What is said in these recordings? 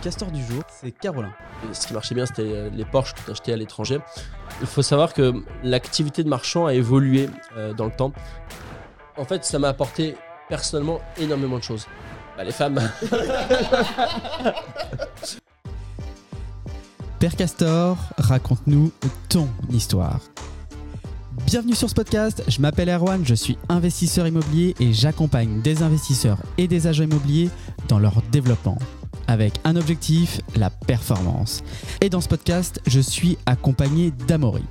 castor du jour, c'est Carolin. Ce qui marchait bien, c'était euh, les Porsche que tu achetais à l'étranger. Il faut savoir que l'activité de marchand a évolué euh, dans le temps. En fait, ça m'a apporté personnellement énormément de choses. Bah, les femmes. Père Castor, raconte-nous ton histoire. Bienvenue sur ce podcast, je m'appelle Erwan, je suis investisseur immobilier et j'accompagne des investisseurs et des agents immobiliers dans leur développement avec un objectif, la performance. Et dans ce podcast, je suis accompagné d'Amaury.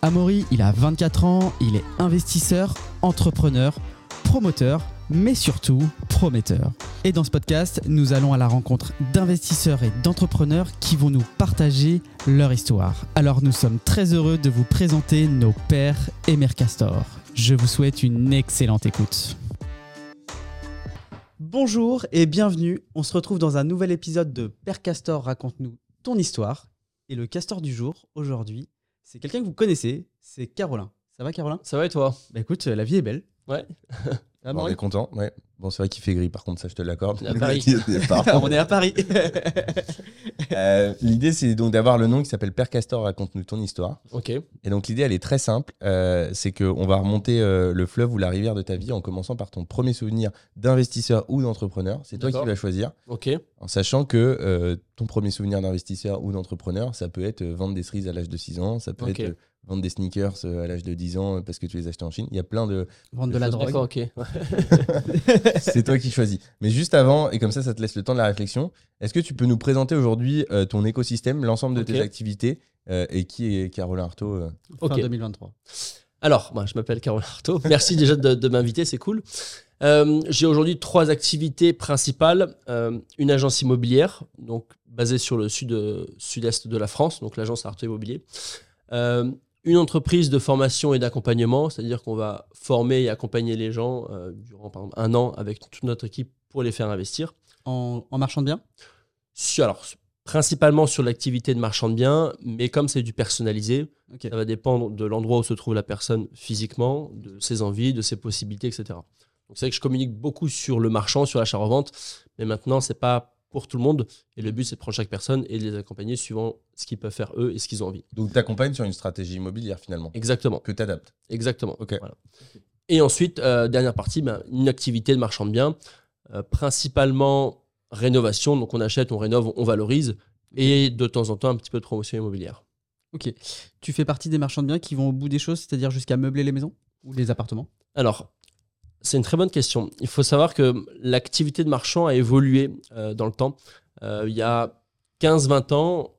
Amaury, il a 24 ans, il est investisseur, entrepreneur, promoteur, mais surtout prometteur. Et dans ce podcast, nous allons à la rencontre d'investisseurs et d'entrepreneurs qui vont nous partager leur histoire. Alors nous sommes très heureux de vous présenter nos pères et mères Castor. Je vous souhaite une excellente écoute. Bonjour et bienvenue. On se retrouve dans un nouvel épisode de Père Castor raconte-nous ton histoire. Et le castor du jour, aujourd'hui, c'est quelqu'un que vous connaissez, c'est Carolin. Ça va Carolin Ça va et toi? Bah écoute, la vie est belle. Ouais. Ah, Bon, on est content, ouais. Bon, c'est vrai qu'il fait gris, par contre, ça, je te l'accorde. On est à Paris. Euh, l'idée, c'est donc d'avoir le nom qui s'appelle Père Castor, raconte-nous ton histoire. Ok. Et donc, l'idée, elle est très simple. Euh, c'est qu'on va remonter euh, le fleuve ou la rivière de ta vie en commençant par ton premier souvenir d'investisseur ou d'entrepreneur. C'est toi qui vas choisir, Ok. en sachant que ton premier souvenir d'investisseur ou d'entrepreneur, ça peut être vendre des cerises à l'âge de 6 ans, ça peut Ok. être vendre des sneakers euh, à l'âge de 10 ans euh, parce que tu les achetais en Chine. Il y a plein de, Vendre de la drogue. Ok. C'est toi qui choisis. Mais juste avant, et comme ça, ça te laisse le temps de la réflexion, est-ce que tu peux nous présenter aujourd'hui euh, ton écosystème, l'ensemble de tes activités euh, et qui est Carolin Artaud euh Fin Ok. 2023. Alors, moi, je m'appelle Carole Artaud. Merci déjà de, de m'inviter, c'est cool. Euh, J'ai aujourd'hui trois activités principales. Euh, une agence immobilière, donc basée sur le sud, sud-est de la France, donc l'agence Artaud Immobilier. Euh, une entreprise de formation et d'accompagnement, c'est-à-dire qu'on va former et accompagner les gens euh, durant par exemple, un an avec toute notre équipe pour les faire investir. En, en marchand de biens Sur, alors, principalement sur l'activité de marchand de biens, mais comme c'est du personnalisé, ça va dépendre de l'endroit où se trouve la personne physiquement, de ses envies, de ses possibilités, etc. Donc c'est vrai que je communique beaucoup sur le marchand, sur l'achat-revente, mais maintenant, c'est pas pour tout le monde. Et le but, c'est de prendre chaque personne et de les accompagner suivant ce qu'ils peuvent faire eux et ce qu'ils ont envie. Donc, tu accompagnes sur une stratégie immobilière finalement, Exactement. que tu adaptes. Exactement. Ok. Voilà. Et ensuite, euh, dernière partie, ben, une activité de marchand de biens, euh, principalement rénovation. Donc on achète, on rénove, on valorise, et de temps en temps un petit peu de promotion immobilière. Ok. Tu fais partie des marchands de biens qui vont au bout des choses, c'est-à-dire jusqu'à meubler les maisons ou les appartements? Alors, c'est une très bonne question. Il faut savoir que l'activité de marchand a évolué euh, dans le temps. Euh, il y a 15-20 ans,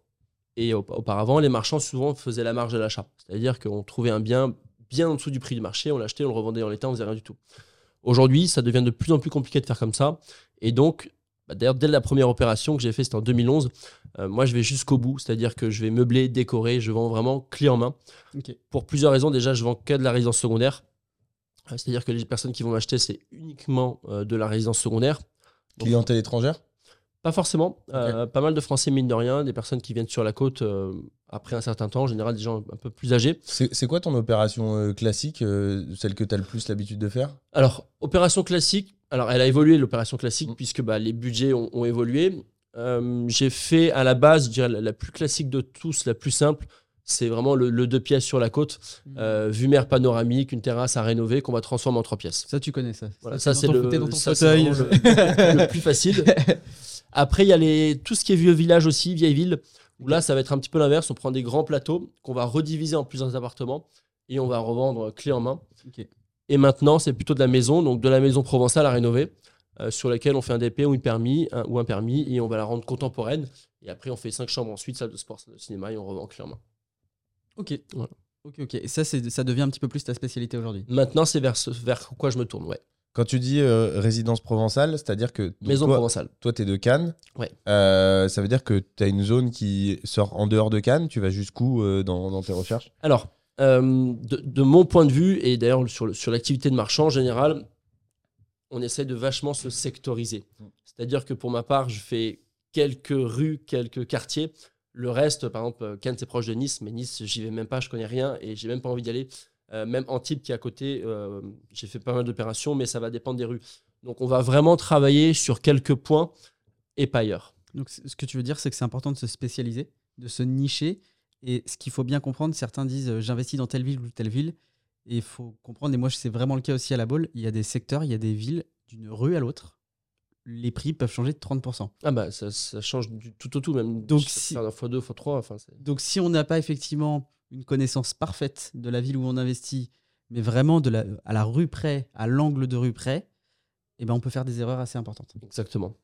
et au- auparavant, les marchands souvent faisaient la marge à l'achat. C'est-à-dire qu'on trouvait un bien bien en dessous du prix du marché, on l'achetait, on le revendait en l'état, on faisait rien du tout. Aujourd'hui, ça devient de plus en plus compliqué de faire comme ça. Et donc, bah, d'ailleurs, dès la première opération que j'ai faite, c'était en 2011, euh, moi, je vais jusqu'au bout. C'est-à-dire que je vais meubler, décorer, je vends vraiment clé en main. Pour plusieurs raisons. Déjà, je vends que de la résidence secondaire. Euh, C'est-à-dire que les personnes qui vont m'acheter, c'est uniquement euh, de la résidence secondaire. Donc, Clientèle étrangère? Pas forcément. Euh, pas mal de Français, mine de rien, des personnes qui viennent sur la côte euh, après un certain temps, en général des gens un peu plus âgés. C'est quoi ton opération euh, classique, celle que tu as le plus l'habitude de faire? Alors, opération classique, alors elle a évolué l'opération classique Mm. puisque bah, les budgets ont, ont évolué. J'ai fait à la base, je dirais la, la plus classique de tous, la plus simple, c'est vraiment le, le deux pièces sur la côte, euh, vue mer panoramique, une terrasse à rénover qu'on va transformer en trois pièces. Ça, tu connais ça. Voilà, ça, c'est le, plus facile. Après, il y a les, tout ce qui est vieux village aussi, vieille ville, où là, ça va être un petit peu l'inverse. On prend des grands plateaux qu'on va rediviser en plusieurs appartements et on va revendre clé en main. Et maintenant, c'est plutôt de la maison, donc de la maison provençale à rénover, euh, sur laquelle on fait un DP ou, une permis, un- ou un permis et on va la rendre contemporaine. Et après, on fait cinq chambres ensuite, salle de sport, salle de cinéma et on revend clé en main. Ok. Voilà. Ok, ok. Et ça, ça devient un petit peu plus ta spécialité aujourd'hui. Maintenant, c'est vers, ce- vers quoi je me tourne, ouais. Quand tu dis euh, résidence provençale, c'est-à-dire que Maison toi, provençale. toi tu es de Cannes. Ouais. Euh, ça veut dire que tu as une zone qui sort en dehors de Cannes. Tu vas jusqu'où euh, dans, dans tes recherches? Alors, euh, de, de mon point de vue, et d'ailleurs sur, sur l'activité de marchand en général, on essaie de vachement se sectoriser. C'est-à-dire que pour ma part, je fais quelques rues, quelques quartiers. Le reste, par exemple, euh, Cannes, c'est proche de Nice, mais Nice, j'y vais même pas, je connais rien et j'ai même pas envie d'y aller. Euh, même Antibes qui est à côté, euh, j'ai fait pas mal d'opérations, mais ça va dépendre des rues. Donc on va vraiment travailler sur quelques points et pas ailleurs. Donc, ce que tu veux dire, c'est que c'est important de se spécialiser, de se nicher. Et ce qu'il faut bien comprendre, certains disent j'investis dans telle ville ou telle ville. Et il faut comprendre, et moi c'est vraiment le cas aussi à la bolle, il y a des secteurs, il y a des villes, d'une rue à l'autre, les prix peuvent changer de 30%. Ah bah ça, ça change du tout au tout, même. Donc, si- fois 2, fois 3. Enfin, c'est- Donc si on n'a pas effectivement une connaissance parfaite de la ville où on investit, mais vraiment de la, à la rue près, à l'angle de rue près, eh ben on peut faire des erreurs assez importantes. Exactement.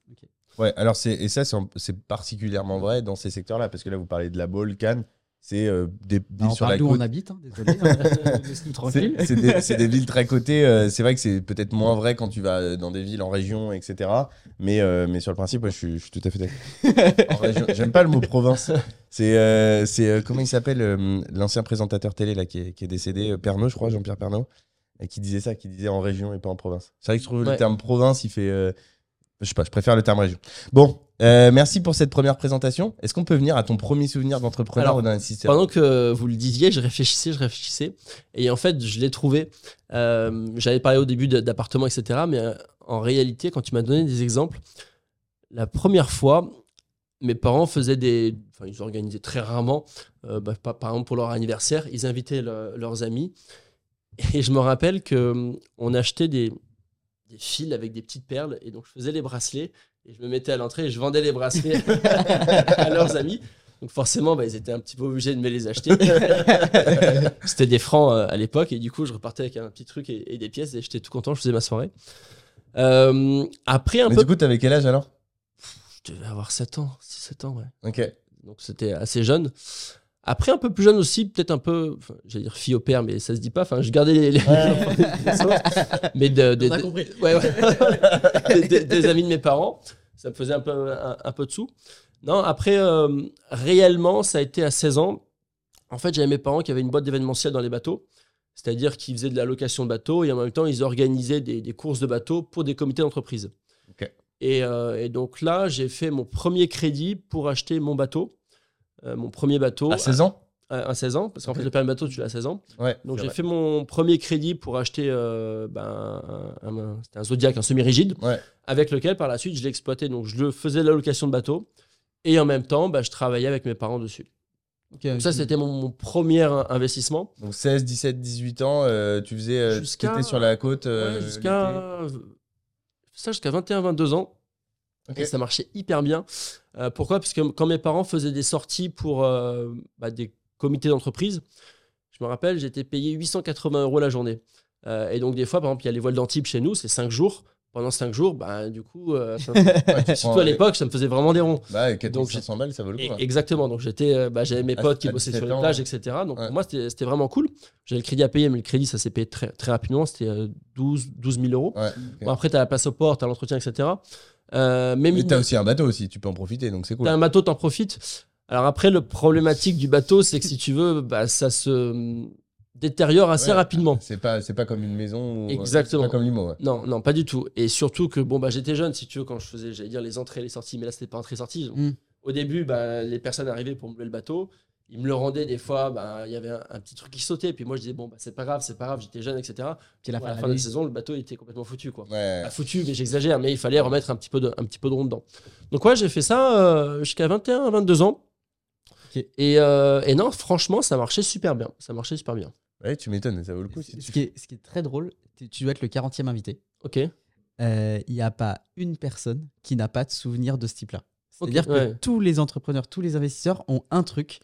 Ouais, alors c'est et ça c'est en- c'est particulièrement vrai dans ces secteurs-là parce que là vous parlez de la Baule, Cannes, c'est euh, des villes sur la côte. on habite, hein, désolé. tranquille. C'est des, villes très cotées. euh, c'est vrai que c'est peut-être moins vrai quand tu vas euh, dans des villes en région, etc. Mais, euh, mais sur le principe, ouais, je, suis, je suis tout à fait d'accord. J'aime pas le mot province. C'est c'est, comment il s'appelle l'ancien présentateur télé là qui est, qui est décédé, Pernod, je crois, Jean-Pierre Pernod, qui disait ça, qui disait en région et pas en province. C'est vrai que je trouve le terme province, il fait. Euh, je sais pas, je préfère le terme région. Bon, euh, merci pour cette première présentation. Est-ce qu'on peut venir à ton premier souvenir d'entrepreneur ou d'investisseur Pendant que vous le disiez, je réfléchissais, je réfléchissais. Et en fait, je l'ai trouvé. Euh, J'avais parlé au début d'appartements, etc. Mais euh, en réalité, quand tu m'as donné des exemples, la première fois, mes parents faisaient des. Enfin, ils organisaient très rarement, euh, bah, par, par exemple pour leur anniversaire, ils invitaient le- leurs amis. Et je me rappelle qu'on achetait des, des fils avec des petites perles. Et donc, je faisais les bracelets. Et je me mettais à l'entrée et je vendais les bracelets à leurs amis. Donc forcément, bah, ils étaient un petit peu obligés de me les acheter. C'était des francs euh, à l'époque et du coup, je repartais avec un petit truc et, et des pièces et j'étais tout content, je faisais ma soirée. Euh, après un Mais peu... du coup, t'avais quel âge alors? Je devais avoir 7 ans, 6-7 ans, ouais. Ok. Donc c'était assez jeune. Après un peu plus jeune aussi, peut-être un peu, enfin, j'allais dire fille au père, mais ça se dit pas. Enfin, je gardais les, les- mais de, de- On a de- compris. ouais, ouais. des, des- des amis de mes parents. Ça me faisait un peu, un, un peu de sous. Non, après, euh, réellement, ça a été à 16 ans. En fait, j'avais mes parents qui avaient une boîte d'événementiel dans les bateaux. C'est-à-dire qu'ils faisaient de la location de bateaux et en même temps, ils organisaient des, des courses de bateaux pour des comités d'entreprise. Et, euh, et donc là, j'ai fait mon premier crédit pour acheter mon bateau. Euh, mon premier bateau À 16 ans à, à 16 ans, parce qu'en Ok. fait, le permis bateau, tu l'as à 16 ans. Ouais. Donc j'ai fait mon premier crédit pour acheter euh, ben, un, un- c'était un Zodiac, un semi-rigide, Ouais. avec lequel par la suite je l'exploitais. Donc je le faisais de la location de bateau et en même temps, ben, je travaillais avec mes parents dessus. Ok, Donc ça, tu- c'était mon, mon premier investissement. Donc 16, 17, 18 ans, euh, tu faisais, euh, Jusqu'à- t'étais sur la côte. euh, Ouais, jusqu'à ça jusqu'à 21-22 ans. L'été. Et ça marchait hyper bien. Euh, pourquoi? Parce que quand mes parents faisaient des sorties pour euh, bah, des comités d'entreprise, je me rappelle, j'étais payé 880 euros la journée. Euh, et donc, des fois, par exemple, il y a les voiles d'Antibes chez nous, c'est 5 jours. Pendant 5 jours, bah, du coup, Ouais, surtout à l'époque, ça me faisait vraiment des ronds. Bah, Donc, 4500 balles, ça vaut le coup. Et- hein. Exactement. Donc, j'étais, bah, j'avais mes À- potes qui bossaient sur 17 les plages, etc. Donc, Ouais. pour moi, c'était vraiment cool. J'avais le crédit à payer, mais le crédit, ça s'est payé très, très rapidement. C'était euh, 12, 12 000 euros. Ouais. Bon, après, tu as la place au port, tu as l'entretien, etc. Euh, mais Mais t'as aussi un bateau aussi, tu peux en profiter, donc c'est cool. T'as un bateau, t'en profites. Alors après, le problématique du bateau, c'est que si tu veux, bah, ça se détériore assez Ouais. rapidement. C'est pas, c'est pas comme une maison. Ou, Exactement. C'est pas comme l'IMO. Ouais. Non, non, pas du tout. Et surtout que bon, bah, j'étais jeune, si tu veux, quand je faisais, j'allais dire les entrées et les sorties, mais là, c'était pas entrée-sortie. Donc, Mm. Au début, bah, les personnes arrivaient pour me louer le bateau. Ils me le rendaient des fois, bah, il y avait un, un petit truc qui sautait. Puis moi, je disais, bon, bah, c'est pas grave, c'est pas grave, j'étais jeune, etc. La fin à la fin de la saison, le bateau il était complètement foutu, quoi. Ouais. Foutu, mais j'exagère, mais il fallait remettre un petit peu de, un petit peu de rond dedans. Donc ouais, j'ai fait ça euh, jusqu'à 21, 22 ans. Ok. Et, euh, et non, franchement, ça marchait super bien. Ça marchait super bien. Ouais, tu m'étonnes, ça vaut le coup. si Ce tu- qui, est, ce qui est très drôle, tu tu dois être le 40e invité. Ok. Euh, Il n'y a pas une personne qui n'a pas de souvenir de ce type-là. C'est-à-dire que ouais. tous les entrepreneurs, tous les investisseurs ont un truc,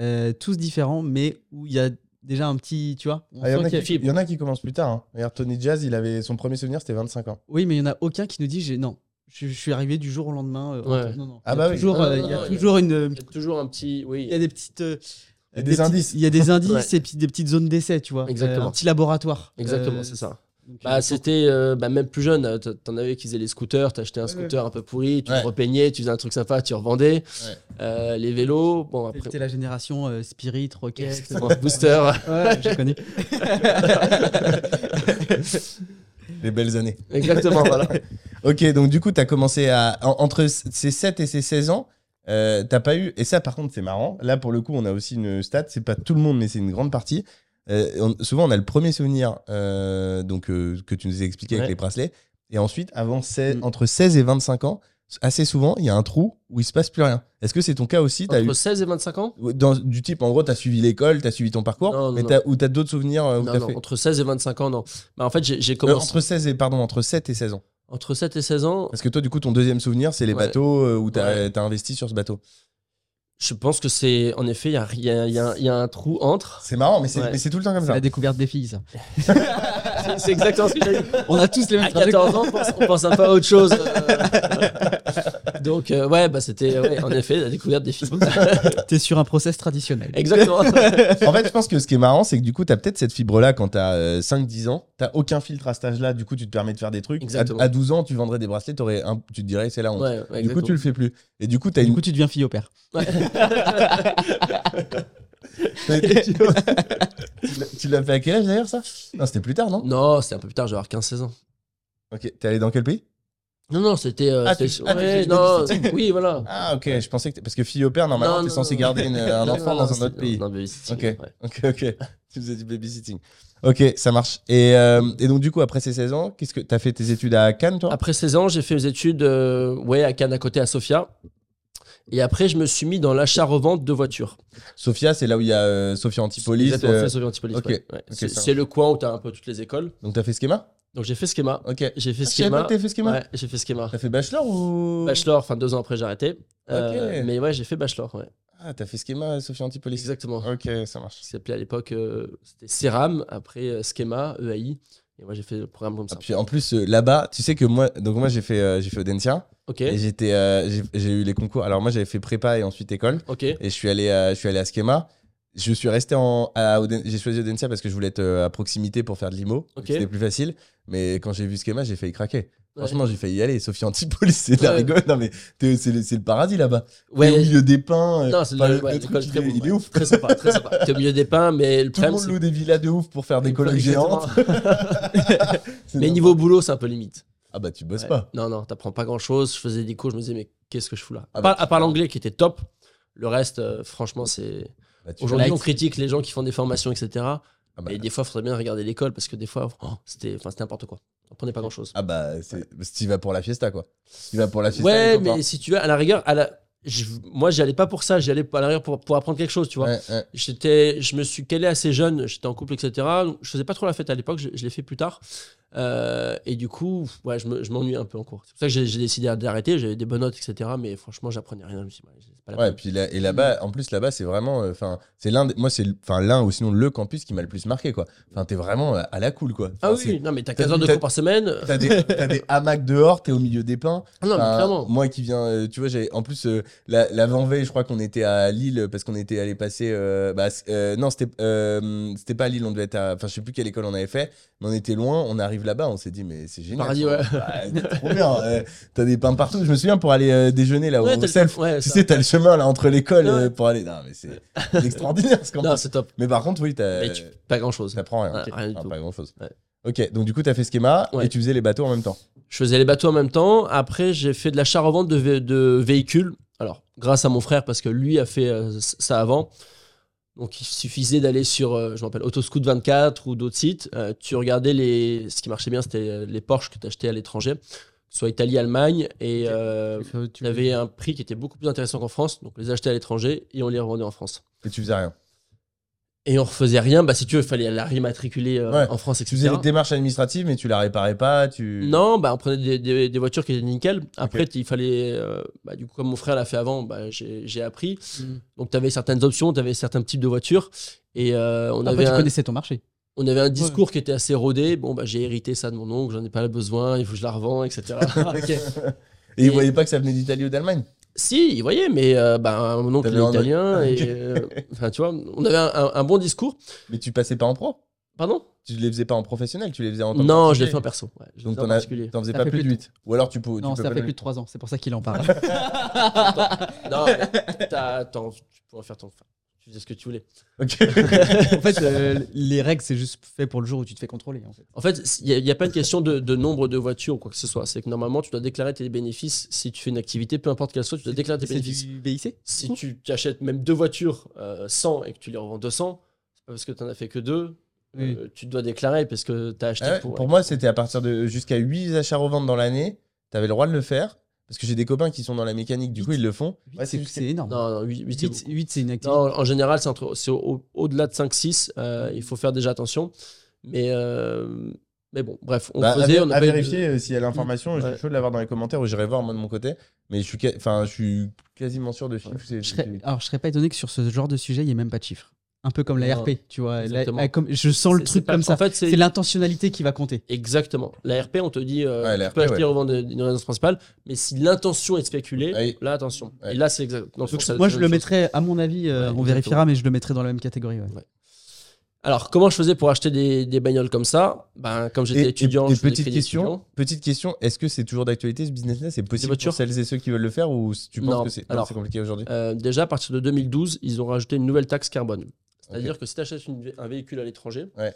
euh, tous différents, mais où il y a déjà un petit, tu vois. Ah, Il y, en a y qui- il y en a qui commencent plus tard. Hein. Regarde, Tony Jazz, il avait son premier souvenir, c'était 25 ans. Oui, mais il n'y en a aucun qui nous dit j'ai- non. Je, je suis arrivé du jour au lendemain. euh, Ouais. non, non. Ah Il y a bah oui. toujours, Ah, euh, non, il y a non, il y a- toujours une. Il y a toujours un petit. Oui. Il y a des petites. euh, Il y a des indices. Il y a des indices Ouais. et puis des petites zones d'essai, tu vois. Exactement. Euh, un petit laboratoire. Exactement, Euh, c'est ça. Bah, c'était euh, bah, même plus jeune. euh, T'en avais qui faisaient les scooters. T'achetais un scooter un peu pourri, tu Ouais. le repeignais, tu faisais un truc sympa, tu revendais. Euh, les vélos, bon après. C'était la génération euh, Spirit, Rocket. Booster. Ouais, j'ai connu. Les belles années. Exactement, voilà. Ok, donc du coup, tu as commencé à. en- entre ces 7 et ces 16 ans, euh, t'as pas eu. Et ça, par contre, c'est marrant. Là, pour le coup, on a aussi une stat. C'est pas tout le monde, mais c'est une grande partie. Euh, on- souvent, on a le premier souvenir euh, donc, euh, que tu nous as expliqué avec Ouais. les bracelets. Et ensuite, avant 16 Mm. entre 16 et 25 ans, assez souvent, il y a un trou où il se passe plus rien. Est-ce que c'est ton cas aussi? Entre eu 16 et 25 ans? Dans, du type, en gros, t'as suivi l'école, t'as suivi ton parcours, Non, non, mais t'as, ou t'as d'autres souvenirs euh, Non, non, fait? entre 16 et 25 ans, non. Bah, en fait, j'ai j'ai Euh, commencé entre 16 et pardon, entre 7 et 16 ans. entre 7 et 16 ans. Parce que toi, du coup, ton deuxième souvenir, c'est les Ouais. bateaux euh, où t'as, Ouais. t'as investi sur ce bateau. Je pense que c'est. En effet, il y a, il y a- il y a- il y a un trou entre. C'est marrant, mais c'est, Ouais. tout le temps comme C'est ça. la découverte des filles, ça. C'est- exactement ce que j'ai dit. On a tous les À mêmes 14 ans, on pense, on pense un peu à autre chose. euh. Donc, euh, ouais, bah, c'était ouais, en effet la découverte des films. T'es sur un process traditionnel. Exactement. en fait, je pense que ce qui est marrant, c'est que du coup, t'as peut-être cette fibre-là quand t'as euh, 5-10 ans. T'as aucun filtre à cet âge-là, du coup, tu te permets de faire des trucs. À, Exactement. à 12 ans, tu vendrais des bracelets, t'aurais un- tu te dirais, c'est la honte. Ouais, ouais, du coup, tu le fais plus. Et du coup, t'as Du une. coup, tu deviens fille au père. tu l'as- fait à quel âge d'ailleurs, ça? Non, c'était plus tard, non? Non, c'était un peu plus tard, je vais avoir 15-16 ans. Ok, t'es allé dans quel pays? Non, non, c'était. euh, Ah, tu- ah, tu ouais, non, babysitting. oui, voilà. Ah, ok, je pensais que. Parce que fille au père, normalement, t'es censé garder une- un enfant non, dans un autre pays. non, babysitting, Ok. ouais. Ok, ok. Tu faisais du babysitting. Ok, ça marche. Et, euh, et donc, du coup, après ces 16 ans, qu'est-ce que t'as fait tes études à Cannes, toi? Après 16 ans, j'ai fait mes études euh, ouais, à Cannes, à côté, à Sofia. Et après, je me suis mis dans l'achat-revente de voitures. Sofia, c'est là où il y a euh, Sofia Antipolis. Exactement, euh, Sofia Antipolis, ouais, C'est le coin où tu as un peu toutes les écoles. Donc, t'as fait schéma? Donc j'ai fait schéma. Ok. Ah, J'ai fait pas schéma. t'avais fait schéma. Ouais, j'ai fait schéma. T'as fait bachelor ou? Bachelor, enfin deux ans après, j'ai arrêté. Euh, Ok. mais ouais, j'ai fait bachelor, ouais. Ah, t'as fait schéma, Sofia Antipolis. Exactement. Ok, ça marche. Qui s'appelait à l'époque, euh, c'était Ceram, après euh, Schema, EAI. Et moi, j'ai fait le programme comme Ah, ça. puis en plus, euh, là-bas, tu sais que moi, donc moi j'ai fait, j'ai fait Audencia Ok, et j'étais, j'ai eu les concours. Alors moi j'avais fait prépa et ensuite école ok. et je suis allé, je suis allé à Schema. Je suis resté en, j'ai choisi Audencia parce que je voulais être euh, à proximité pour faire de l'IMO. C'était plus facile. Mais quand j'ai vu Schema, j'ai failli craquer. Ouais. Franchement, j'ai failli y aller. Sophie Antipolis, c'est de la Ouais. rigole. Non mais t'es- c'est le, le paradis là-bas. T'es Ouais. au milieu des pins. euh, Non, c'est le, ouais, truc, très il est- beau, il est ouf. Très sympa, très sympa. T'es au milieu des pins, mais le Tout le monde loue des villas de ouf pour faire des Exactement. géantes. Mais niveau boulot, c'est un peu limite. Ah bah tu bosses pas. Non, non, t'apprends pas grand chose. Je faisais des cours, je me disais, mais qu'est-ce que je fous là? Ah À bah, part, à part l'anglais qui était top, le reste, euh, franchement, c'est. Bah, Aujourd'hui, on critique les gens qui font des formations, etc. Ah bah, Et des fois, il faudrait bien regarder l'école parce que des fois, oh, c'était n'importe quoi. On apprenait pas grand chose. Ah bah, c'est... tu vas pour la fiesta, quoi. Tu vas pour la fiesta. ouais, mais si tu veux, à la rigueur, à la... je- moi, j'y allais pas pour ça. J'y allais à la rigueur pour, pour apprendre quelque chose, tu vois. Ouais, ouais. J'étais, je me suis calé assez jeune, j'étais en couple, etc. Donc, je faisais pas trop la fête à l'époque, je, je l'ai fait plus tard. Euh, et du coup, ouais, je, me, je m'ennuie un peu en cours. C'est pour ça que j'ai, décidé d'arrêter. J'avais des bonnes notes, etc. Mais franchement, j'apprenais rien. Je me suis dit, ouais, pas la Ouais, puis là, et là-bas, en plus là-bas, c'est vraiment, euh, c'est l'un, moi c'est, l'un ou sinon le campus qui m'a le plus marqué, quoi. Enfin, t'es vraiment à à la cool, quoi. Ah oui, non, mais t'as t'as- 15 heures de cours par semaine. T'as des, des hamacs dehors, t'es au milieu des pins. Ah non, mais clairement. Moi qui viens, euh, tu vois, j'ai en plus euh, la- l'avant-veille, je crois qu'on était à Lille parce qu'on était allé passer. euh, bah, euh, non, c'était euh, c'était pas à Lille, on devait être à. Enfin, je sais plus quelle école on avait fait, mais on était loin. On arrive là-bas, on s'est dit, mais c'est génial. Quoi. ouais. Bah, trop bien. euh, t'as des pins partout. Je me souviens pour aller euh, déjeuner là Ouais, au self. ouais, Tu sais, t'as le chemin là entre l'école euh, pour aller. Non, mais c'est c'est extraordinaire ce campus. Non, c'est top. Mais par contre, oui, t'as- Mais tu- pas grand chose. t'apprends rien. Ouais, rien du Ah, tout. Pas grand chose. Ouais. Ok, donc du coup, t'as fait schéma Ouais. et tu faisais les bateaux en même temps. Je faisais les bateaux en même temps. Après, j'ai fait de l'achat-revente de, vé- de véhicules. Alors, grâce à mon frère, parce que lui a fait euh, ça avant. Donc, il suffisait d'aller sur, euh, je m'appelle Autoscoot 24 ou d'autres sites. Euh, tu regardais les. Ce qui marchait bien, c'était euh, les Porsche que tu achetais à l'étranger, soit Italie, Allemagne. Et euh, Tu tu avais un prix qui était beaucoup plus intéressant qu'en France. Donc, on les achetait à l'étranger et on les revendait en France. Et tu faisais rien. Et on refaisait rien. Bah, si tu veux, il fallait la rématriculer euh, Ouais. en France, Tu etc. faisais les démarches administratives, mais tu la réparais pas. Tu... Non, bah, on prenait des, des- des voitures qui étaient nickel. Après, il fallait. euh, bah, du coup, comme mon frère l'a fait avant, bah, j'ai j'ai appris. Mm. Donc, tu avais certaines options, tu avais certains types de voitures. Et euh, on, Après, avait tu un, connaissais ton marché. On avait un discours qui était assez rodé. Bon, bah, j'ai hérité ça de mon oncle, j'en ai pas besoin, il faut que je la revends, etc. Et ils Et- voyaient pas que ça venait d'Italie ou d'Allemagne? si, il voyait, mais euh, bah, mon oncle est un- italien. et, euh, Enfin, tu vois, on avait un, un- un bon discours. Mais tu passais pas en pro? Pardon? Tu les faisais pas en professionnel, tu les faisais en tant Non, je particulier. fait en perso. Ouais, je Donc en t'en as- particulier. t'en faisais Ça pas fait plus de plus 8. Ou alors tu peux. tu Non, peux ça pas fait plus de 3 ans, c'est pour ça qu'il en parle. Non, mais t'as- attends, tu pourrais faire ton. Tu faisais ce que tu voulais. Ok. en fait, euh, les règles, c'est juste fait pour le jour où tu te fais contrôler. En fait. En fait, il n'y a, pas une question de, de nombre de voitures ou quoi que ce soit. C'est que normalement, tu dois déclarer tes bénéfices. Si tu fais une activité, peu importe quelle soit, tu dois déclarer tes bénéfices. du BIC Si tu tu achètes même deux voitures euh, 100 et que tu les revends 200, c'est pas parce que tu n'en as fait que deux. Oui. euh, tu dois déclarer parce que tu as acheté Ah ouais, pour. pour moi, c'était à partir de jusqu'à 8 achats reventes dans l'année. Tu avais le droit de le faire. Parce que j'ai des copains qui sont dans la mécanique, du coup, ils le font. Ouais, c'est énorme. Non, non, 8, 8, c'est une activité. Non, en général, c'est entre- c'est au- au-delà de 5-6. euh, il faut faire déjà attention. Mais, euh, mais bon, bref, on Bah, à, faisait. vé- on a à pas eu de- vérifier euh, s'il y a l'information. Je Ouais. suis chaud de l'avoir dans les commentaires ou j'irai voir moi de mon côté. Mais je suis, je suis quasiment sûr de chiffres. c'est- Je serais- alors, je serais pas étonné que sur ce genre de sujet, il n'y ait même pas de chiffres. Un peu comme la RP, tu vois. La- comme, je sens le truc pas- comme ça. En fait, c'est l'intentionnalité qui va compter. Exactement. La RP, on te dit, euh, Ouais, tu peux acheter ouais. et revendre une résidence principale, mais si l'intention est de spéculer, Ouais. là, attention. Ouais. Et là, c'est exact. Donc, ça- moi, je le chose. mettrais, à mon avis, euh, Ouais, on exactement. vérifiera, mais je le mettrais dans la même catégorie. ouais. Alors, comment je faisais pour acheter des, des bagnoles comme ça? Ben, Comme j'étais étudiant, et- je petite question, petite question, est-ce que c'est toujours d'actualité ce business-là? C'est possible voitures pour celles et ceux qui veulent le faire ou tu penses Non, que c'est compliqué aujourd'hui? Euh, déjà, à partir de 2012, ils ont rajouté une nouvelle taxe carbone. C'est-à-dire que si tu achètes un véhicule à l'étranger. Ouais.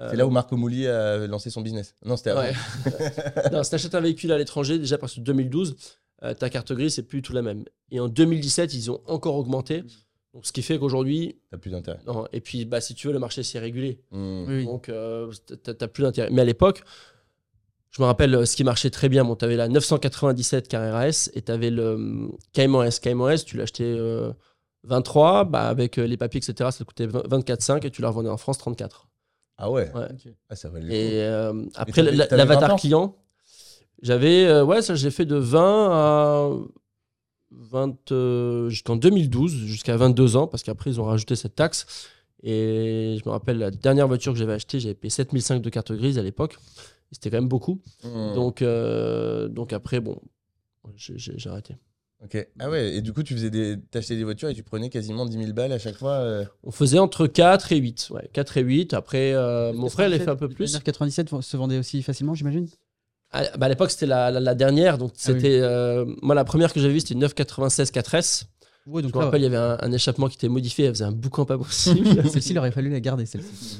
euh, C'est là où Marco Moulier a lancé son business. Non, c'était avant. Non, si tu achètes un véhicule à l'étranger, déjà à partir de 2012, euh, ta carte grise, c'est plus tout la même. Et en 2017, ils ont encore augmenté. Donc, ce qui fait qu'aujourd'hui, T'as plus d'intérêt. non, et puis bah, si tu veux, le marché s'est régulé. Oui, oui. Donc, euh, t'as plus d'intérêt. Mais à l'époque, je me rappelle euh, ce qui marchait très bien. Bon, tu avais la 997 Carrera S et tu avais le Cayman S. Cayman S, tu l'achetais euh, 23, bah, avec euh, les papiers, etc., ça te coûtait 20 24,5 et tu la revendais en France 34. Ah ouais, Ouais. Ah, ça valait le Et euh, après, t'avais- la- t'avais 20 ans l'avatar client, j'avais, euh, ouais, ça, j'ai fait de 20 à 20, euh, jusqu'en 2012, jusqu'à 22 ans, parce qu'après, ils ont rajouté cette taxe. Et je me rappelle, la dernière voiture que j'avais achetée, j'avais payé 7005 de carte grise à l'époque. C'était quand même beaucoup. Hmm. Donc, euh, donc après, bon, j'ai arrêté. Ok. Ah ouais, et du coup, tu faisais des... t'achetais des voitures et tu prenais quasiment 10 000 balles à chaque fois. euh. On faisait entre 4 et 8. Ouais, 4 et 8. Après, euh, mon frère, il a fait un peu plus. La 97 se vendait aussi facilement, j'imagine À, bah, à l'époque, c'était la, la- la dernière. Donc, Ah oui. c'était. euh, moi, la première que j'avais vue, c'était une 996 4S. Oui, donc Je me rappelle, il y avait un, un échappement qui était modifié. Elle faisait un boucan pas possible. celle-ci, il aurait fallu la garder, celle-ci.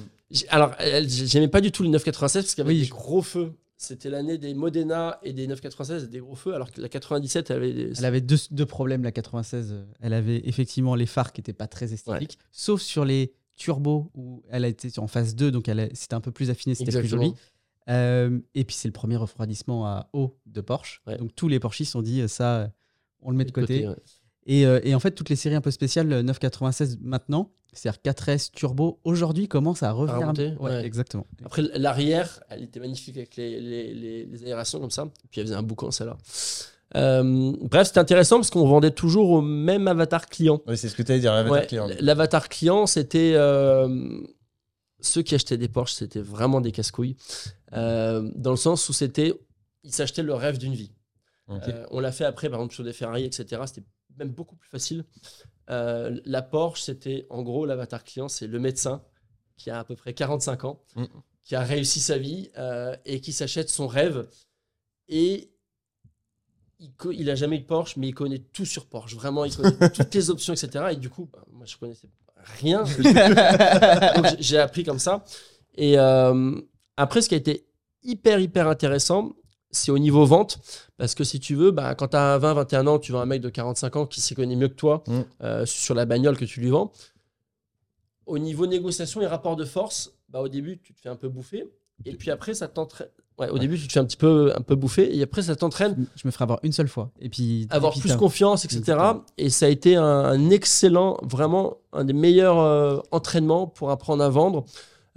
Alors, j'aimais pas du tout les 996 parce qu'il y avait Oui, des je- gros feux. C'était l'année des Modena et des 996 et des gros feux, alors que la 97, elle avait des. Elle avait deux, deux problèmes, la 96. Elle avait effectivement les phares qui n'étaient pas très esthétiques, sauf sur les turbos où elle a été en phase 2, donc elle a- c'était un peu plus affiné, c'était plus joli. Euh, et puis c'est le premier refroidissement à eau de Porsche. Ouais. Donc tous les Porsches ont dit euh, ça, on le met de côté. ouais. Et, euh, et en fait, toutes les séries un peu spéciales euh, 996 maintenant, c'est-à-dire 4S Turbo, aujourd'hui commencent à revenir. remonter, Ouais, ouais. exactement. Après, l'arrière, elle était magnifique avec les, les, les- les aérations comme ça. Puis elle faisait un boucan, celle-là. Euh, bref, c'était intéressant parce qu'on vendait toujours au même avatar client. Ouais, c'est ce que tu allais dire, l'avatar Ouais, client. L'avatar client, c'était euh, ceux qui achetaient des Porsche, c'était vraiment des casse-couilles. Euh, dans le sens où c'était, ils s'achetaient le rêve d'une vie. Euh, on l'a fait après, par exemple, sur des Ferrari, etc. C'était même beaucoup plus facile. Euh, la Porsche, c'était en gros l'avatar client, c'est le médecin qui a à peu près 45 ans, Mm. qui a réussi sa vie euh, et qui s'achète son rêve. Et il, co- il a jamais eu de Porsche, mais il connaît tout sur Porsche. Vraiment, il connaît toutes les options, etc. Et du coup, bah, moi, je connaissais rien. J'ai appris comme ça. Et euh, après, ce qui a été hyper, hyper intéressant, c'est au niveau vente. Parce que si tu veux, bah, quand tu as 20, 21 ans, tu vois un mec de 45 ans qui s'y connaît mieux que toi Mm. euh, sur la bagnole que tu lui vends. Au niveau négociation et rapport de force, bah, au début, tu te fais un peu bouffer. Et puis après, ça t'entraîne. Ouais, au début, tu te fais un petit peu, un peu bouffer. Et après, ça t'entraîne Je me ferai avoir une seule fois. Et puis, avoir plus confiance, etc. Exactement. Et ça a été un, un excellent, vraiment un des meilleurs euh, entraînements pour apprendre à vendre,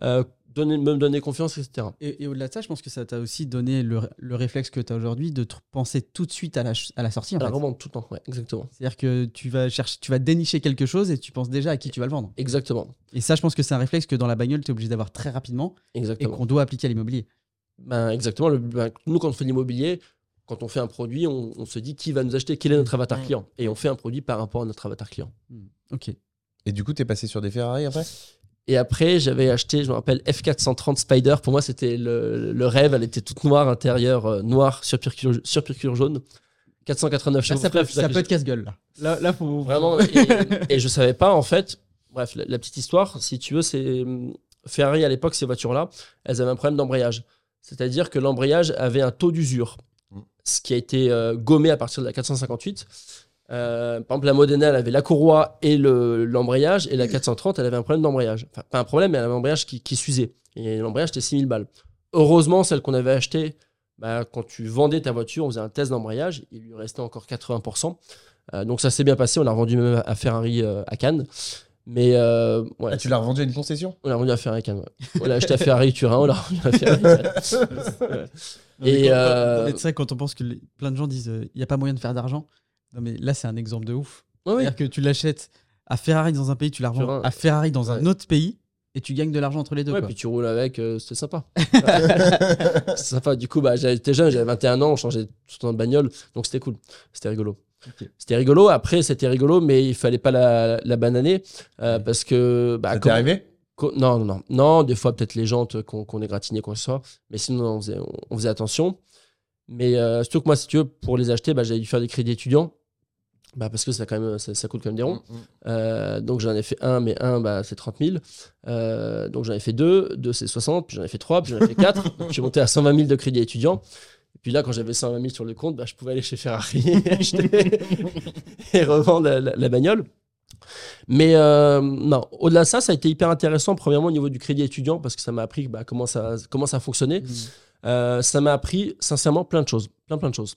euh, donner, me donner confiance, etc. Et, et au-delà de ça, je pense que ça t'a aussi donné le, le réflexe que tu as aujourd'hui de te penser tout de suite à la, à la sortie. En À la fait. revente tout le temps, ouais, exactement. C'est-à-dire que tu vas chercher, tu vas dénicher quelque chose et tu penses déjà à qui tu vas le vendre. Exactement. Et ça, je pense que c'est un réflexe que dans la bagnole, tu es obligé d'avoir très rapidement et Exactement. qu'on doit appliquer à l'immobilier. Ben, exactement. Le- ben, nous, quand on fait de l'immobilier, quand on fait un produit, on, on se dit qui va nous acheter, quel est notre avatar Mm. client? Et on fait un produit par rapport à notre avatar client. Ok. Et du coup, t'es passé sur des Ferrari après? Et après, j'avais acheté, je me rappelle, F430 Spider. Pour moi, c'était le, le rêve. Elle était toute noire, intérieur euh, noir, sur jaune. 489 Là, chevaux. ça peut, Bref, ça que peut être casse-gueule. Là. Là, là, faut Vraiment. Et, et je savais pas, en fait. Bref, la, la petite histoire, si tu veux, c'est. hum, Ferrari, à l'époque, ces voitures-là, elles avaient un problème d'embrayage. C'est-à-dire que l'embrayage avait un taux d'usure, Mm. ce qui a été euh, gommé à partir de la 458. Euh, par exemple, la Modena, elle avait la courroie et le- l'embrayage, et la 430, elle avait un problème d'embrayage. Enfin, pas un problème, mais elle avait un embrayage qui, qui s'usait. Et l'embrayage, c'était 6000 balles. Heureusement, celle qu'on avait achetée, bah, quand tu vendais ta voiture, on faisait un test d'embrayage, il lui restait encore 80%. Euh, donc ça s'est bien passé, on l'a revendu même à Ferrari euh, à Cannes. Mais euh, ouais, Ah, tu l'as revendu à une concession? On l'a revendu à Ferrari à Cannes. ouais. On l'a acheté à Ferrari Turin, on l'a revendu à Ferrari. Ouais. Et, C'est vrai, quand on pense que les- plein de gens disent il n'y a pas moyen de faire d'argent. Non, mais là, c'est un exemple de ouf. Ouais. C'est-à-dire que tu l'achètes à Ferrari dans un pays, tu la revends à Ferrari dans un Ouais. autre pays et tu gagnes de l'argent entre les deux. Ouais, quoi. puis tu roules avec, euh, c'était sympa. c'est sympa. Du coup, bah, j'étais jeune, j'avais 21 ans, on changeait tout le temps de bagnole, donc c'était cool. C'était rigolo. Ok. C'était rigolo. Après, c'était rigolo, mais il fallait pas la, la bananer euh, parce que. Bah, Ça t'est comme- arrivé? co- non, non, non. Non, des fois, peut-être les jantes qu'on qu'on égratignait, quoi que ce soit. Mais sinon, on faisait, on, on faisait attention. Mais euh, surtout que moi, si tu veux, pour les acheter, bah, j'avais dû faire des crédits étudiants. Bah, parce que ça, quand même, ça, ça coûte quand même des ronds. Mm, mm. Euh, donc j'en ai fait un, mais un, bah, c'est 30 000. Euh, donc j'en ai fait deux, deux c'est 60, puis j'en ai fait trois, puis j'en ai fait quatre. donc je suis monté à 120 000 de crédit étudiant. Et puis là, quand j'avais 120 000 sur le compte, bah, je pouvais aller chez Ferrari et acheter et revendre la, la- la bagnole. Mais euh, non, au-delà de ça, ça a été hyper intéressant, premièrement au niveau du crédit étudiant, parce que ça m'a appris bah, comment, ça, comment ça fonctionnait. Euh, ça m'a appris sincèrement plein de choses. Plein, plein de choses.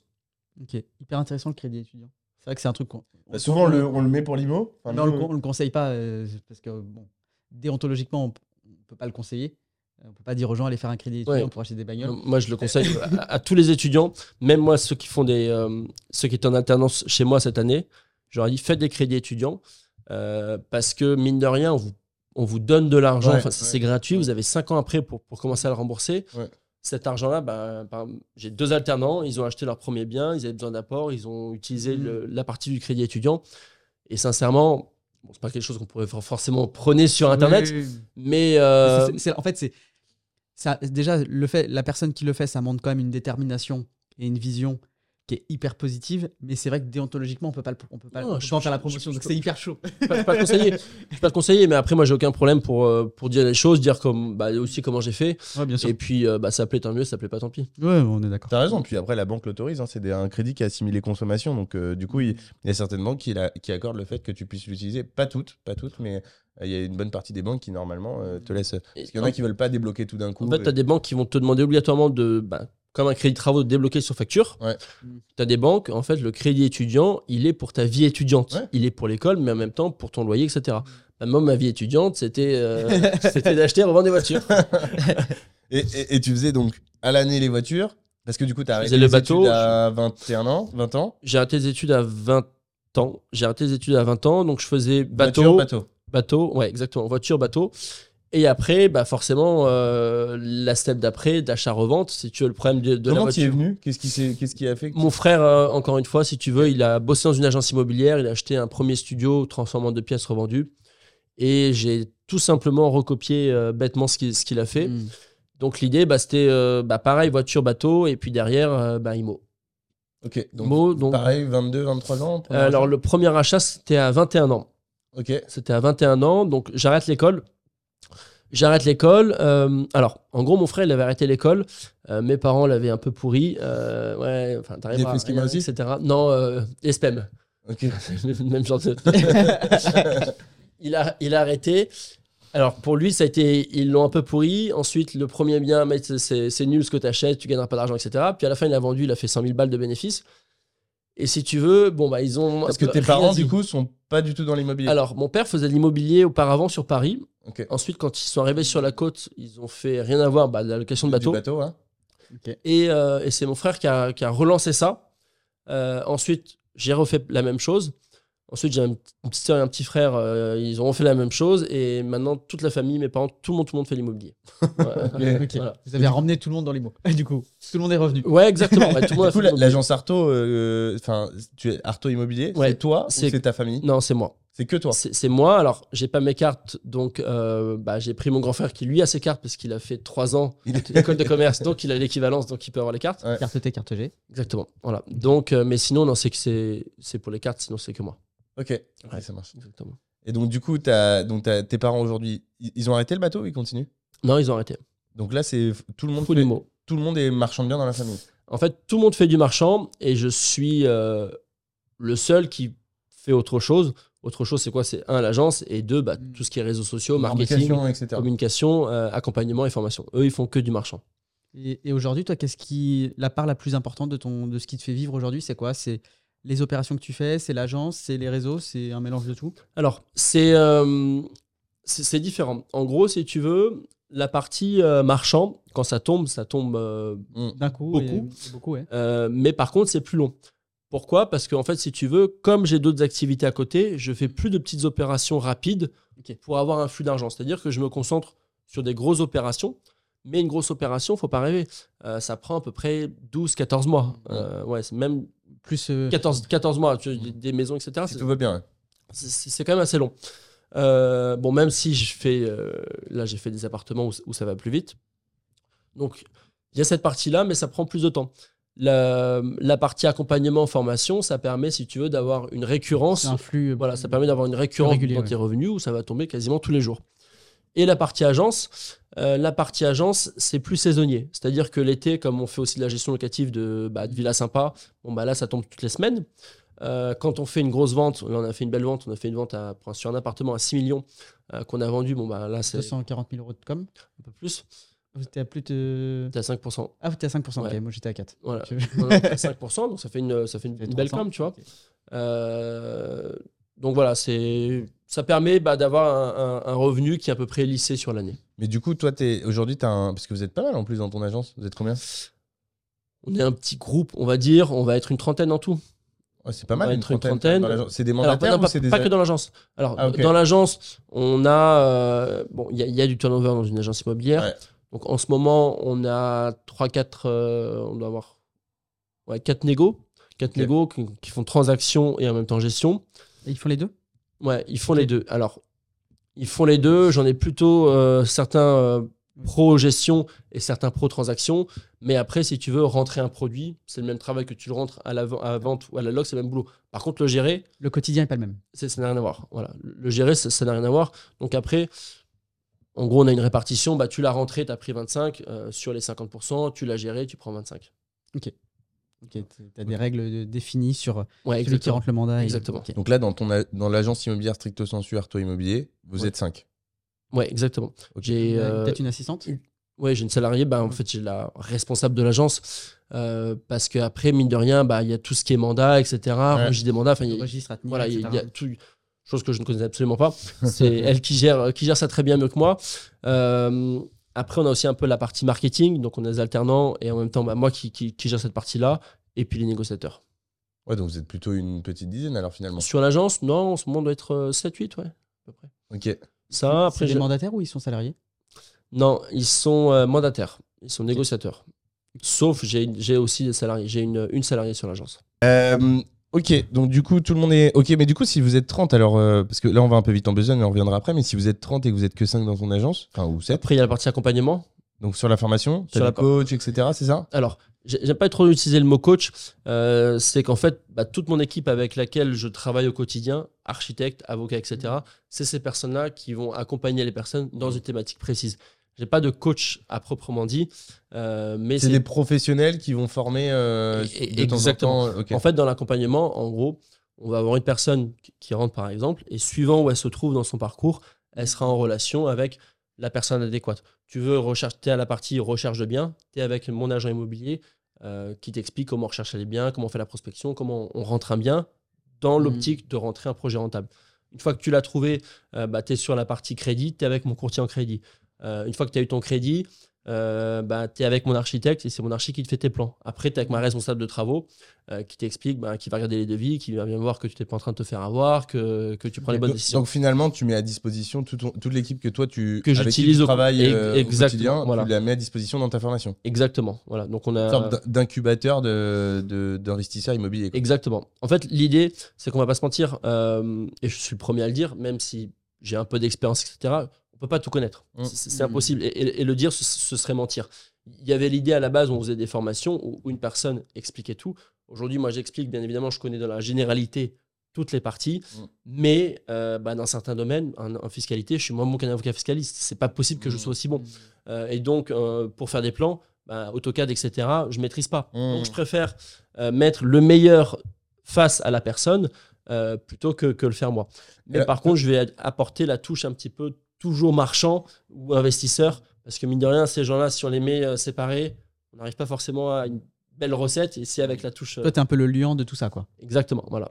Ok, hyper intéressant le crédit étudiant. C'est vrai que c'est un truc qu'on. Bah, Souvent, on le, on le met pour l'IMO. Enfin, Mais on, nous, le, le conseille pas euh, parce que bon, déontologiquement, on on peut pas le conseiller. Euh, On peut pas dire aux gens allez faire un crédit étudiant Ouais. pour acheter des bagnoles. Moi, je le conseille à, à tous les étudiants, même moi, ceux qui font des, euh, ceux qui étaient en alternance chez moi cette année, j'aurais dit faites des crédits étudiants euh, parce que mine de rien, on vous, on vous donne de l'argent, Ouais, enfin, ouais. c'est gratuit, vous avez 5 ans après pour, pour commencer à le rembourser. Cet argent-là, bah, par- j'ai deux alternants, ils ont acheté leur premier bien, ils avaient besoin d'apport, ils ont utilisé le- la partie du crédit étudiant. Et sincèrement, bon, c'est pas quelque chose qu'on pourrait for- forcément prôner sur Internet, Oui, oui, oui. mais euh, en fait, c'est ça. Déjà, le fait, la personne qui le fait, ça montre quand même une détermination et une vision qui est hyper positive. Mais c'est vrai que déontologiquement, on peut pas, le- on peut pas, Non, on peut je- pas en faire la promotion. je- donc c'est hyper chaud. je peux pas le conseiller. Je peux pas le conseiller, mais après, moi, j'ai aucun problème pour, euh, pour dire les choses, dire comme, bah, aussi comment j'ai fait. Ouais, bien sûr. Et puis, euh, bah, ça plaît tant mieux, ça plaît pas tant pis. Ouais, on est d'accord. T'as raison, puis après la banque l'autorise, hein, c'est un crédit qui assimile les consommations, donc euh, du coup il, il y a certaines banques qui, la- qui accordent le fait que tu puisses l'utiliser, pas toutes, pas toutes, mais il y a une bonne partie des banques qui normalement euh, te laissent, parce qu'il y en a qui veulent pas débloquer tout d'un coup. En fait, tu as et- des banques qui vont te demander obligatoirement de, bah, comme un crédit de travaux, de débloquer sur facture. Ouais. Tu as des banques, en fait, le crédit étudiant, il est pour ta vie étudiante. Ouais. Il est pour l'école, mais en même temps pour ton loyer, etc. Bah, moi, ma vie étudiante, c'était euh, d'acheter et revendre des voitures. Et, et- et tu faisais donc à l'année les voitures, parce que du coup tu as arrêté le les bateau, études à 21 ans, 20 ans, J'ai arrêté les études à 20 ans. J'ai arrêté les études à 20 ans, donc je faisais bateau, voiture, bateau. bateau, ouais, exactement, voiture, bateau. Et après, bah forcément, euh, la step d'après, d'achat-revente, si tu veux le problème de, de la Comment tu es voiture. venu? Qu'est-ce qui, s'est- qu'est-ce qui a fait Mon frère, euh, encore une fois, si tu veux, il a bossé dans une agence immobilière, il a acheté un premier studio transformant de pièces revendues. Et j'ai tout simplement recopié euh, bêtement ce qu'il ce qu'il a fait. Mm. Donc l'idée, bah, c'était euh, bah, pareil, voiture, bateau, et puis derrière, euh, bah, IMO. Ok, donc Mo, donc, pareil, 22, 23 ans euh, alors achat le premier achat, c'était à 21 ans. Ok, C'était à 21 ans, donc j'arrête l'école. J'arrête l'école. euh, alors, en gros, mon frère, il avait arrêté l'école. Euh, mes parents l'avaient un peu pourri. Euh, ouais, enfin, rien, aussi etc. Non, euh, SPEM. ok. même genre de. il, a, il a arrêté. Alors, pour lui, ça a été. Ils l'ont un peu pourri. Ensuite, le premier bien, c'est- nul ce que tu achètes, tu gagneras pas d'argent, etc. Puis à la fin, il a vendu, il a fait 100 000 balles de bénéfices. Et si tu veux, bon, bah, ils ont. Parce que tes parents dit. du coup sont pas du tout dans l'immobilier. Alors, mon père faisait de l'immobilier auparavant sur Paris. Ok. Ensuite, quand ils sont arrivés sur la côte, ils ont fait rien à voir, bah, de la location de Du bateau. bateau, hein. Et, euh, et c'est mon frère qui a, qui a relancé ça. Euh, ensuite, j'ai refait la même chose. Ensuite, j'ai un- une petite soeur et un petit frère, euh, ils ont refait la même chose. Et maintenant, toute la famille, mes parents, tout le monde, tout le monde fait l'immobilier. Ouais, Ok. voilà. Vous avez ramené tout le monde dans les mots. Du coup, tout le monde est revenu. Ouais, exactement. ouais, tout le monde a Du coup, fait l'agence Arto, euh, enfin, tu es Arto Immobilier, Ouais. c'est toi ou C'est- c'est ta famille? Non, c'est moi. C'est que toi. C'est c'est moi. Alors, j'ai pas mes cartes, donc euh, bah, j'ai pris mon grand frère qui lui a ses cartes parce qu'il a fait trois ans Il est- d'école de commerce, donc il a l'équivalence, donc il peut avoir les cartes. Carte T, carte G. Exactement. Voilà. Donc, euh, mais sinon, non, c'est que c'est c'est pour les cartes, sinon c'est que moi. Ok, ouais, ça marche. Exactement. Et donc, du coup, t'as- donc, t'as- tes parents aujourd'hui, ils ont arrêté le bateau ou ils continuent? Non, ils ont arrêté. Donc là, c'est tout le monde. Fait- du mot. tout le monde est marchand de biens dans la famille. En fait, tout le monde fait du marchand et je suis euh, le seul qui fait autre chose. Autre chose, c'est quoi? C'est un, l'agence et deux, bah, Mm. tout ce qui est réseaux sociaux, marketing, etc. communication, euh, accompagnement et formation. Eux, ils font que du marchand. Et, et aujourd'hui, toi, qu'est-ce qui. La part la plus importante de, ton, de ce qui te fait vivre aujourd'hui, c'est quoi? C'est les opérations que tu fais, c'est l'agence, c'est les réseaux, c'est un mélange de tout Alors, c'est euh, c'est différent. En gros, si tu veux, la partie euh, marchand, quand ça tombe, ça tombe euh, D'un coup Beaucoup. et- et beaucoup, ouais. Euh, mais par contre, c'est plus long. Pourquoi? Parce qu'en fait, si tu veux, comme j'ai d'autres activités à côté, je fais plus de petites opérations rapides pour avoir un flux d'argent. C'est-à-dire que je me concentre sur des grosses opérations. Mais une grosse opération, faut pas rêver. Euh, ça prend à peu près 12-14 mois. Euh, ouais, c'est même Plus. euh, 14, 14 mois. Tu des- des maisons, etc. Si C'est- tout va bien. c'est c'est quand même assez long. Euh, bon, même si je fais, euh, là, j'ai fait des appartements où, où ça va plus vite. Donc, il y a cette partie-là, mais ça prend plus de temps. La, la partie accompagnement, formation, ça permet, si tu veux, d'avoir une récurrence. c'est un flux. euh, Voilà, ça permet d'avoir une récurrence régulier, dans ouais. tes revenus où ça va tomber quasiment tous les jours. Et la partie agence, euh, la partie agence, c'est plus saisonnier. C'est-à-dire que l'été, comme on fait aussi de la gestion locative de, bah, de villas sympas, bon, bah, là, ça tombe toutes les semaines. Euh, quand on fait une grosse vente, là, on a fait une belle vente, on a fait une vente à- sur un appartement à 6 millions euh, qu'on a vendu. Bon, bah, là, c'est 240 000 euros de com. un peu plus. T'es à plus de. T'es à 5%. Ah, t'es à 5%, Ouais. ok, moi j'étais à 4. Voilà. Je- Non, à 5%, donc ça fait une, ça fait une, belle 300. com, tu vois. Euh, donc voilà, c'est ça permet bah, d'avoir un, un- un revenu qui est à peu près lissé sur l'année. Mais du coup, toi, aujourd'hui, tu as un. Parce que vous êtes pas mal en plus dans ton agence. Vous êtes combien? On est un petit groupe, on va dire, on va être une trentaine en tout. C'est pas On mal, va une être une trentaine. trentaine. C'est des Alors, mandataires non, ou pas, des. pas que dans l'agence. Alors, Ah, dans l'agence, on a. euh, bon, il y, a- il y a du turnover dans une agence immobilière. Ouais. Donc, en ce moment, on a 3-4. on doit avoir. Ouais, 4 négos. 4 Ok. négos qui, qui font transaction et en même temps gestion. Et ils font les deux? Ouais, ils font les deux. Alors, ils font les deux. J'en ai plutôt euh, certains euh, pro gestion et certains pro transaction. Mais après, si tu veux rentrer un produit, c'est le même travail que tu le rentres à la, ven- à la vente ou à la log, c'est le même boulot. Par contre, le gérer, Le quotidien n'est pas le même. c'est- ça n'a rien à voir. Voilà. Le gérer, ça ça n'a rien à voir. Donc après, en gros, on a une répartition. Bah, tu l'as rentré, tu as pris 25 euh, sur les 50%. Tu l'as géré, tu prends 25. Ok, tu as des règles de- définies sur Ouais, celui qui rentre le mandat. et- Exactement. Donc là, dans, ton a- dans l'agence immobilière stricto sensu Arto Immobilier, vous Ouais. êtes 5. Ouais, exactement. J'ai euh, Peut-être une assistante? Ouais, j'ai une salariée, bah, en fait, j'ai la responsable de l'agence. euh, parce qu'après, mine de rien, bah, il y a tout ce qui est mandat, etc. Registre des mandats. Enfin, il y a- Le registre à tenir, voilà, il y a- tout. Chose que je ne connais absolument pas. C'est elle qui gère, qui gère ça très bien mieux que moi. Euh, après, on a aussi un peu la partie marketing. Donc, on a des alternants et en même temps, bah, moi qui, qui, qui gère cette partie-là. Et puis les négociateurs. Ouais, donc vous êtes plutôt une petite dizaine alors finalement. Sur l'agence, non, en ce moment, on doit être 7-8, ouais, à peu près. Ok. Ça, C'est après, des j'ai- mandataires ou ils sont salariés? Non, ils sont euh, mandataires. Ils sont négociateurs. Sauf, j'ai j'ai aussi des salariés. J'ai une, une salariée sur l'agence. Euh, ok, donc du coup, tout le monde est. Ok, mais du coup, si vous êtes 30, alors. euh, parce que là, on va un peu vite en besogne, mais on reviendra après. Mais si vous êtes 30 et que vous êtes que 5 dans ton agence, enfin, ou 7, Après, il y a la partie accompagnement. donc sur la formation, Sur la des coachs, etc., c'est ça? Alors, j'ai- j'aime pas trop utiliser le mot coach. euh, c'est qu'en fait, bah, toute mon équipe avec laquelle je travaille au quotidien, architecte, avocat, etc., c'est ces personnes-là qui vont accompagner les personnes dans une thématique précise. J'ai pas de coach à proprement dit, euh, mais C'est des professionnels qui vont former euh, Et- de temps en exactement. temps. En fait, dans l'accompagnement, en gros, on va avoir une personne qui- rentre, par exemple, et suivant où elle se trouve dans son parcours, elle sera en relation avec la personne adéquate. Tu veux rechercher, es à la partie recherche de biens, tu es avec mon agent immobilier euh, qui t'explique comment rechercher les biens, comment on fait la prospection, comment on rentre un bien dans Mhm. l'optique de rentrer un projet rentable. Une fois que tu l'as trouvé, bah, tu es sur la partie crédit, tu es avec mon courtier en crédit. Euh, une fois que tu as eu ton crédit, euh, bah, tu es avec mon architecte et c'est mon archi qui te fait tes plans. Après, tu es avec ma responsable de travaux euh, qui t'explique, bah, qui va regarder les devis, qui va bien voir que tu n'es pas en train de te faire avoir, que, que tu prends les bonnes donc, décisions. donc finalement, tu mets à disposition tout ton- toute l'équipe que toi, tu Que avec qui j'utilise tu au- travailles euh, au quotidien, voilà. tu la mets à disposition dans ta formation. Exactement. Voilà. Donc, on a. Une sorte d'in- d'incubateur de- de- d'investisseurs immobiliers. quoi. Exactement. En fait, l'idée, c'est qu'on va pas se mentir, euh, et je suis le premier à le dire, même si j'ai un peu d'expérience, etc. Peut pas tout connaître. Mm. C'est c'est impossible. Et, et- et le dire, ce, ce serait mentir. Il y avait l'idée à la base, on faisait des formations où, où une personne expliquait tout. Aujourd'hui, moi, j'explique, bien évidemment, je connais dans la généralité toutes les parties, Mm. mais euh, bah, dans certains domaines, en, en fiscalité, je suis moins bon qu'un avocat fiscaliste. C'est pas possible que je sois aussi bon. Euh, et donc, euh, pour faire des plans, bah, AutoCAD, etc., je maîtrise pas. Mmh. Donc, je préfère mettre le meilleur face à la personne plutôt que, que le faire moi. Mais par contre, je vais apporter la touche un petit peu toujours marchand ou investisseur, parce que mine de rien, ces gens-là, si on les met euh, séparés, On n'arrive pas forcément à une belle recette et c'est avec la touche. euh, Toi, t'es un peu le lion de tout ça, quoi. exactement, voilà.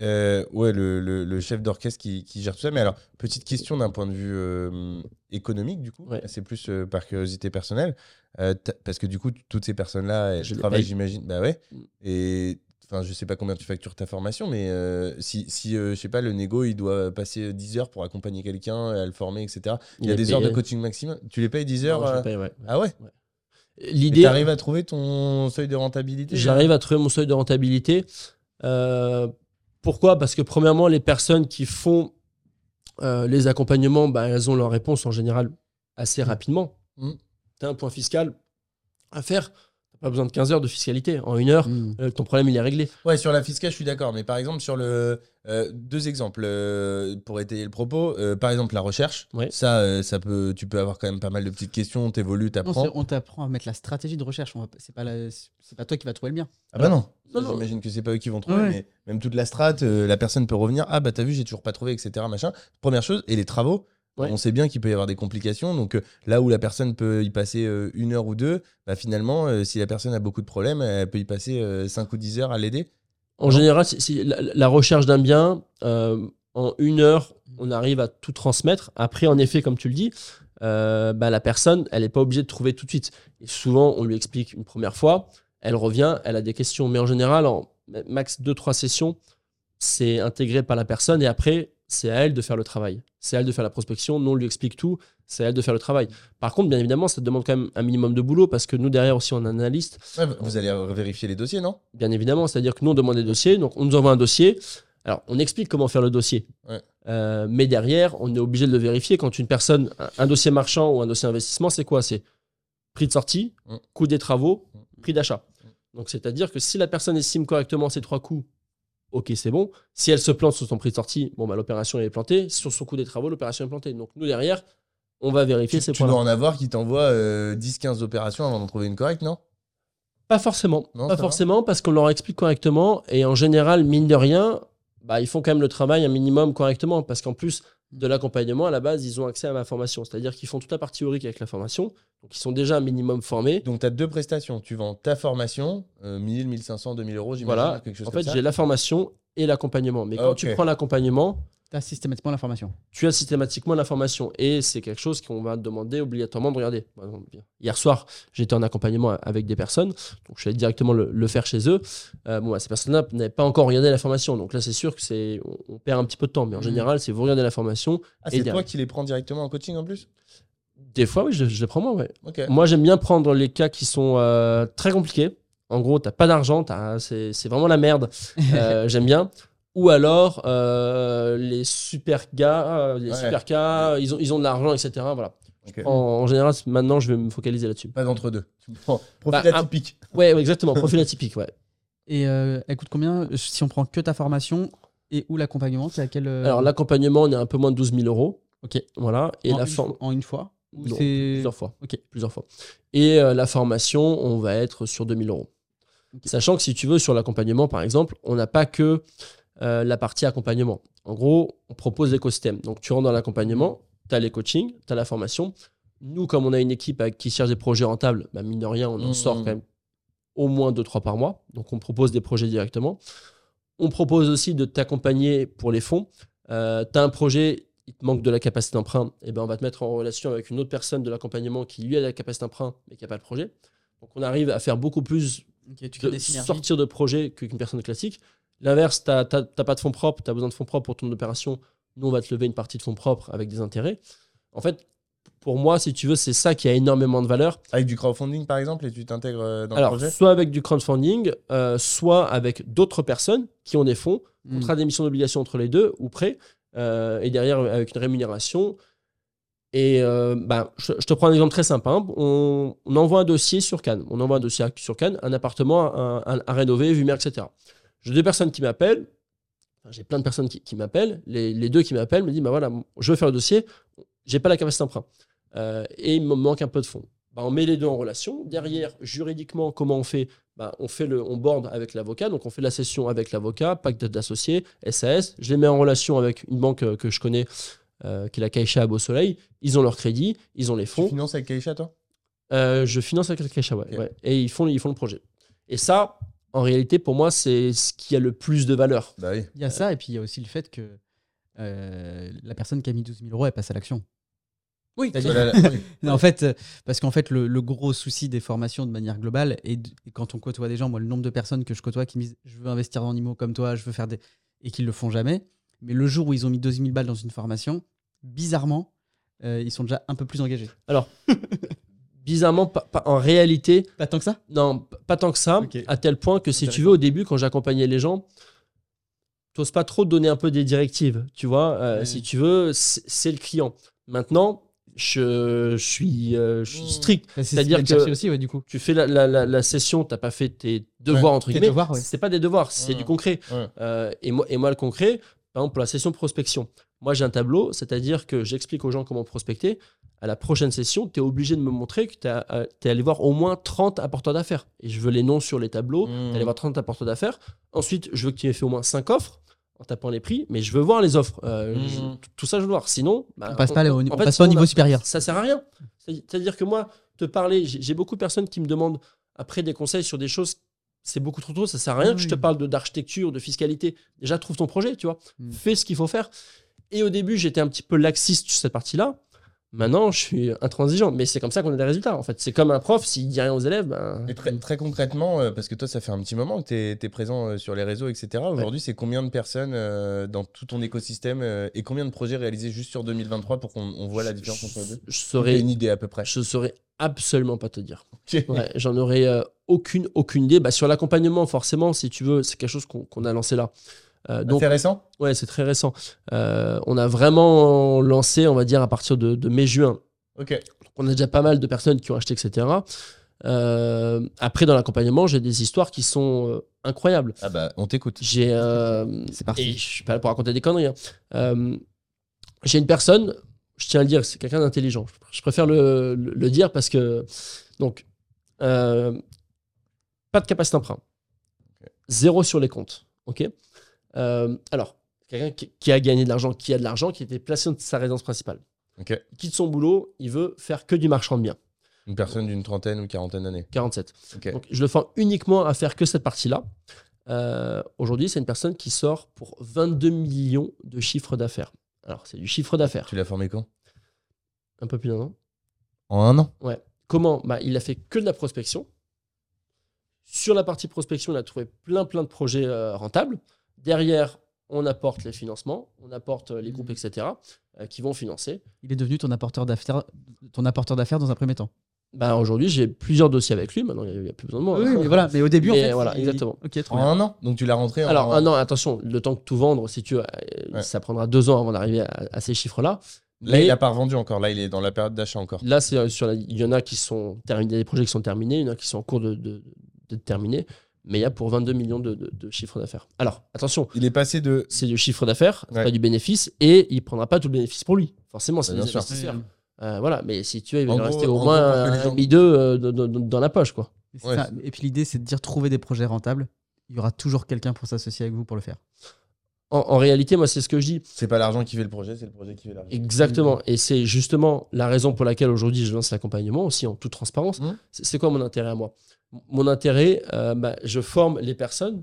Euh, ouais, le, le- le chef d'orchestre qui, qui gère tout ça. Mais alors, petite question d'un point de vue euh, économique, du coup. Ouais. C'est plus euh, par curiosité personnelle. Euh, parce que du coup, toutes ces personnes-là, elles Je travaillent, j'imagine. Bah ouais. Mm. Et enfin, je sais pas combien tu factures ta formation, mais euh, si, si euh, je sais pas, le négo, il doit passer 10 heures pour accompagner quelqu'un, à le former, etc. Il y a des heures de payé. coaching maximum. Tu les payes 10 Non, heures je euh, paye, ouais. Ah ouais L'idée, t'arrives à trouver ton seuil de rentabilité J'arrive à trouver mon seuil de rentabilité. Euh, pourquoi? Parce que premièrement, les personnes qui font euh, les accompagnements, bah, elles ont leur réponse en général assez rapidement. Mm. Tu as un point fiscal à faire, pas besoin de 15 heures de fiscalité. En une heure, Mm. euh, ton problème il est réglé. Ouais, sur la fiscale, je suis d'accord. Mais par exemple, sur le. euh, deux exemples euh, pour étayer le propos. Euh, par exemple, la recherche. Ouais. Ça, euh, ça peut, tu peux avoir quand même pas mal de petites questions. T'évolues, t'apprends. on t'apprend à mettre la stratégie de recherche. On va- C'est pas, la- c'est pas toi qui vas trouver le bien. Ah bah non. Non, non. J'imagine que c'est pas eux qui vont trouver. Ouais. Mais même toute la strat, euh, la personne peut revenir. Ah bah t'as vu, j'ai toujours pas trouvé, etc. Machin. Première chose. Et les travaux. Ouais. On sait bien qu'il peut y avoir des complications. Donc euh, là où la personne peut y passer euh, une heure ou deux, bah finalement, euh, si la personne a beaucoup de problèmes, elle peut y passer 5 ou 10 heures à l'aider. En général, si, si la, la recherche d'un bien, en une heure, on arrive à tout transmettre. Après, en effet, comme tu le dis, bah, la personne, elle n'est pas obligée de trouver tout de suite. Et souvent, on lui explique une première fois, elle revient, elle a des questions. Mais en général, en max 2-3 sessions, c'est intégré par la personne et après, c'est à elle de faire le travail. C'est à elle de faire la prospection. Nous, on lui explique tout. C'est à elle de faire le travail. Par contre, bien évidemment, ça demande quand même un minimum de boulot parce que nous, derrière aussi, on un analyste Ouais, vous allez vérifier les dossiers, non? Bien évidemment. C'est-à-dire que nous, on demande des dossiers, donc on nous envoie un dossier. Alors, on explique comment faire le dossier. Ouais. Euh, mais derrière, on est obligé de le vérifier. Quand une personne, un, un dossier marchand ou un dossier investissement, c'est quoi? C'est prix de sortie, coût des travaux, prix d'achat. Donc, c'est-à-dire que si la personne estime correctement ces trois coûts, ok, c'est bon. Si elle se plante sur son prix de sortie, bon, bah, l'opération est plantée. Sur son coût des travaux, l'opération est plantée. Donc, nous, derrière, on va vérifier Tu, ces tu dois en avoir qui t'envoient 10-15 opérations avant d'en trouver une correcte, non? Pas forcément. Non, pas va forcément, parce qu'on leur explique correctement. Et en général, mine de rien, bah, ils font quand même le travail un minimum correctement. Parce qu'en plus de l'accompagnement, à la base, ils ont accès à ma formation. C'est-à-dire qu'ils font toute la partie théorique avec la formation. Donc, ils sont déjà un minimum formés. Donc, tu as deux prestations. Tu vends ta formation, euh, 1000, 1500, 2000 euros, j'imagine. Voilà. Quelque chose En fait, j'ai la formation et l'accompagnement. Mais quand Ok. tu prends l'accompagnement, T'as systématiquement l'information. tu as systématiquement l'information. Et c'est quelque chose qu'on va te demander obligatoirement de regarder. Hier soir, j'étais en accompagnement avec des personnes. Donc, je suis allé directement le, le faire chez eux. Euh, bon, bah, ces personnes-là n'avaient pas encore regardé la formation. Donc là, c'est sûr que c'est on, on perd un petit peu de temps. Mais en Mhm. général, c'est vous regardez la formation. Ah, c'est toi qui les prends directement en coaching en plus? Des fois, oui, je, je les prends moi. Ouais. Moi, j'aime bien prendre les cas qui sont euh, très compliqués. En gros, t'as pas d'argent, t'as- c'est c'est vraiment la merde. Euh, j'aime bien. Ou alors euh, les super gars, euh, les Ouais. super cas, ils ont, ils ont de l'argent, etc. Voilà. En, en général, maintenant, je vais me focaliser là-dessus. Pas prends profil Bah, ah. atypique. Ouais, ouais, exactement. Profil atypique, ouais. Et euh, elle coûte combien si on prend que ta formation et ou l'accompagnement C'est à quel euh, Alors, l'accompagnement, on est un peu moins de 12 000 euros. Ok. Voilà. Et en, la une forme. fois, en une fois ou Non, plusieurs fois. Ok. Plusieurs fois. Et euh, la formation, on va être sur 2000 euros. Sachant que si tu veux, sur l'accompagnement, par exemple, on n'a pas que euh, la partie accompagnement. En gros, on propose l'écosystème. Donc, tu rentres dans l'accompagnement, tu as les coachings, tu as la formation. Nous, comme on a une équipe qui cherche des projets rentables, bah, mine de rien, on en Mhm. sort quand même au moins 2-3 par mois. Donc, on propose des projets directement. On propose aussi de t'accompagner pour les fonds. tu as un projet, il te manque de la capacité d'emprunt, et ben on va te mettre en relation avec une autre personne de l'accompagnement qui lui a la capacité d'emprunt mais qui n'a pas le projet. Donc on arrive à faire beaucoup plus tu de sortir de projet qu'une personne classique. L'inverse, tu n'as pas de fonds propres, tu as besoin de fonds propres pour ton opération. Nous, on va te lever une partie de fonds propres avec des intérêts. En fait, pour moi, si tu veux, c'est ça qui a énormément de valeur. Avec du crowdfunding, par exemple, et tu t'intègres euh, dans Alors, le projet? soit avec du crowdfunding, euh, soit avec d'autres personnes qui ont des fonds, Mm. contrat d'émission d'obligation entre les deux ou prêt, euh, et derrière avec une rémunération. Et euh, bah, je, je te prends un exemple très simple. hein. On, on envoie un dossier sur Cannes. On envoie un dossier sur Cannes, un appartement à, à- à rénover, etc. J'ai deux personnes qui m'appellent. J'ai plein de personnes qui, qui m'appellent. Les, les deux qui m'appellent me disent bah voilà, je veux faire le dossier. J'ai pas la capacité d'emprunt. Euh, et il me manque un peu de fonds. Bah, on met les deux en relation. Derrière, juridiquement, comment on fait? Bah, on fait le, on borde avec l'avocat, donc on fait la session avec l'avocat, pacte d'associés, SAS. Je les mets en relation avec une banque euh, que je connais, euh, qui est la Caixa à Beau Soleil. Ils ont leur crédit, ils ont les Tu fonds. finances avec Kaisha, toi? Euh, je finance avec Alkacha, ouais, Ok. ouais. Et ils font, ils font le projet. Et ça, en réalité, pour moi, c'est ce qui a le plus de valeur. Bah oui. Il y a ça, et puis il y a aussi le fait que euh, la personne qui a mis 12 000 euros, elle passe à l'action. Oui, Voilà, en fait, parce qu'en fait, le, le gros souci des formations de manière globale, et, quand on côtoie des gens, moi, le nombre de personnes que je côtoie qui me disent je veux investir dans l'IMO comme toi, je veux faire des. et qui le font jamais. Mais le jour où ils ont mis 12 000 balles dans une formation, bizarrement, euh, ils sont déjà un peu plus engagés. bizarrement, pas- pas- en réalité, Pas tant que ça? non, pas tant que ça, à tel point que si tu veux, au début, quand j'accompagnais les gens, t'oses pas trop donner un peu des directives, tu vois. euh, Ouais. Si tu veux, c'est le client. Maintenant, je, je suis, euh, je suis Mm. strict. Bah, C'est ce C'est-à-dire que- aussi, ouais, du coup. Tu fais la, la, la, la session, t'as pas fait tes devoirs, entre guillemets. ouais. C'est pas des devoirs, c'est Ouais. du concret. Ouais. Euh, et, moi, et moi, le concret, par exemple, pour la session prospection, moi, j'ai un tableau, c'est-à-dire que j'explique aux gens comment prospecter. À la prochaine session, tu es obligé de me montrer que tu es allé voir au moins 30 apporteurs d'affaires. Et je veux les noms sur les tableaux. Mmh. Tu allé voir 30 apporteurs d'affaires. Ensuite, je veux que tu aies fait au moins 5 offres en tapant les prix, mais je veux voir les offres. Euh, Mmh. je- tout ça, je veux voir. Sinon, bah, On passe pas, au- on fait, passe pas au niveau supérieur. ça sert à rien. C'est- C'est-à-dire que moi, te parler, j'ai beaucoup de personnes qui me demandent après des conseils sur des choses. C'est beaucoup trop tôt, ça sert à rien Ah que je te parle de- d'architecture, de fiscalité. Déjà, trouve ton projet, tu vois. Mm. Fais ce qu'il faut faire. Et au début, j'étais un petit peu laxiste sur cette partie-là. Maintenant, je suis intransigeant. Mais c'est comme ça qu'on a des résultats. En fait, c'est comme un prof, s'il dit rien aux élèves, ben, Et très, très concrètement, euh, parce que toi, ça fait un petit moment que tu es, présent euh, sur les réseaux, etc. Aujourd'hui, c'est combien de personnes euh, dans tout ton écosystème et combien de projets réalisés juste sur 2023 pour qu'on on voit la différence entre les deux? Je saurais, une idée à peu près. je saurais absolument pas te dire. Ouais, J'en aurais euh, aucune, aucune idée. Bah, sur l'accompagnement, forcément, si tu veux, c'est quelque chose qu'on qu'on a lancé là. Euh, donc, C'est récent? Ouais, c'est très récent. Euh, on a vraiment lancé, on va dire, à partir de, de mai-juin. Ok. Donc, on a déjà pas mal de personnes qui ont acheté, etc. Euh, après, dans l'accompagnement, j'ai des histoires qui sont euh, incroyables. Ah bah, on t'écoute. J'ai. euh, C'est parti. et je suis pas là pour raconter des conneries. hein. Euh, j'ai une personne, je tiens à le dire, c'est quelqu'un d'intelligent. Je préfère le, le- le dire parce que. Donc, euh, pas de capacité d'emprunt. Zéro sur les comptes. OK? Euh, Alors, quelqu'un qui, qui a gagné de l'argent, qui a de l'argent, qui était placé dans sa résidence principale. Il quitte son boulot, il veut faire que du marchand de biens. Une personne d'une trentaine ou quarantaine d'années. 47. Ok. Donc, je le forme uniquement à faire que cette partie-là. Euh, Aujourd'hui, c'est une personne qui sort pour 22 millions de chiffre d'affaires. Alors, c'est du chiffre d'affaires. Tu l'as formé quand? Un peu plus d'un an. En un an? Ouais. Comment? Bah, Il a fait que de la prospection. Sur la partie prospection, il a trouvé plein, plein de projets euh, rentables. Derrière, on apporte les financements, on apporte euh, les groupes, etc., euh, qui vont financer. Il est devenu ton apporteur d'affaires, ton apporteur d'affaires dans un premier temps. Bah, Aujourd'hui, j'ai plusieurs dossiers avec lui. Maintenant, il n'y a, plus besoin de moi. Oui, mais voilà. Mais au début, Mais en fait, voilà, il- exactement. Ok, trop En bien. un an Donc tu l'as rentré en Alors, ah non, attention, le temps que tout vendre, si tu veux, euh, Ouais. ça prendra deux ans avant d'arriver à, à ces chiffres-là. Là, Mais- il n'a pas revendu encore. Là, il est dans la période d'achat encore. Là, c'est sur la- il y en a qui sont terminés, des projets qui sont terminés, il y en a qui sont en cours de, de, de terminer, mais il y a pour 22 millions de, de, de chiffre d'affaires. Alors, attention, Il est passé de. c'est du chiffre d'affaires, Ouais. pas du bénéfice, et il prendra pas tout le bénéfice pour lui. Forcément, c'est Bah, des bien sûr. investisseurs. Euh, voilà, mais si tu veux, il va rester au moins un demi deux euh, dans- la poche, quoi. Ouais, ça. Et puis l'idée, c'est de dire trouver des projets rentables. Il y aura toujours quelqu'un pour s'associer avec vous pour le faire. En, en réalité, moi, c'est ce que je dis. C'est pas l'argent qui fait le projet, c'est le projet qui fait l'argent. Exactement. Et c'est justement la raison pour laquelle aujourd'hui je lance l'accompagnement aussi en toute transparence. Mhm. C'est quoi mon intérêt à moi? Mon intérêt, euh, bah, je forme les personnes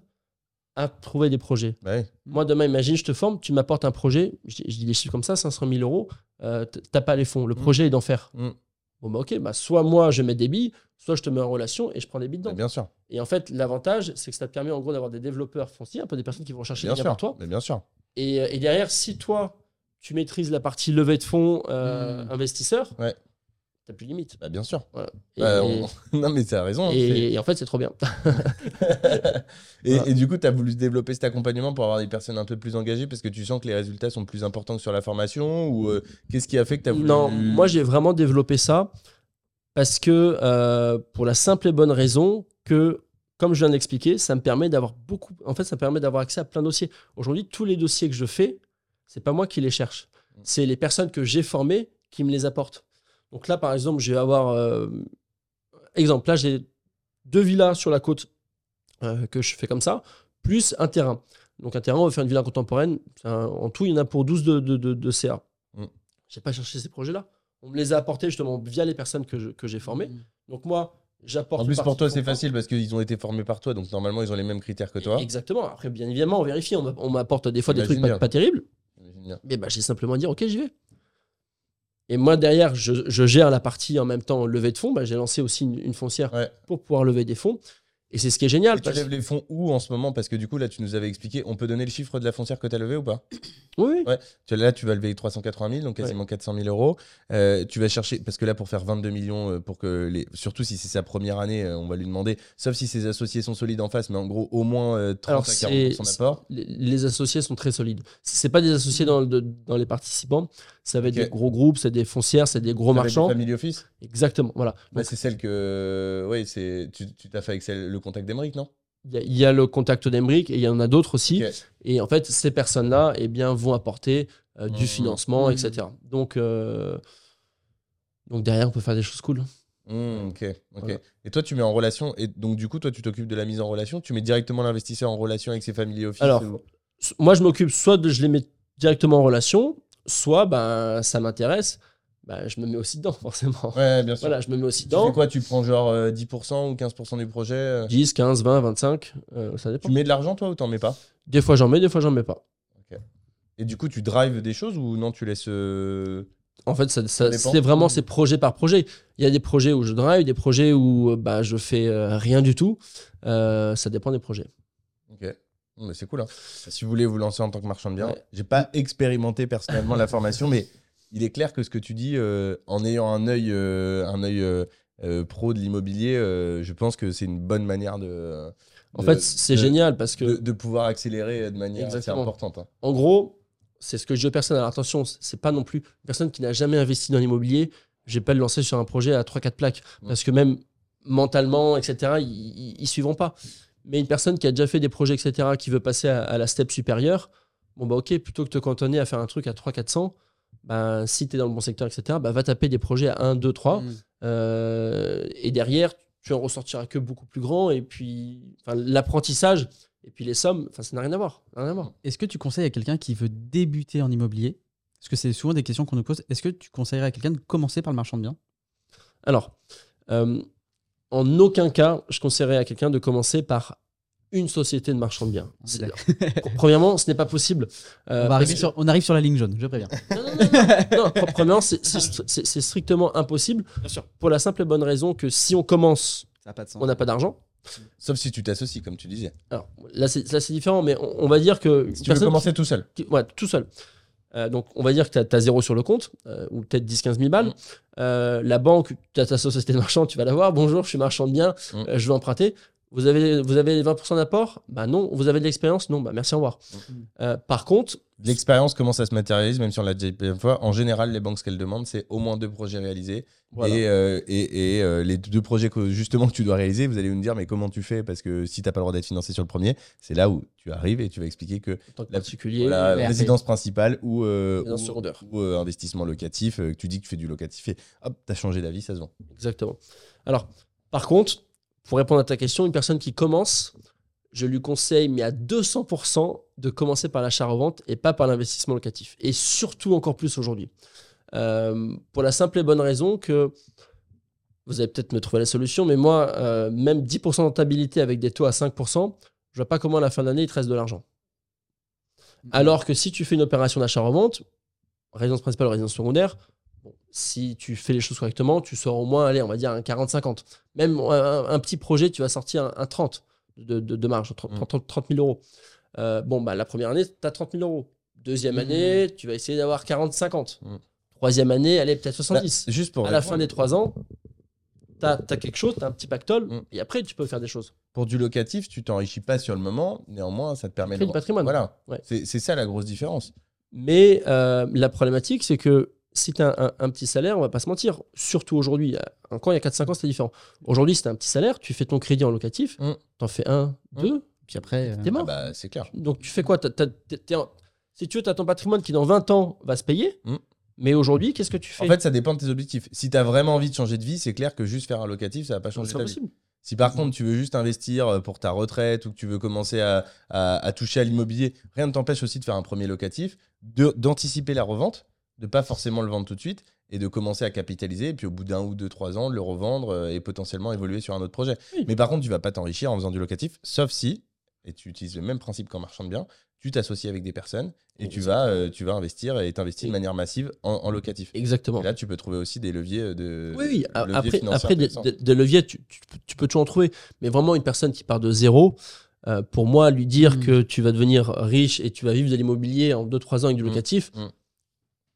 à trouver des projets. Bah. Moi, demain, imagine, je te forme, tu m'apportes un projet, je, je dis des chiffres comme ça, 500 000 euros, euh, t'as pas les fonds. Le Mhm. projet est d'enfer. Mhm. Bon, bah ok, bah, soit moi, je mets des billes, soit je te mets en relation et je prends des billes dedans. bien sûr. Et en fait, l'avantage, c'est que ça te permet en gros d'avoir des développeurs fonciers, un peu des personnes qui vont chercher Bien des biens sûr. toi. Mais bien sûr. Et, euh, et derrière, si toi, tu maîtrises la partie levée de fonds euh, Mm. investisseur, Ouais. t'as plus de limite. Bah, bien sûr. Voilà. Et, Bah, on- non, mais t'as raison. et- et en fait, c'est trop bien. et, Voilà. et du coup, tu as voulu développer cet accompagnement pour avoir des personnes un peu plus engagées parce que tu sens que les résultats sont plus importants que sur la formation Ou euh, qu'est-ce qui a fait que tu as voulu. Non, moi, j'ai vraiment développé ça parce que, euh, pour la simple et bonne raison que, comme je viens d'expliquer, ça me permet d'avoir beaucoup. En fait, ça me permet d'avoir accès à plein de dossiers. Aujourd'hui, tous les dossiers que je fais, c'est pas moi qui les cherche. C'est les personnes que j'ai formées qui me les apportent. Donc là, par exemple, je vais avoir. euh, exemple, là, j'ai deux villas sur la côte euh, que je fais comme ça, plus un terrain. Donc un terrain, on va faire une villa contemporaine. Un- en tout, il y en a pour 12 de, de, de, de CA. Mm. J'ai pas cherché ces projets-là. On me les a apportés justement via les personnes que je- que j'ai formées. Donc moi, j'apporte. En plus, pour toi, c'est facile parce qu'ils ont été formés par toi, donc normalement, ils ont les mêmes critères que toi. Exactement. Après, bien évidemment, on vérifie. On m'a- on m'apporte des fois des trucs pas, pas terribles. Mais bah, j'ai simplement à dire, ok, j'y vais. Et moi, derrière, je, je gère la partie en même temps levée de fonds. Bah, j'ai lancé aussi une, une foncière Ouais. pour pouvoir lever des fonds. Et c'est ce qui est génial. Et tu parce- lèves les fonds où en ce moment? Parce que du coup, là, tu nous avais expliqué, on peut donner le chiffre de la foncière que tu as levé ou pas? Oui. Ouais. Là, tu vas lever 380 000, donc quasiment 400 000 euros. Euh, tu vas chercher, parce que là, pour faire 22 millions, euh, pour que les, surtout si c'est sa première année, euh, on va lui demander, sauf si ses associés sont solides en face, mais en gros, au moins euh, 30 Alors, à c'est- 40 d'apport. les, associés sont très solides. C'est pas des associés dans, le- de- dans les participants. Ça va être des gros groupes, c'est des foncières, c'est des gros Avec marchands. Family Office Exactement. Voilà. Bah, C'est celle que. Oui, c'est tu t'as fait avec celle- le contact d'Emeric, non? Il y, a- il y a le contact d'Emeric et il y en a d'autres aussi. Et en fait, ces personnes-là eh bien, vont apporter euh, du Mhm. financement, Mhm. etc. Donc, euh, donc derrière, on peut faire des choses cool. Hmm, ok. Voilà. Et toi, tu mets en relation, et donc du coup, toi, tu t'occupes de la mise en relation, tu mets directement l'investisseur en relation avec ses family office Alors, Moi, je m'occupe soit de je les mets directement en relation, soit ben, ça m'intéresse, ben, je me mets aussi dedans, forcément. Ouais, bien sûr. Voilà, je me mets aussi Tu dedans. fais quoi Tu prends genre euh, 10% ou 15% du projet euh 10, 15, 20, 25, euh, ça dépend. Tu mets de l'argent, toi, ou t'en mets pas? Des fois j'en mets, des fois j'en mets pas. Et du coup, tu drives des choses ou non, tu laisses. euh, En fait, ça, ça- c'est vraiment c'est projet par projet. Il y a des projets où je drive, des projets où euh, bah, je fais euh, rien du tout. Euh, ça dépend des projets. Mais c'est cool. hein. Si vous voulez vous lancer en tant que marchand de biens, Ouais. j'ai pas expérimenté personnellement la formation, mais il est clair que ce que tu dis, euh, en ayant un œil, euh, un œil euh, pro de l'immobilier, je pense que c'est une bonne manière de. En de- fait, c'est génial parce que, De, de pouvoir accélérer de manière assez importante. hein. en gros, c'est ce que je dis aux personnes. Alors attention, c'est pas non plus une personne qui n'a jamais investi dans l'immobilier. Je vais pas le lancer sur un projet à 3-4 plaques Mm. parce que même mentalement, etc., ils, ils, ils suivront pas. Mais une personne qui a déjà fait des projets, etc., qui veut passer à, à la step supérieure, bon, bah ok, plutôt que de te cantonner à faire un truc à 300-400, bah, si tu es dans le bon secteur, etc., bah, va taper des projets à 1, 2, 3. Mm. Euh, et derrière, tu en ressortiras que beaucoup plus grand. Et puis, enfin, l'apprentissage et puis les sommes, enfin, ça n'a rien à voir. Rien à voir. Est-ce que tu conseilles à quelqu'un qui veut débuter en immobilier? Parce que c'est souvent des questions qu'on nous pose. Est-ce que tu conseillerais à quelqu'un de commencer par le marchand de biens? Alors, euh, en aucun cas, je conseillerais à quelqu'un de commencer par une société de marchand de biens. Premièrement, ce n'est pas possible. euh, on, va parce arriver que- sur, on arrive sur la ligne jaune, je préviens. Non, non, non, non. Non, pre- premièrement, c'est- strictement impossible Bien sûr. pour la simple et bonne raison que si on commence, Ça n'a pas de sens. on n'a pas d'argent. Sauf si tu t'associes, comme tu disais. Alors là, c'est différent, mais on, on va dire que. Si tu veux commencer tout seul. qui- ouais, tout seul. Euh, donc, on va dire que tu as, zéro sur le compte, euh, ou peut-être 10-15 000 balles. Mm. Euh, la banque, tu as ta société de marchand, tu vas la voir. Bonjour, je suis marchand de biens, Mm. je veux emprunter. Vous avez, vous avez les 20% d'apport? Bah non. Vous avez de l'expérience? Non, bah merci, au revoir. Mm. Euh, par contre, L'expérience, comment ça se matérialise, même si on l'a déjà dit fois. En général, les banques, ce qu'elles demandent, c'est au moins deux projets réalisés. voilà. Et, euh, et, et, euh, les deux projets que justement que tu dois réaliser, vous allez me dire, mais comment tu fais? Parce que si tu n'as pas le droit d'être financé sur le premier, c'est là où tu arrives et tu vas expliquer que en tant que la- particulier, la résidence principale ou, euh, ou- euh, investissement locatif, euh, que tu dis que tu fais du locatif et hop, tu as changé d'avis, ça se vend. Exactement. Alors, par contre, pour répondre à ta question, une personne qui commence, je lui conseille, mais à 200%, de commencer par l'achat-revente et pas par l'investissement locatif. Et surtout encore plus aujourd'hui. Euh, pour la simple et bonne raison que vous allez peut-être me trouver la solution, mais moi, euh, même 10% de rentabilité avec des taux à 5%, je vois pas comment à la fin de l'année, il te reste de l'argent. Alors que si tu fais une opération d'achat-revente, résidence principale ou résidence secondaire, si tu fais les choses correctement, tu sors au moins, allez, on va dire un 40-50. Même un, un petit projet, tu vas sortir un, un 30 de, de- de marge, 30, Mm. 30 30 000 euros. Euh, bon, bah, la première année, tu as 30 000 euros. Deuxième Mm. année, tu vas essayer d'avoir 40-50. Mm. Troisième année, allez, peut-être Bah, 70. juste pour à la fin des trois ans, tu as, quelque chose, tu as un petit pactole, Mm. et après, tu peux faire des choses. pour du locatif, tu t'enrichis pas sur le moment, néanmoins, ça te permet de. du patrimoine. Voilà, Ouais. c'est ça la grosse différence. Mais euh, la problématique, c'est que si tu as un, un petit salaire, on va pas se mentir, surtout aujourd'hui, euh, encore il y a 4-5 ans, c'était différent. Aujourd'hui, si tu as un petit salaire, tu fais ton crédit en locatif, Mm. tu en fais un, Mm. deux, Puis après, euh, t'es mort. Ah bah, c'est clair. Donc tu fais quoi? En- Si tu veux, tu as ton patrimoine qui dans 20 ans va se payer, Mm. mais aujourd'hui, qu'est-ce que tu fais? En fait, ça dépend de tes objectifs. Si tu as vraiment envie de changer de vie, c'est clair que juste faire un locatif, ça va pas c'est changer ta vie. possible. Si par contre tu veux juste investir euh, pour ta retraite ou que tu veux commencer à, à- à toucher à l'immobilier, rien ne t'empêche aussi de faire un premier locatif, d'anticiper la revente, de pas forcément le vendre tout de suite et de commencer à capitaliser, et puis au bout d'un ou deux, trois ans, de le revendre euh, et potentiellement évoluer sur un autre projet. Oui. Mais par contre, tu vas pas t'enrichir en faisant du locatif, sauf si, et tu utilises le même principe qu'en marchand de biens, tu t'associes avec des personnes et tu vas, euh, tu vas investir et t'investis de manière massive en, en locatif. Exactement. Et là, tu peux trouver aussi des leviers de. Oui, oui. Leviers Après, après des, des leviers, tu, tu- tu peux toujours en trouver. Mais vraiment, une personne qui part de zéro, euh, pour moi, lui dire Mm. que tu vas devenir riche et tu vas vivre de l'immobilier en 2-3 ans avec du Mm. locatif, Mm.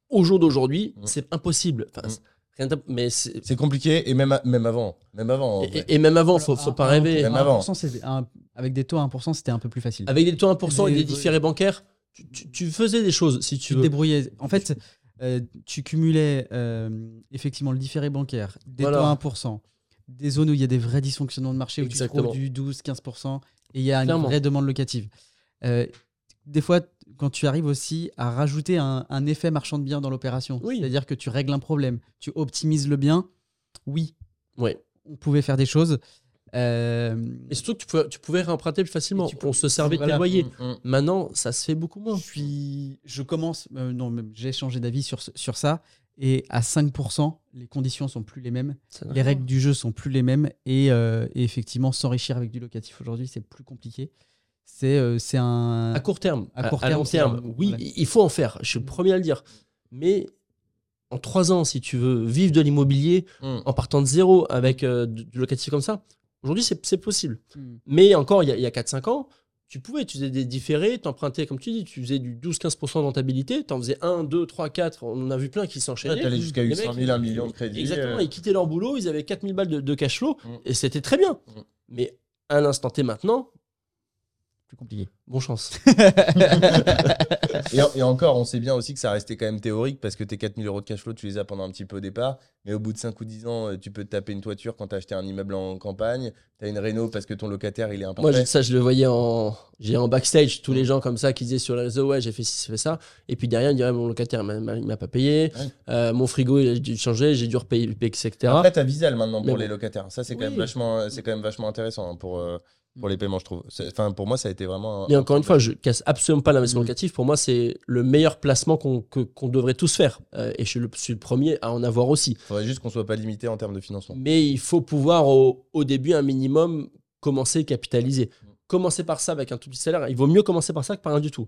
Au jour d'aujourd'hui, Mm. c'est impossible. Enfin, Mm. mais c'est- C'est compliqué, et même, à- même avant. Même avant. et, et même avant, faut, faut Un- pas rêver. Même un avant. 1%, c'était un- avec des taux à 1%, c'était un peu plus facile. Avec des taux 1% et des différés bancaires, tu, tu- tu faisais des choses si tu tu te veux. débrouillais. En fait, euh, tu cumulais euh, effectivement le différé bancaire, des Voilà. taux à 1%, des zones où il y a des vrais dysfonctionnements de marché, où Exactement. tu trouves du 12-15%, et il y a une Clairement. vraie demande locative. Euh, des fois, quand tu arrives aussi à rajouter un, un effet marchand de biens dans l'opération, Oui. c'est-à-dire que tu règles un problème, tu optimises le bien, oui, Ouais. on pouvait faire des choses. Euh, Et surtout que tu pouvais, tu pouvais réemprunter plus facilement. On se servait de tes loyers. Mm, mm. Maintenant, ça se fait beaucoup moins. je suis, je commence, euh, non, j'ai changé d'avis sur, sur ça. Et à 5%, les conditions sont plus les mêmes, les règles du jeu sont plus les mêmes. Et, euh, et effectivement, s'enrichir avec du locatif aujourd'hui, c'est plus compliqué. C'est euh, c'est un. À court terme. À court long terme, c'est terme, un- oui, il faut en faire. Je suis le premier à le dire. Mais en trois ans, si tu veux vivre de l'immobilier Mm. en partant de zéro avec euh, du locatif comme ça, aujourd'hui, c'est c'est possible. Hmm. Mais encore, il y a, a 4-5 ans, tu pouvais, tu faisais des différés, t'empruntais, comme tu dis, tu faisais du 12-15% de rentabilité, t'en faisais 1, 2, 3, 4, on en a vu plein qui Ouais, s'enchaînaient. T'allais jusqu'à Les 800 mecs, 000, 1 million de crédits. Exactement, euh, ils quittaient leur boulot, ils avaient 4000 balles de, de cash flow, Mm. et c'était très bien. Mm. Mais à l'instant T maintenant, compliqué. bon chance. Et, et encore, on sait bien aussi que ça restait quand même théorique parce que tes 4000 euros de cash flow, tu les as pendant un petit peu au départ. Mais au bout de 5 ou 10 ans, euh, tu peux te taper une toiture quand tu as acheté un immeuble en campagne. Tu as une réno parce que ton locataire, il est Moi, imparfait. je- ça, je le voyais en, j'ai en backstage, tous les gens comme ça qui disaient sur les réseaux, ouais, j'ai fait ci, j'ai fait ça. Et puis derrière, ils diraient, mon locataire, il m'a- m'a- pas payé. Ouais. Euh, mon frigo, il a dû changer, j'ai dû repayer, etc. Après, tu as Visal maintenant pour Mais les locataires. Ça, c'est quand, Oui. même vachement- c'est quand même vachement intéressant hein, pour, euh, pour les paiements, je trouve. Enfin, pour moi, ça a été vraiment. Mais encore une fois, je casse absolument pas l'investissement locatif. Pour moi, c'est le meilleur placement qu'on qu'on devrait tous faire. Euh, et je suis le, je suis le premier à en avoir aussi. faudrait juste qu'on soit pas limité en termes de financement. Mais il faut pouvoir, au, au début, un minimum, commencer à capitaliser. Commencer par ça avec un tout petit salaire. Il vaut mieux commencer par ça que par rien du tout.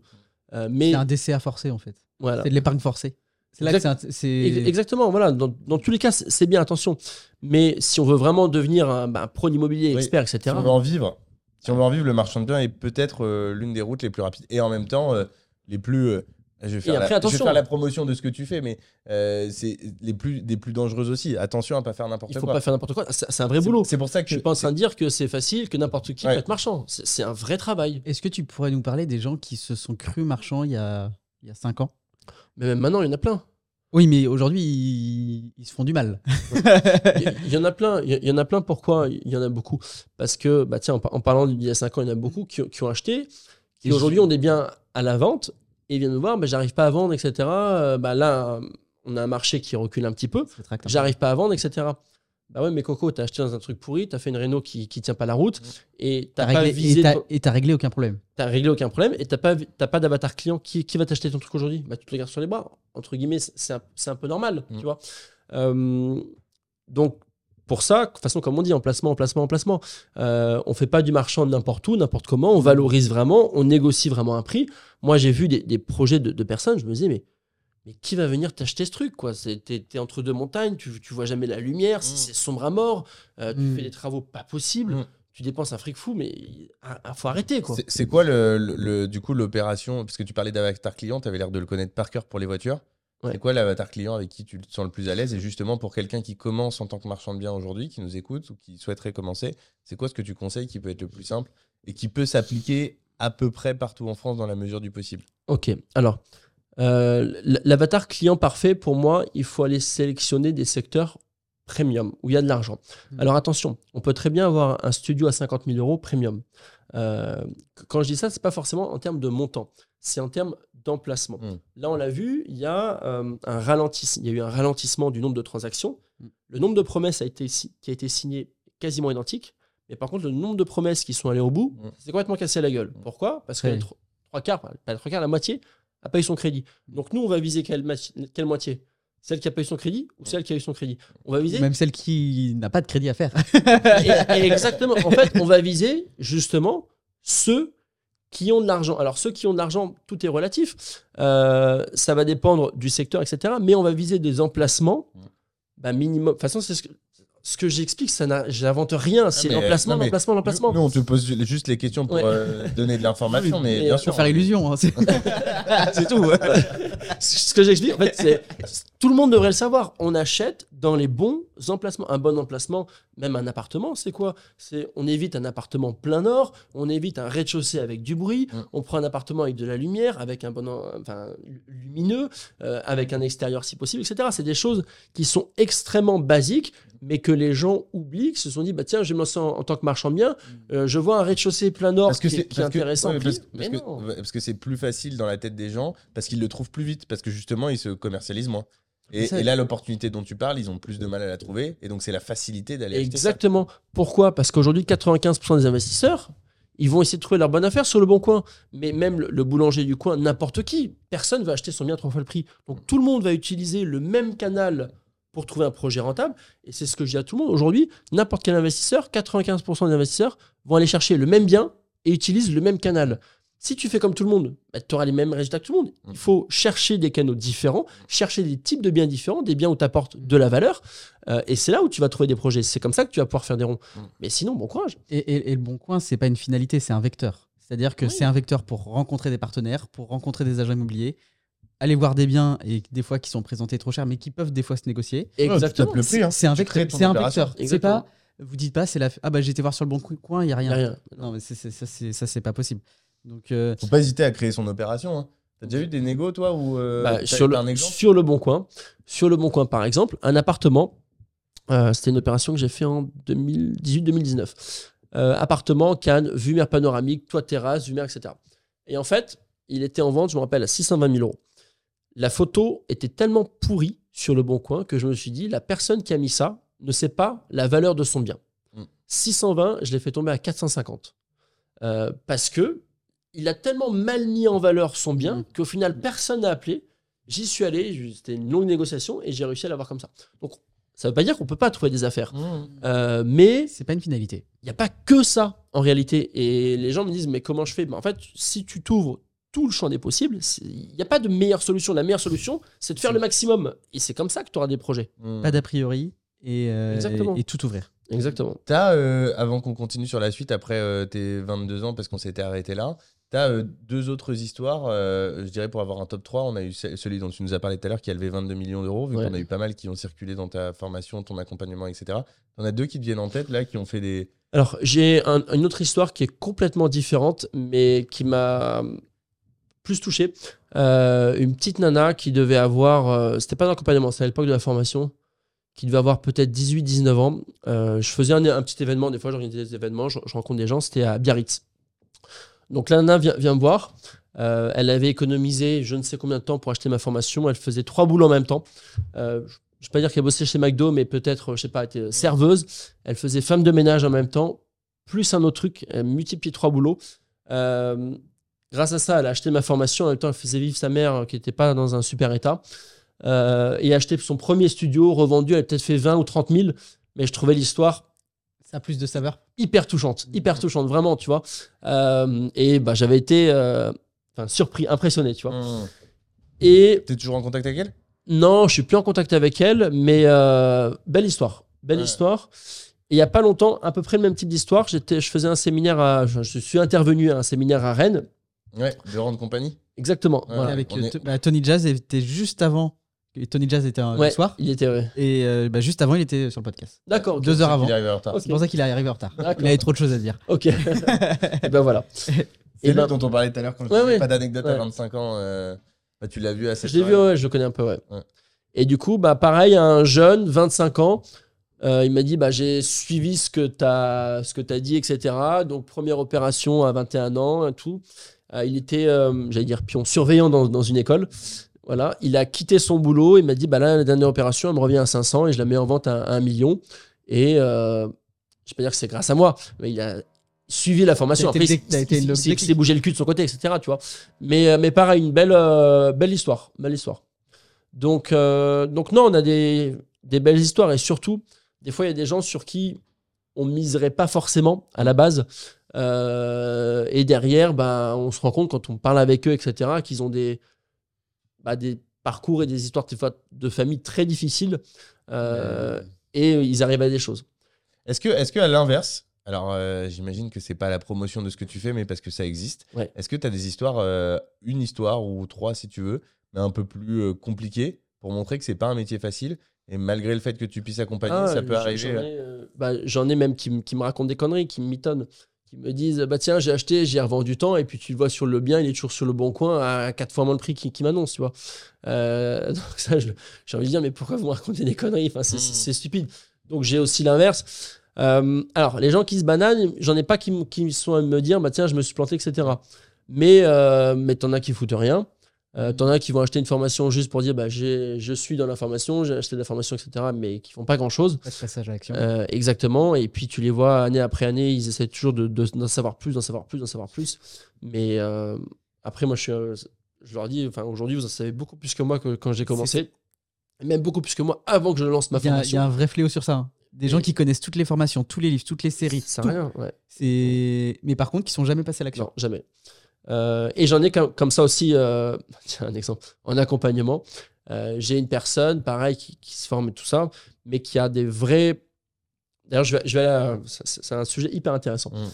Euh, mais C'est un DCA forcé, en fait. voilà. C'est de l'épargne forcée. C'est là que c'est Exactement, voilà. Dans, dans tous les cas, c'est bien, attention. Mais si on veut vraiment devenir un, bah, pro d'immobilier, Oui. expert, Si etc., on veut en vivre, si on veut en vivre, le marchand de biens est peut-être euh, l'une des routes les plus rapides et en même temps euh, les plus. euh, je, vais faire après, la, je vais attention. faire la promotion de ce que tu fais, mais euh, c'est les plus des plus dangereuses aussi. Attention à pas faire n'importe il faut quoi. pas faire n'importe quoi. C'est c'est un vrai C'est- boulot. C'est pour ça que Je suis pas en train de dire que c'est facile, que n'importe qui Ouais. peut être marchand. C'est c'est un vrai travail. Est-ce que tu pourrais nous parler des gens qui se sont crus marchands il y a, il y a 5 ans? Mais même maintenant, il y en a plein. Oui, mais aujourd'hui, ils, ils se font du mal. Il y en a plein. Il y en a plein. Pourquoi Il y en a beaucoup. Parce que, bah, tiens, en, par- en parlant d'il y a 5 ans, il y en a beaucoup qui, ont- qui ont acheté, qui Et aujourd'hui ont des biens à la vente et ils viennent nous voir, bah, j'arrive pas à vendre, etc. Bah, là, on a un marché qui recule un petit peu. J'arrive pas à vendre, etc. Bah ouais, mais Coco, t'as acheté dans un truc pourri, t'as fait une réno qui, qui tient pas la route et t'as pas réglé, visé, et t'as- ton- et t'as réglé aucun problème. t'as réglé aucun problème et t'as pas, pas d'avatar client qui, qui va t'acheter ton truc aujourd'hui? Bah tu te le gardes sur les bras. Entre guillemets, c'est- c'est un, c'est un peu normal, Mm. tu vois. Euh, donc pour ça, de toute façon, comme on dit, emplacement, emplacement, emplacement. Euh, on fait pas du marchand n'importe où, n'importe comment. On valorise vraiment, on négocie vraiment un prix. Moi, j'ai vu des, des projets de, de personnes, je me disais, mais, mais qui va venir t'acheter ce truc quoi? T'es t'es entre deux montagnes, tu, tu vois jamais la lumière, c'est Mm. c'est sombre à mort, euh, tu Mm. fais des travaux pas possibles, Mm. tu dépenses un fric fou, mais il faut arrêter quoi. C'est- quoi le, le- le- du coup l'opération? Parce que tu parlais d'avatar client, tu avais l'air de le connaître par cœur pour les voitures. Ouais. C'est quoi l'avatar client avec qui tu te sens le plus à l'aise? Et justement pour quelqu'un qui commence en tant que marchand de biens aujourd'hui, qui nous écoute ou qui souhaiterait commencer, c'est quoi ce que tu conseilles qui peut être le plus simple et qui peut s'appliquer à peu près partout en France dans la mesure du possible? Ok, alors, euh, l'avatar client parfait, pour moi, il faut aller sélectionner des secteurs premium, où il y a de l'argent. Mm. Alors attention, on peut très bien avoir un studio à 50 000 euros premium. Euh, qu- quand je dis ça, c'est pas forcément en termes de montant, c'est en termes d'emplacement. Mm. Là, on l'a vu, il y, a, euh, un ralentissement, il y a eu un ralentissement du nombre de transactions. Mm. Le nombre de promesses a été, qui a été signé est quasiment identique. Mais par contre, le nombre de promesses qui sont allées au bout, c'est complètement cassé la gueule. Pourquoi? Parce que Oui. les tro- trois quarts, pas les trois quarts, la moitié a payé son crédit. Donc nous, on va viser quelle, moitié? Celle qui a pas eu son crédit ou celle qui a eu son crédit? On va viser Même celle qui n'a pas de crédit à faire. Et- et exactement. En fait, on va viser justement ceux qui ont de l'argent. Alors, ceux qui ont de l'argent, tout est relatif. Euh, ça va dépendre du secteur, etc. Mais on va viser des emplacements bah, minimum. De toute façon, c'est ce que, ce que j'explique. Ça n'a, j'invente rien. C'est mais- l'emplacement, l'emplacement, l'emplacement. Nous, on te pose juste les questions pour Ouais. euh, donner de l'information, mais, mais bien on sûr. Pour faire illusion. hein, c'est- C'est tout. Ce que j'explique, en fait, c'est tout le monde devrait le savoir. On achète dans les bons emplacements. Un bon emplacement, même un appartement, c'est quoi? C'est on évite un appartement plein nord, on évite un rez-de-chaussée avec du bruit, Mm. on prend un appartement avec de la lumière, avec un bon, en- enfin lumineux, euh, avec un extérieur si possible, etc. C'est des choses qui sont extrêmement basiques, mais que les gens oublient, qui se sont dit bah tiens, je vais me lancer en, en tant que marchand bien. euh, je vois un rez-de-chaussée plein nord Parce que qui, est- c'est qui est parce que- intéressant. parce, mais parce que- non. ouais, parce que c'est plus facile dans la tête des gens parce qu'ils le trouvent plus vite parce que justement ils se commercialisent moins. Et, Ça- et là l'opportunité dont tu parles, ils ont plus de mal à la trouver et donc c'est la facilité d'aller acheter ça. Exactement. Pourquoi? Parce qu'aujourd'hui, 95% des investisseurs, ils vont essayer de trouver leur bonne affaire sur le bon coin. Mais même le, le boulanger du coin, n'importe qui, personne va acheter son bien trois fois le prix. Donc tout le monde va utiliser le même canal pour trouver un projet rentable. Et c'est ce que je dis à tout le monde. Aujourd'hui, n'importe quel investisseur, 95% des investisseurs vont aller chercher le même bien et utilisent le même canal. Si tu fais comme tout le monde, tu auras les mêmes résultats que tout le monde. Il faut chercher des canaux différents, chercher des types de biens différents, des biens où tu apportes de la valeur. euh, et c'est là où tu vas trouver des projets. C'est comme ça que tu vas pouvoir faire des ronds. Mm. Mais sinon, bon courage. Et, et- et le bon coin, c'est pas une finalité, c'est un vecteur. C'est-à-dire que Oui. c'est un vecteur pour rencontrer des partenaires, pour rencontrer des agents immobiliers, aller voir des biens et des fois qui sont présentés trop cher, mais qui peuvent des fois se négocier. Exactement. tapes le prix, hein. C'est un vecteur. C'est un vecteur. C'est pas. Vous dites pas, c'est la. Ah bah j'ai été voir sur le bon coin, il y a rien. y a rien. Non mais ça c'est pas possible. Donc euh, Faut pas hésiter à créer son opération. Hein. T'as déjà eu des négos toi ou euh, Bah, sur, le, un exemple sur le bon coin. Sur le bon coin, par exemple, un appartement. euh, C'était une opération que j'ai fait en 2018-2019. Euh, appartement, Cannes, vue mer panoramique, toit terrasse, vue mer, etc. Et en fait, il était en vente, je me rappelle, à 620 000 euros. La photo était tellement pourrie sur le bon coin que je me suis dit, la personne qui a mis ça ne sait pas la valeur de son bien. Mm. 620, je l'ai fait tomber à 450. Euh, parce que il a tellement mal mis en valeur son bien Mm. qu'au final, personne n'a appelé. J'y suis allé, c'était une longue négociation et j'ai réussi à l'avoir comme ça. Donc, ça ne veut pas dire qu'on peut pas trouver des affaires. Mmh. Euh, mais c'est pas une finalité. il n'y a pas que ça en réalité. Et les gens me disent, mais comment je fais? Ben, En fait, si tu t'ouvres tout le champ des possibles, il n'y a pas de meilleure solution. La meilleure solution, c'est de faire le maximum. Et c'est comme ça que tu auras des projets. Mmh. Pas d'a priori et, euh, Exactement. et tout ouvrir. Exactement. T'as, euh, avant qu'on continue sur la suite, après euh, tes 22 ans, parce qu'on s'était arrêté là, t'as euh, deux autres histoires. euh, je dirais pour avoir un top 3, on a eu ce- celui dont tu nous as parlé tout à l'heure qui a levé 22 millions d'euros, vu Ouais. qu'on a eu pas mal qui ont circulé dans ta formation, ton accompagnement, etc. T'en as deux qui te viennent en tête là, qui ont fait des. Alors, j'ai un- une autre histoire qui est complètement différente, mais qui m'a plus touché. Euh, une petite nana qui devait avoir, c'était pas un accompagnement, c'était à l'époque de la formation, qui devait avoir peut-être 18-19 ans. Je faisais un, un petit événement, des fois j'organisais des événements, je, je rencontre des gens, c'était à Biarritz. Donc la vient, me voir. Euh, elle avait économisé je ne sais combien de temps pour acheter ma formation. Elle faisait trois boulots en même temps. Euh, je ne vais pas dire qu'elle bossait chez McDo, mais peut-être, je sais pas, était serveuse. Elle faisait femme de ménage en même temps, plus un autre truc. Elle multipliait trois boulots. Euh, grâce à ça, elle a acheté ma formation. En même temps, elle faisait vivre sa mère euh, qui n'était pas dans un super état. Euh, et a acheté son premier studio, revendu. Elle a peut-être fait 20 ou 30 000. Mais je trouvais l'histoire Ça a plus de saveur. hyper touchante, hyper touchante, vraiment, tu vois. Euh, et bah, j'avais été euh, surpris, impressionné, tu vois. Mmh. Et T'es toujours en contact avec elle? Non, je suis plus en contact avec elle, mais euh, belle histoire, belle Ouais. histoire. Et il y a pas longtemps, à peu près le même type d'histoire, j'étais, je faisais un séminaire, à, je, je suis intervenu à un séminaire à Rennes, Ouais, de rendre compagnie. exactement. Ouais. voilà. Avec est- bah, Tony Jazz était juste avant. Et Tony Jazz était un Ouais, le soir il était. ouais. et euh, bah, juste avant il était sur le podcast. D'accord. Deux heures Il avant. est arrivé en retard. C'est pour ça qu'il est arrivé en retard. Il avait trop de choses à dire. Ok. et ben voilà. C'est lui ben, dont on parlait tout à l'heure quand je Ouais, disais pas d'anecdote à Ouais. 25 ans. euh, bah, tu l'as vu à cette je l'ai vu, ouais, je le connais un peu, ouais. Ouais. Et du coup, bah pareil, un jeune, 25 ans. euh, il m'a dit bah, j'ai suivi ce que tu as, ce que as dit, etc. Donc, première opération à 21 ans, et tout. Euh, il était, euh, j'allais dire, pion surveillant dans, dans une école. Voilà. Il a quitté son boulot. Il m'a dit bah, là, la dernière opération, elle me revient à 500 et je la mets en vente à, à 1 million. Et euh, je ne vais pas dire que c'est grâce à moi, mais il a suivi la formation. Après, il, s'est- bougé le cul de son côté, etc. Tu vois. Mais, euh, mais pareil, une belle, euh, belle histoire. Belle histoire. Donc, euh, donc non, on a des, des belles histoires et surtout, des fois, il y a des gens sur qui on miserait pas forcément à la base. Euh, et derrière, bah, on se rend compte quand on parle avec eux, etc., qu'ils ont des, bah, des parcours et des histoires des fois, de famille très difficiles euh, et ils arrivent à des choses. Est-ce que, est-ce que à l'inverse, alors euh, j'imagine que c'est pas la promotion de ce que tu fais, mais parce que ça existe. Ouais. Est-ce que tu as des histoires, euh, une histoire ou trois si tu veux, mais un peu plus compliquées pour montrer que c'est pas un métier facile et malgré le fait que tu puisses accompagner, Ah, ça peut arriver. J'en ai, bah, j'en ai même qui, me- qui me racontent des conneries, qui me mitonnent, qui me disent bah tiens j'ai acheté, j'ai revendu tant et puis tu le vois sur le bien, il est toujours sur le bon coin à quatre fois moins le prix qu'il qu'il m'annonce, tu vois. Euh, donc ça j'ai envie de dire mais pourquoi vous me racontez des conneries? Enfin c'est, c'est stupide. Donc j'ai aussi l'inverse. Euh, alors les gens qui se bananent, j'en ai pas qui, qui sont à me dire bah tiens je me suis planté etc. Mais euh, mais t'en as qui foutent rien. Euh, T'en as qui vont acheter une formation juste pour dire bah, je suis dans l'information, j'ai acheté de la formation, etc. Mais qui font pas grand chose. Pas de passage à l'action. Euh, exactement. Et puis tu les vois année après année, ils essaient toujours de- de- d'en savoir plus, d'en savoir plus, d'en savoir plus. Mais euh, après, moi, je, suis, je leur dis, enfin, aujourd'hui, vous en savez beaucoup plus que moi que quand j'ai commencé. Même beaucoup plus que moi avant que je lance ma y, a, il y formation. a un vrai fléau sur ça. hein. Des gens qui connaissent toutes les formations, tous les livres, toutes les séries. Ça tout. rien, ouais. Mais par contre, qui sont jamais passés à l'action. Non, jamais. Euh, et j'en ai comme, comme ça aussi, euh, tiens, un exemple, en accompagnement. Euh, j'ai une personne, pareil, qui, qui se forme et tout ça, mais qui a des vrais. D'ailleurs, je vais, je c'est un sujet hyper intéressant. Mm.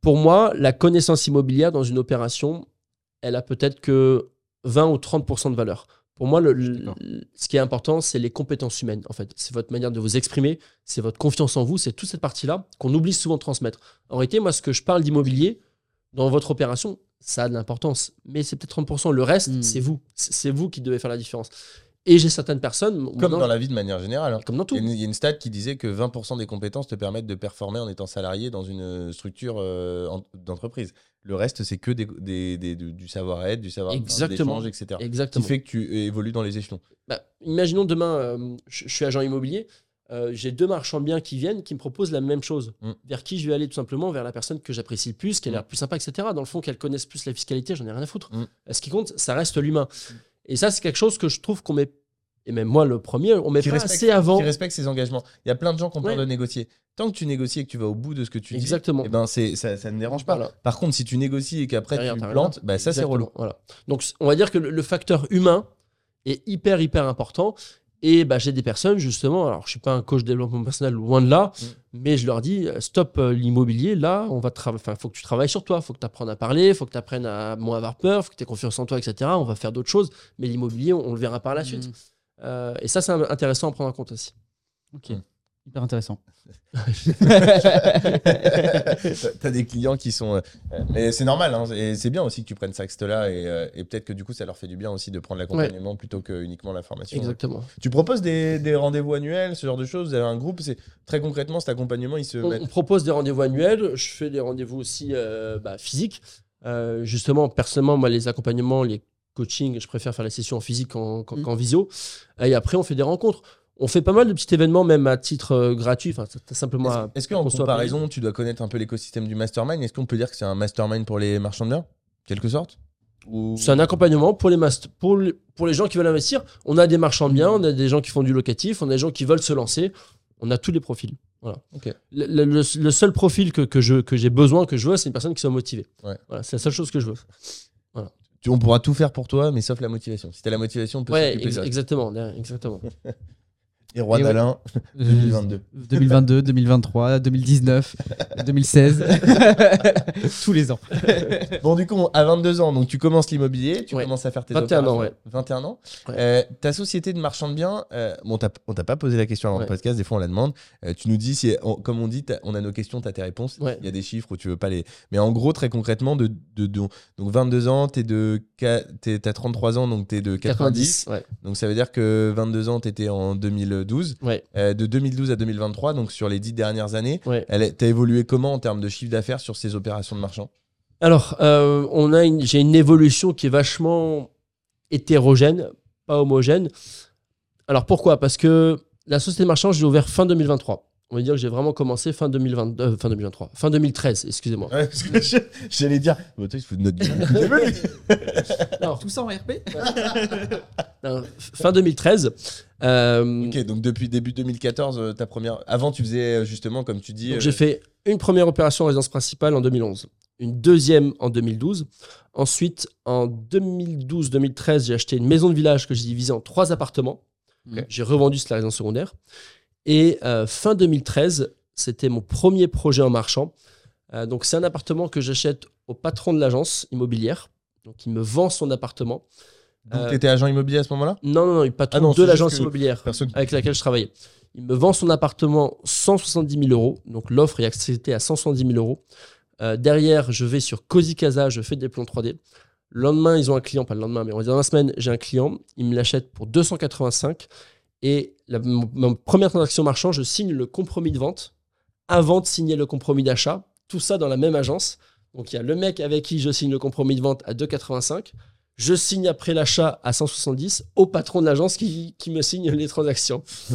Pour moi, la connaissance immobilière dans une opération, elle a peut-être que 20 ou 30% de valeur. Pour moi, le, le- ce qui est important, c'est les compétences humaines. En fait, c'est votre manière de vous exprimer, c'est votre confiance en vous, c'est toute cette partie-là qu'on oublie souvent de transmettre. En réalité, moi, ce que je parle d'immobilier dans votre opération, ça a de l'importance, mais c'est peut-être 30%. Le reste, Mm. c'est vous. C'est vous qui devez faire la différence. Et j'ai certaines personnes, Comme dans la vie de manière générale. hein. comme dans tout. Il y, a une, stat qui disait que 20% des compétences te permettent de performer en étant salarié dans une euh, structure euh, en- d'entreprise. Le reste, c'est que des, des- des- du, savoir-être, du savoir d'échange, etc. Qui Exactement. fait que tu évolues dans les échelons. Bah, imaginons demain, euh, je suis agent immobilier, euh, j'ai deux marchands biens qui viennent, qui me proposent la même chose. Mm. Vers qui je vais aller tout simplement Vers la personne que j'apprécie le plus, qui a l'air Mm. plus sympa, etc. Dans le fond, qu'elle connaisse plus la fiscalité, j'en ai rien à foutre. Mm. Euh, Ce qui compte, ça reste l'humain. Et ça, c'est quelque chose que je trouve qu'on met, et même moi le premier, on met Qui pas respecte, assez avant. qui respecte ses engagements. Il y a plein de gens qui ont peur Ouais. de négocier. Tant que tu négocies et que tu vas au bout de ce que tu Exactement. dis, eh ben c'est, ça, ça ne dérange pas. Voilà. Par contre, si tu négocies et qu'après tu plantes, bah, ça c'est relou. Voilà. Donc, on va dire que le, le facteur humain est hyper, hyper important. Et bah, j'ai des personnes, justement, alors je suis pas un coach de développement personnel, loin de là, Mm. mais je leur dis euh, stop euh, l'immobilier, là, on va. Enfin, faut que tu travailles sur toi, faut que tu apprennes à parler, faut que tu apprennes à moins avoir peur, faut que tu aies confiance en toi, etc. On va faire d'autres choses, mais l'immobilier, on, on le verra par la suite. Mm. Euh, et ça, c'est intéressant à prendre en compte aussi. Ok. Mm. Hyper intéressant. T'as des clients qui sont. euh, mais c'est normal, hein, et c'est bien aussi que tu prennes cet axe-là, et, euh, et peut-être que du coup, ça leur fait du bien aussi de prendre l'accompagnement plutôt que uniquement la formation. Exactement. Tu proposes des, des rendez-vous annuels, ce genre de choses Vous avez un groupe c'est Très concrètement, cet accompagnement, il se On, met. on propose des rendez-vous annuels. Je fais des rendez-vous aussi euh, bah, physiques. Euh, justement, personnellement, moi, les accompagnements, les coachings, je préfère faire les sessions en physique qu'en qu'en- Mm. qu'en visio. Et après, on fait des rencontres. On fait pas mal de petits événements, même à titre euh, gratuit. Enfin, simplement. Est-ce est-ce qu'en comparaison, tu dois connaître un peu l'écosystème du mastermind? Est-ce qu'on peut dire que c'est un mastermind pour les marchands de biens Quelque sorte? Ou... C'est un accompagnement pour les, mast- pour, les, pour les gens qui veulent investir. On a des marchands de biens, on a des gens qui font du locatif, on a des gens qui veulent se lancer. On a tous les profils. Voilà. Le, le- le- le seul profil que, que je- que j'ai besoin, que je veux, c'est une personne qui soit motivée. Ouais. Voilà, c'est la seule chose que je veux. Tu- On pourra tout faire pour toi, mais sauf la motivation. Si t'as la motivation, on peut Ouais, ex- exactement, exactement. Et Roi ouais. d'Alain, 2022. 2022, 2023, 2019, 2016. Tous les ans. Bon, du coup, à 22 ans, donc tu commences l'immobilier, tu Ouais. commences à faire tes 21 ans, ouais. 21 ans. Ouais. Euh, ta société de marchand de biens, euh, bon, on t'a pas posé la question avant Ouais. le podcast, des fois on la demande. Euh, tu nous dis, si, on- comme on dit, on a nos questions, tu as tes réponses. Ouais. Il y a des chiffres où tu veux pas les. Mais en gros, très concrètement, de, de, de- donc 22 ans, tu as 33 ans, donc tu es de 90. 90. Ouais. Donc ça veut dire que 22 ans, tu étais en 2012. Ouais. Euh, de 2012 à 2023, donc sur les 10 dernières années, Ouais. tu as évolué comment en termes de chiffre d'affaires sur ces opérations de marchand Alors, euh, on a une, j'ai une évolution qui est vachement hétérogène, pas homogène. Alors pourquoi? Parce que la société de marchand, je l'ai ouvert fin 2023. On va dire que j'ai vraiment commencé fin 2022, euh, fin 2023, fin 2013, excusez-moi. Ouais, parce que je- J'allais dire, bah, toi, il se fout de notre gueule. Non, Tout ça en RP non, fin 2013. euh, Ok, donc depuis début 2014, euh, ta première. Avant, tu faisais euh, justement, comme tu dis. Donc, euh, J'ai fait une première opération en résidence principale en 2011, une deuxième en 2012. Ensuite, en 2012-2013, j'ai acheté une maison de village que j'ai divisée en trois appartements. Ok. J'ai revendu cette résidence secondaire. Et euh, fin 2013, c'était mon premier projet en marchand. Euh, donc, c'est un appartement que j'achète au patron de l'agence immobilière. Donc, il me vend son appartement. Donc, euh, t'étais agent immobilier à ce moment-là? Non, non, non, patron Ah non, de l'agence immobilière personne- avec laquelle je travaillais. Il me vend son appartement 170 000 euros. Donc l'offre est acceptée à 170 000 euros. Euh, derrière, je vais sur Cozy Casa, je fais des plans 3D. Le lendemain, ils ont un client, pas le lendemain, mais on va dire dans la semaine, j'ai un client. Il me l'achète pour 285. Et la, mon- ma première transaction marchand, je signe le compromis de vente avant de signer le compromis d'achat. Tout ça dans la même agence. Donc il y a le mec avec qui je signe le compromis de vente à 2,85. Je signe après l'achat à 170 au patron de l'agence qui, qui me signe les transactions.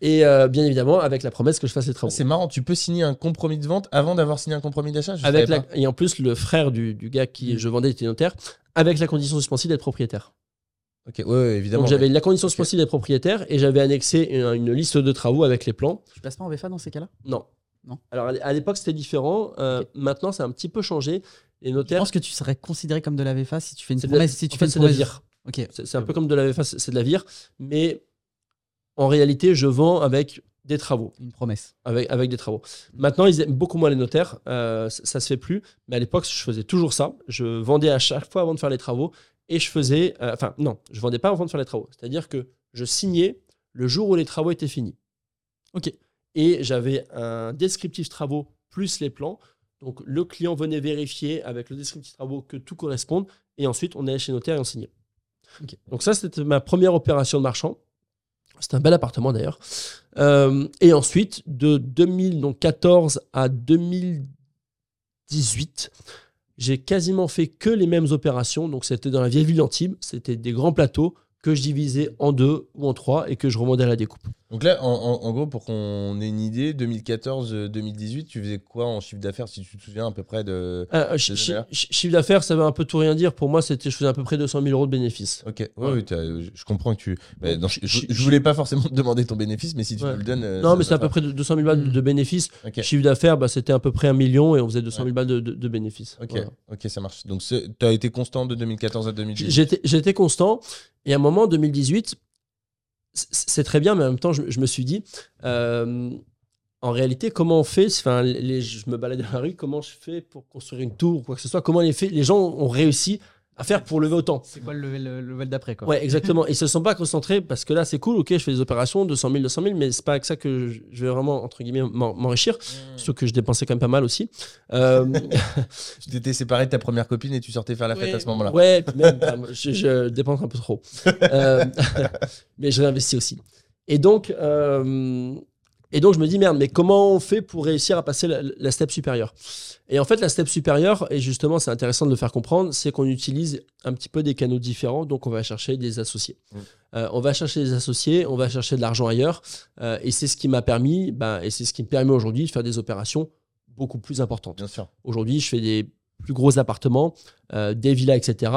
Et euh, bien évidemment, avec la promesse que je fasse les travaux. C'est marrant, tu peux signer un compromis de vente avant d'avoir signé un compromis d'achat la- et en plus, le frère du, du gars qui Mm. je vendais était notaire, avec la condition suspensive d'être propriétaire. Ok, ouais, ouais, évidemment. Donc j'avais ouais. la condition Ok. suspensive d'être propriétaire et j'avais annexé une, une liste de travaux avec les plans. Tu passes pas en VFA dans ces cas-là? Non. Non. Alors à l'é- à l'époque, c'était différent. Euh, Ok. Maintenant, c'est un petit peu changé. Les Je notaires, pense que tu serais considéré comme de la VFA si tu fais une c'est de la- promesse. Si tu en fais fait, une c'est de la promesse? vire. Ok. C'est c'est un peu comme de la VFA, c'est c'est de la vire. Mais en réalité, je vends avec des travaux. Une promesse. avec, avec des travaux. Maintenant, ils aiment beaucoup moins les notaires, euh, ça, ça se fait plus. Mais à l'époque, je faisais toujours ça. Je vendais à chaque fois avant de faire les travaux et je faisais, euh, enfin non, je vendais pas avant de faire les travaux. C'est-à-dire que je signais le jour où les travaux étaient finis. Ok. Et j'avais un descriptif travaux plus les plans. Donc le client venait vérifier avec le descriptif travaux que tout corresponde et ensuite on allait chez notaire et on signait. Ok. Donc ça, c'était ma première opération de marchand. C'était un bel appartement d'ailleurs. Euh, et ensuite, de 2014 à 2018, j'ai quasiment fait que les mêmes opérations. Donc, c'était dans la vieille ville d'Antibes. C'était des grands plateaux que je divisais en deux ou en trois et que je remontais à la découpe. Donc là, en, en- en gros, pour qu'on ait une idée, 2014-2018, tu faisais quoi en chiffre d'affaires, si tu te souviens à peu près de. Euh, chi- Désolé. chi- chiffre d'affaires, ça veut un peu tout rien dire. Pour moi, c'était, je faisais à peu près 200 000 euros de bénéfices. Ok, ouais, Ouais. ouais, t'as- je comprends que tu. non, je, je voulais pas forcément te demander ton bénéfice, mais si tu Ouais. me le donnes. euh, non, mais c'est à peu près de 200 000 balles de- Mm. de bénéfices. Chiffre d'affaires, bah, c'était à peu près un million et on faisait 200 000 Ouais. balles de, de- de bénéfices. ok, Voilà. ok, ça marche. Donc tu as été constant de 2014 à 2018. J'étais, constant. Et à un moment, en 2018, c- c'est très bien, mais en même temps, je, me suis dit, euh, en réalité, comment on fait enfin, les, Je me baladais dans la rue, comment je fais pour construire une tour ou quoi que ce soit? Comment les gens ont réussi à faire pour lever autant C'est quoi le level, le level d'après quoi Ouais, exactement. Ils se sont pas concentrés parce que là, c'est cool, ok, je fais des opérations, 200 000, 200 000, mais c'est pas avec ça que je vais vraiment, entre guillemets, m'en- m'enrichir. Mmh. Surtout que je dépensais quand même pas mal aussi. Euh, Tu t'étais séparé de ta première copine et tu sortais faire la fête Ouais, à ce moment-là. Ouais, même, je dépense un peu trop. Euh, mais je réinvestis aussi. Et donc, euh, et donc, je me dis, merde, mais comment on fait pour réussir à passer la, la step supérieure? Et en fait, la step supérieure, et justement, c'est intéressant de le faire comprendre, c'est qu'on utilise un petit peu des canaux différents. Donc, on va chercher des associés. Mm. Euh, on va chercher des associés, on va chercher de l'argent ailleurs. euh, et c'est ce qui m'a permis, ben, et c'est ce qui me permet aujourd'hui de faire des opérations beaucoup plus importantes. Bien sûr. Aujourd'hui, je fais des plus gros appartements, euh, des villas, etc.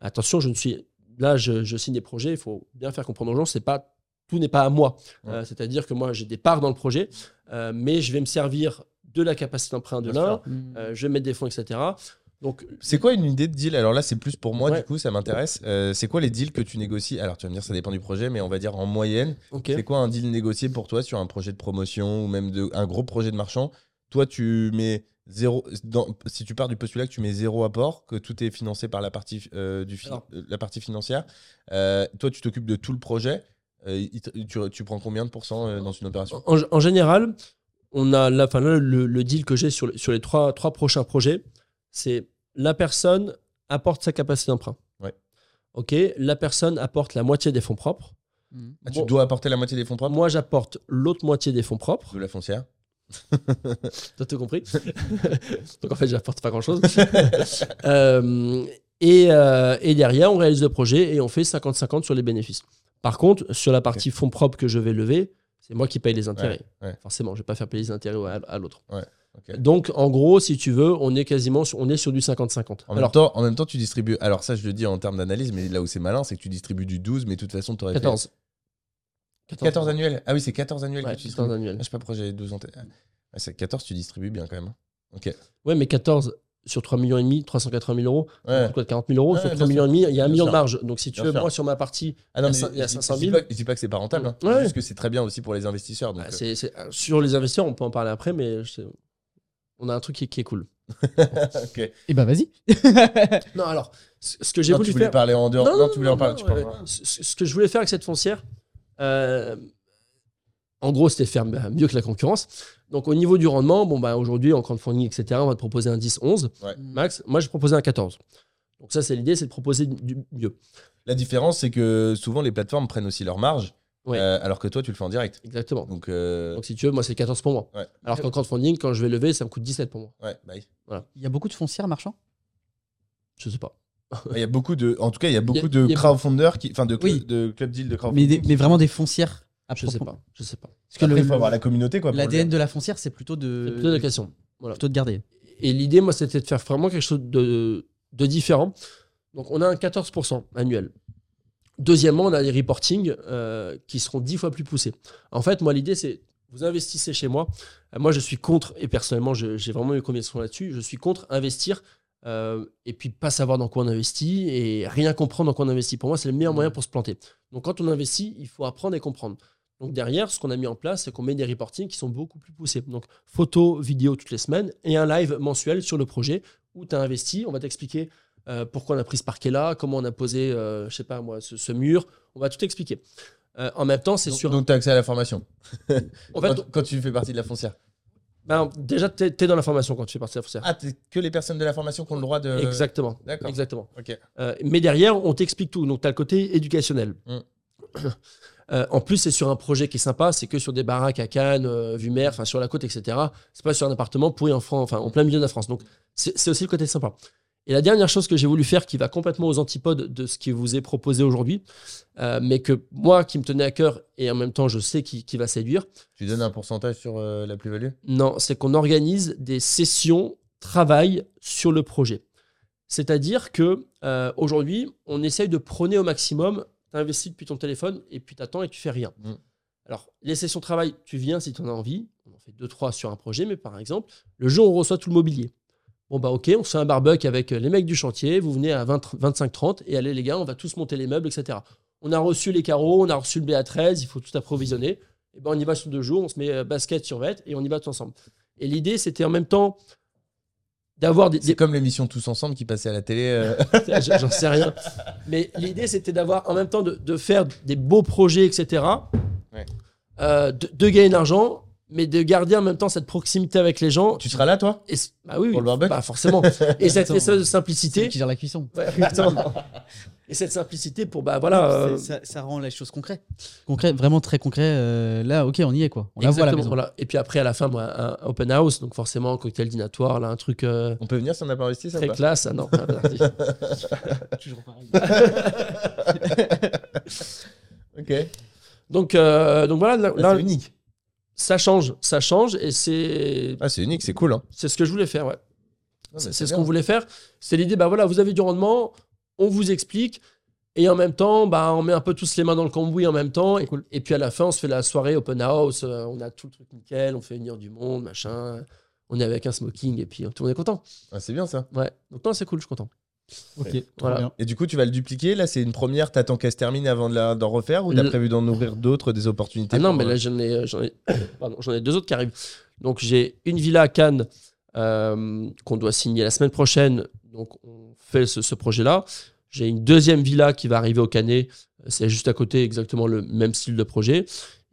Attention, je ne suis là, je, je signe des projets. Il faut bien faire comprendre aux gens, c'est pas tout n'est pas à moi. Ouais. Euh, C'est-à-dire que moi, j'ai des parts dans le projet, euh, mais je vais me servir de la capacité d'emprunt de l'un. euh, je vais mettre des fonds, etc. Donc, C'est quoi une idée de deal? Alors là, c'est plus pour moi, Ouais. du coup, ça m'intéresse. Euh, c'est quoi les deals que tu négocies? Alors, tu vas me dire, ça dépend du projet, mais on va dire en moyenne. C'est quoi un deal négocié pour toi sur un projet de promotion ou même de, un gros projet de marchand? Toi, tu mets zéro. dans- si tu pars du postulat que tu mets zéro apport, que tout est financé par la partie, euh, du fi- Alors. la partie financière, euh, toi, tu t'occupes de tout le projet. Euh, tu, tu prends combien de pourcents euh, dans une opération En, en général, on a enfin, là, le, le deal que j'ai sur, sur les trois, trois prochains projets, c'est la personne apporte sa capacité d'emprunt. Ouais. Ok, la personne apporte la moitié des fonds propres. Mhm. Ah, Tu Bon. dois apporter la moitié des fonds propres Moi, j'apporte l'autre moitié des fonds propres. de la foncière. T'as tout compris Donc en fait, j'apporte pas grand-chose. Euh, et, euh, et derrière, on réalise le projet et on fait 50-50 sur les bénéfices. Par contre, sur la partie fonds propres que je vais lever, C'est moi qui paye les intérêts. Ouais, ouais. Forcément, je vais pas faire payer les intérêts à, à l'autre. ok. Donc, en gros, si tu veux, on est quasiment sur, on est sur du 50-50. En, même Alors, temps, en même temps, tu distribues. Alors, ça, je le dis en termes d'analyse, mais là où c'est malin, c'est que tu distribues du 12, mais de toute façon, tu aurais 14. fait 14 annuels. Ah oui, c'est 14 annuels Ouais, que tu 14 distribues. annuels. Ah, je sais pas pourquoi j'avais 12 en tête. Ah, c'est 14, tu distribues bien quand même. hein. Ok. Ouais, mais 14 sur 3 millions et demi, 380 000 euros, Ouais. quoi de 40 000 euros, Ouais, sur bien 3 millions et demi, il y a un Bien million de marge. Donc, si tu Bien veux, sûr. moi, sur ma partie, Ah non, Il y a mais cin- il y a je- 500 je dis 000. pas- Je dis pas que c'est pas rentable. hein. Ouais. Juste que c'est très bien aussi pour les investisseurs. Donc, bah, euh, c'est- c'est- sur les investisseurs, on peut en parler après, mais je sais- on a un truc qui, qui est cool. ok. Et bah vas-y. Non, alors, ce que j'ai Non, voulu tu voulais faire. parler en dehors. Non, tu voulais en parler. tu. Ce, ce que je voulais faire avec cette foncière, euh, en gros, c'était faire bah, mieux que la concurrence. Donc, au niveau du rendement, bon, bah, aujourd'hui, en crowdfunding, etc., on va te proposer un 10-11 Ouais. max. Moi, je proposais un 14. Donc, ça, c'est l'idée, c'est de proposer du mieux. La différence, c'est que souvent, les plateformes prennent aussi leur marge, Ouais. euh, alors que toi, tu le fais en direct. Exactement. Donc, euh, Donc, si tu veux, moi, c'est 14 pour moi. Ouais. Alors qu'en crowdfunding, quand je vais lever, ça me coûte 17 pour moi. ouais, bah oui. Il y a beaucoup de foncières marchands? Je sais pas. Il y a beaucoup de, en tout cas, il y a beaucoup Il y a- de crowdfunders, qui, enfin de, cl- Oui. de club deal de mais, crowdfunding. des- mais vraiment des foncières Je sais pas. Je sais pas. Parce que Après, il faut avoir la communauté, quoi. l'ADN de la foncière, c'est plutôt de, C'est plutôt la question. Voilà. plutôt de garder. Et l'idée, moi, c'était de faire vraiment quelque chose de, de différent. Donc, on a un 14% annuel. Deuxièmement, on a des reportings euh, qui seront 10 fois plus poussés. En fait, moi, l'idée, c'est vous investissez chez moi. Euh, moi, je suis contre, et personnellement, j'ai vraiment eu conviction là-dessus, je suis contre investir euh, et puis pas savoir dans quoi on investit et rien comprendre dans quoi on investit. Pour moi, c'est le meilleur moyen pour se planter. Donc, quand on investit, il faut apprendre et comprendre. Donc, derrière, ce qu'on a mis en place, c'est qu'on met des reportings qui sont beaucoup plus poussés. Donc, photos, vidéos toutes les semaines et un live mensuel sur le projet où tu as investi. On va t'expliquer euh, pourquoi on a pris ce parquet-là, comment on a posé, euh, je sais pas moi, ce, ce mur. On va tout expliquer. Euh, en même temps, c'est sur. donc tu as accès à la formation. en fait, quand, quand tu fais partie de la foncière. ben, déjà, tu es, dans la formation quand tu fais partie de la foncière. Ah, t'es que les personnes de la formation qui ont le droit de. Exactement. D'accord. Exactement. Ok. Euh, mais derrière, on t'explique tout. Donc, tu as le côté éducationnel. Mm. Euh, en plus, c'est sur un projet qui est sympa. C'est que sur des baraques à Cannes, euh, vue mer, enfin sur la côte, etc. C'est pas sur un appartement pourri en France, enfin en plein milieu de la France. Donc, c'est aussi le côté sympa. Et la dernière chose que j'ai voulu faire, qui va complètement aux antipodes de ce qui vous est proposé aujourd'hui, euh, mais que moi, qui me tenait à cœur, et en même temps, je sais qui, qui va séduire, Tu donnes un pourcentage sur euh, la plus-value? Non, c'est qu'on organise des sessions travail sur le projet. C'est-à-dire que aujourd'hui, on essaye de prôner au maximum. Tu investis depuis ton téléphone et puis tu attends et tu fais rien. Mm. Alors, les sessions travail, tu viens si tu en as envie. On en fait deux, trois sur un projet, mais par exemple, le jour où on reçoit tout le mobilier. Bon, bah, ok, on se fait un barbecue avec les mecs du chantier. Vous venez à 20 25-30 et allez, les gars, on va tous monter les meubles, etc. On a reçu les carreaux, on a reçu le BA13, il faut tout approvisionner. Et ben, on y va sur deux jours, on se met euh, basket sur et on y va tous ensemble. Et l'idée, c'était en même temps d'avoir des, comme l'émission Tous Ensemble qui passait à la télé. euh, J'en sais rien. Mais l'idée, c'était d'avoir en même temps de, de faire des beaux projets, etc. Ouais. Euh, de, de gagner de l'argent, mais de garder en même temps cette proximité avec les gens. tu seras là, toi? Et, c- bah oui, Pour oui, le barbecue? Bah forcément. Et cette espèce de simplicité. qui gère la cuisson. Ouais. Et cette simplicité pour, bah voilà. euh, Ça, ça rend les choses concrètes. Concret, vraiment très concret. euh, là, ok, on y est quoi. On la voit à la exactement, maison. voilà. Et puis après, à la fin, moi, un open house, donc forcément, cocktail dînatoire, là, un truc euh, On peut venir si on n'a pas investi ça très pas? classe. Ah non, Toujours pareil. Ok. donc, euh, donc voilà, là, là, c'est unique. Ça change, ça change, et c'est Ah, c'est unique, c'est cool. Hein. c'est ce que je voulais faire, ouais. C'est ce qu'on voulait faire. C'est l'idée, bah voilà, vous avez du rendement, on vous explique, et en même temps, bah, on met un peu tous les mains dans le cambouis en même temps, et, et puis à la fin, on se fait la soirée open house, euh, on a tout le truc nickel, on fait venir du monde, machin, on est avec un smoking, et puis tout le monde est content. Ah, c'est bien ça. Ouais, donc non, c'est cool, je suis content. Ok, Ouais. trop Voilà. bien. Et du coup, tu vas le dupliquer. Là, c'est une première. T'attends qu'elle se termine avant de la- d'en refaire ou t'as Le- prévu d'en ouvrir d'autres, des opportunités Ah non, mais euh, là, j'en ai, j'en ai, pardon, j'en ai deux autres qui arrivent. Donc, j'ai une villa à Cannes euh, qu'on doit signer la semaine prochaine. Donc, on fait ce, ce projet-là. J'ai une deuxième villa qui va arriver au Canet. C'est juste à côté, exactement le même style de projet.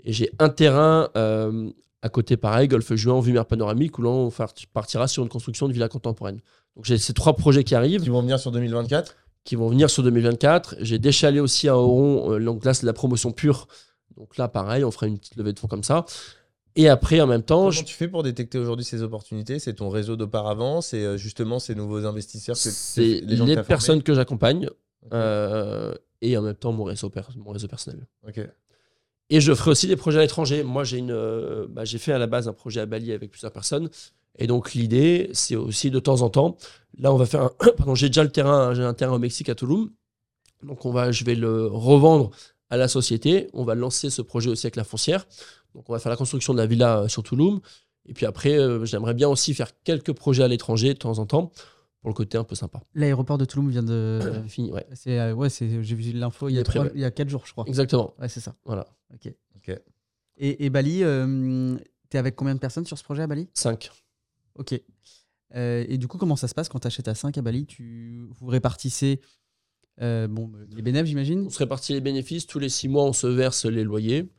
Et j'ai un terrain euh, à côté, pareil, Golfe Juan, vue mer panoramique, où là, on partira sur une construction de villa contemporaine. Donc, j'ai ces trois projets qui arrivent qui vont venir sur 2024. qui vont venir sur 2024. J'ai déchalé aussi à Oron, euh, donc là c'est de la promotion pure. Donc là pareil, on fera une petite levée de fonds comme ça. Et après en même temps, Comment je- tu fais pour détecter aujourd'hui ces opportunités? C'est ton réseau d'auparavant C'est euh, justement ces nouveaux investisseurs que, c'est les gens personnes que j'accompagne euh, et en même temps mon réseau, mon réseau personnel. Ok. Et je ferai aussi des projets à l'étranger. Moi, j'ai une, euh, bah, j'ai fait à la base un projet à Bali avec plusieurs personnes. Et donc, l'idée, c'est aussi de temps en temps. Là, on va faire un. Pardon, j'ai déjà le terrain. J'ai un terrain au Mexique à Tulum. Donc, on va, je vais le revendre à la société. On va lancer ce projet aussi avec la foncière. Donc, on va faire la construction de la villa euh, sur Tulum. Et puis après, euh, j'aimerais bien aussi faire quelques projets à l'étranger de temps en temps pour le côté un peu sympa. L'aéroport de Toulouse vient de. Fini, ouais. C'est euh, ouais, c'est j'ai vu l'info il y a trois- ouais. il y a quatre jours, je crois. Exactement. Ouais, c'est ça. Voilà. Ok. Ok. Et, et Bali, euh, t'es avec combien de personnes sur ce projet à Bali? 5. Ok. Euh, et du coup, comment ça se passe quand tu achètes à 5 à Bali? Tu, Vous répartissez euh, bon, les bénéfices, j'imagine? On se répartit les bénéfices. Tous les 6 mois, on se verse les loyers.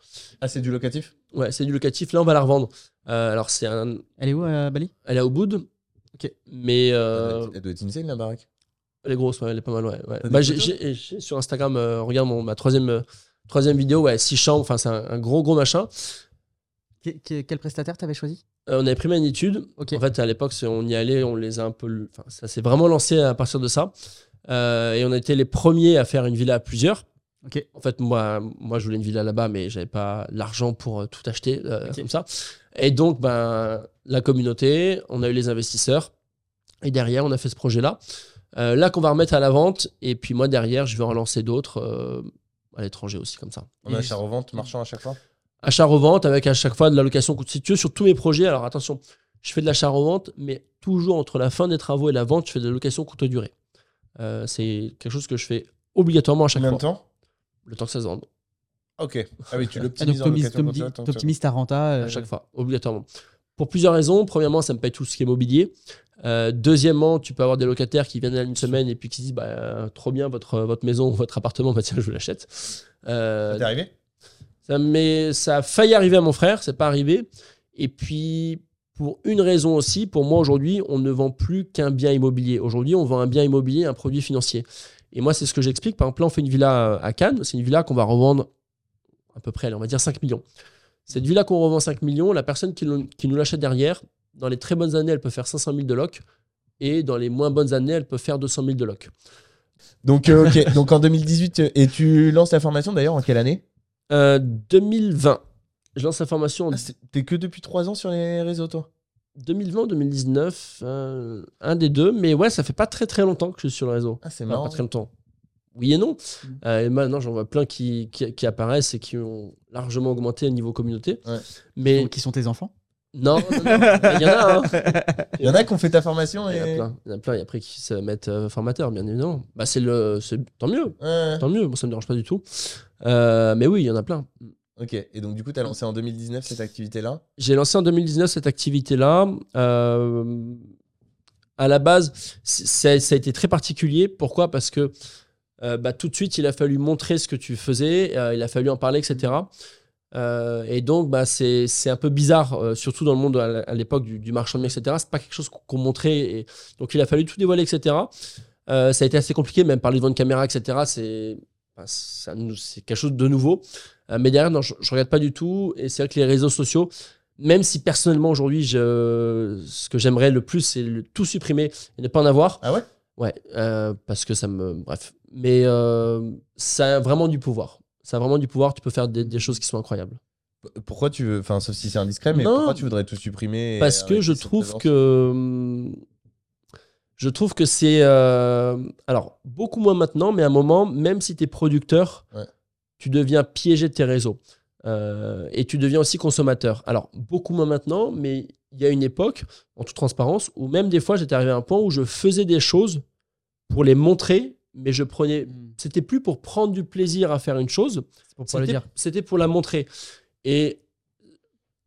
Ah, c'est du locatif? Ouais, c'est du locatif. Là, on va la revendre. Euh, alors, c'est un... Elle est où à Bali? Elle est au bout. Ok. Mais euh, Elle doit être insane, la baraque. elle est grosse, ouais, elle est pas mal. Ouais, Bah, sur Instagram, euh, regarde mon, ma troisième, euh, troisième vidéo. Ouais, 6 chambres. Enfin, c'est un, un gros, gros machin. Que- que- Quel prestataire t'avais choisi? Euh, on avait pris Magnitude. En fait, à l'époque, on y allait, on les a un peu. Enfin, ça s'est vraiment lancé à partir de ça. Euh, et on a été les premiers à faire une villa à plusieurs. Ok. En fait, moi, moi, je voulais une villa là-bas, mais j'avais pas l'argent pour euh, tout acheter euh, comme ça. Et donc, ben, la communauté, on a eu les investisseurs. Et derrière, on a fait ce projet-là. Euh, là, qu'on va remettre à la vente. Et puis, moi, derrière, je vais en lancer d'autres à l'étranger aussi, comme ça. On a achat-revente marchand à chaque fois? Achat-revente avec à chaque fois de la location coûte si tu veux, sur tous mes projets. Alors, attention, je fais de l'achat-revente, mais toujours entre la fin des travaux et la vente, je fais de la location courte durée. Euh, c'est quelque chose que je fais obligatoirement à chaque Combien de fois. temps? Le temps que ça se vende. Ok. Ah oui, tu Ah, l'optimises en location que ça- t'optimises ta renta. euh, à chaque fois, obligatoirement. Pour plusieurs raisons. Premièrement, ça me paye tout ce qui est mobilier. Euh, deuxièmement, tu peux avoir des locataires qui viennent une semaine et puis qui se disent bah, euh, trop bien votre, votre maison, votre appartement, bah, tiens, je vous l'achète. Euh, arrivé? ça, m'est- ça a failli arriver à mon frère, c'est pas arrivé. Et puis, pour une raison aussi, pour moi aujourd'hui, on ne vend plus qu'un bien immobilier. Aujourd'hui, on vend un bien immobilier, un produit financier. Et moi, c'est ce que j'explique. Par exemple, là, on fait une villa à Cannes. C'est une villa qu'on va revendre à peu près, on va dire 5 millions. Cette villa qu'on revend 5 millions, la personne qui, nous- qui nous l'achète derrière, dans les très bonnes années, elle peut faire 500 000 de loc. Et dans les moins bonnes années, elle peut faire 200 000 de loc. Donc, euh. Donc en 2018, euh, et tu lances la formation d'ailleurs en quelle année? Euh, 2020. Je lance la formation en Ah, T'es que depuis 3 ans sur les réseaux, toi? 2020 2019, euh, un des deux. Mais ouais, ça fait pas très très longtemps que je suis sur le réseau. Ah, c'est Enfin, marrant. pas très longtemps. Oui et non. Euh, et maintenant, j'en vois plein qui, qui, qui apparaissent et qui ont largement augmenté au niveau communauté. Ouais. Mais Qui sont tes enfants? Non, non, non, il y en a. hein. Il y en a qui ont fait ta formation Il y en a et. plein. Il y en a plein. Et après, qui se mettent euh, formateurs, bien évidemment. Bah, c'est le, c'est- tant mieux. Ouais. Tant mieux. Moi, ça me dérange pas du tout. Euh, mais oui, il y en a plein. Ok. Et donc, du coup, t'as lancé en 2019 cette activité-là? J'ai lancé en 2019 cette activité-là. Euh, à la base, ça a été très particulier. Pourquoi? Parce que euh, bah, tout de suite, il a fallu montrer ce que tu faisais, euh, il a fallu en parler, etc. Euh, et donc, bah, c'est un peu bizarre, surtout dans le monde à l'époque du, du marchand de biens, etc. C'est pas quelque chose qu'on montrait. Et, donc, il a fallu tout dévoiler, etc. Ça a été assez compliqué, même parler devant une caméra, etc. C'est bah, quelque chose de nouveau. Mais derrière, non, je, je regarde pas du tout. Et c'est vrai que les réseaux sociaux, même si personnellement aujourd'hui, ce que j'aimerais le plus, c'est tout supprimer et ne pas en avoir. Ah ouais? Ouais, parce que ça me. Bref. Mais euh, ça a vraiment du pouvoir. Ça a vraiment du pouvoir. Tu peux faire des, des choses qui sont incroyables. Pourquoi tu veux. Enfin, sauf si c'est indiscret, mais Non. pourquoi tu voudrais tout supprimer Parce que je trouve que. Je trouve que c'est. euh, alors, beaucoup moins maintenant, mais à un moment, même si tu es producteur, Ouais. tu deviens piégé de tes réseaux. Euh, et tu deviens aussi consommateur. Alors, beaucoup moins maintenant, mais il y a une époque, en toute transparence, où même des fois, j'étais arrivé à un point où je faisais des choses pour les montrer, mais je prenais. C'était plus pour prendre du plaisir à faire une chose, c'était pour la montrer. Et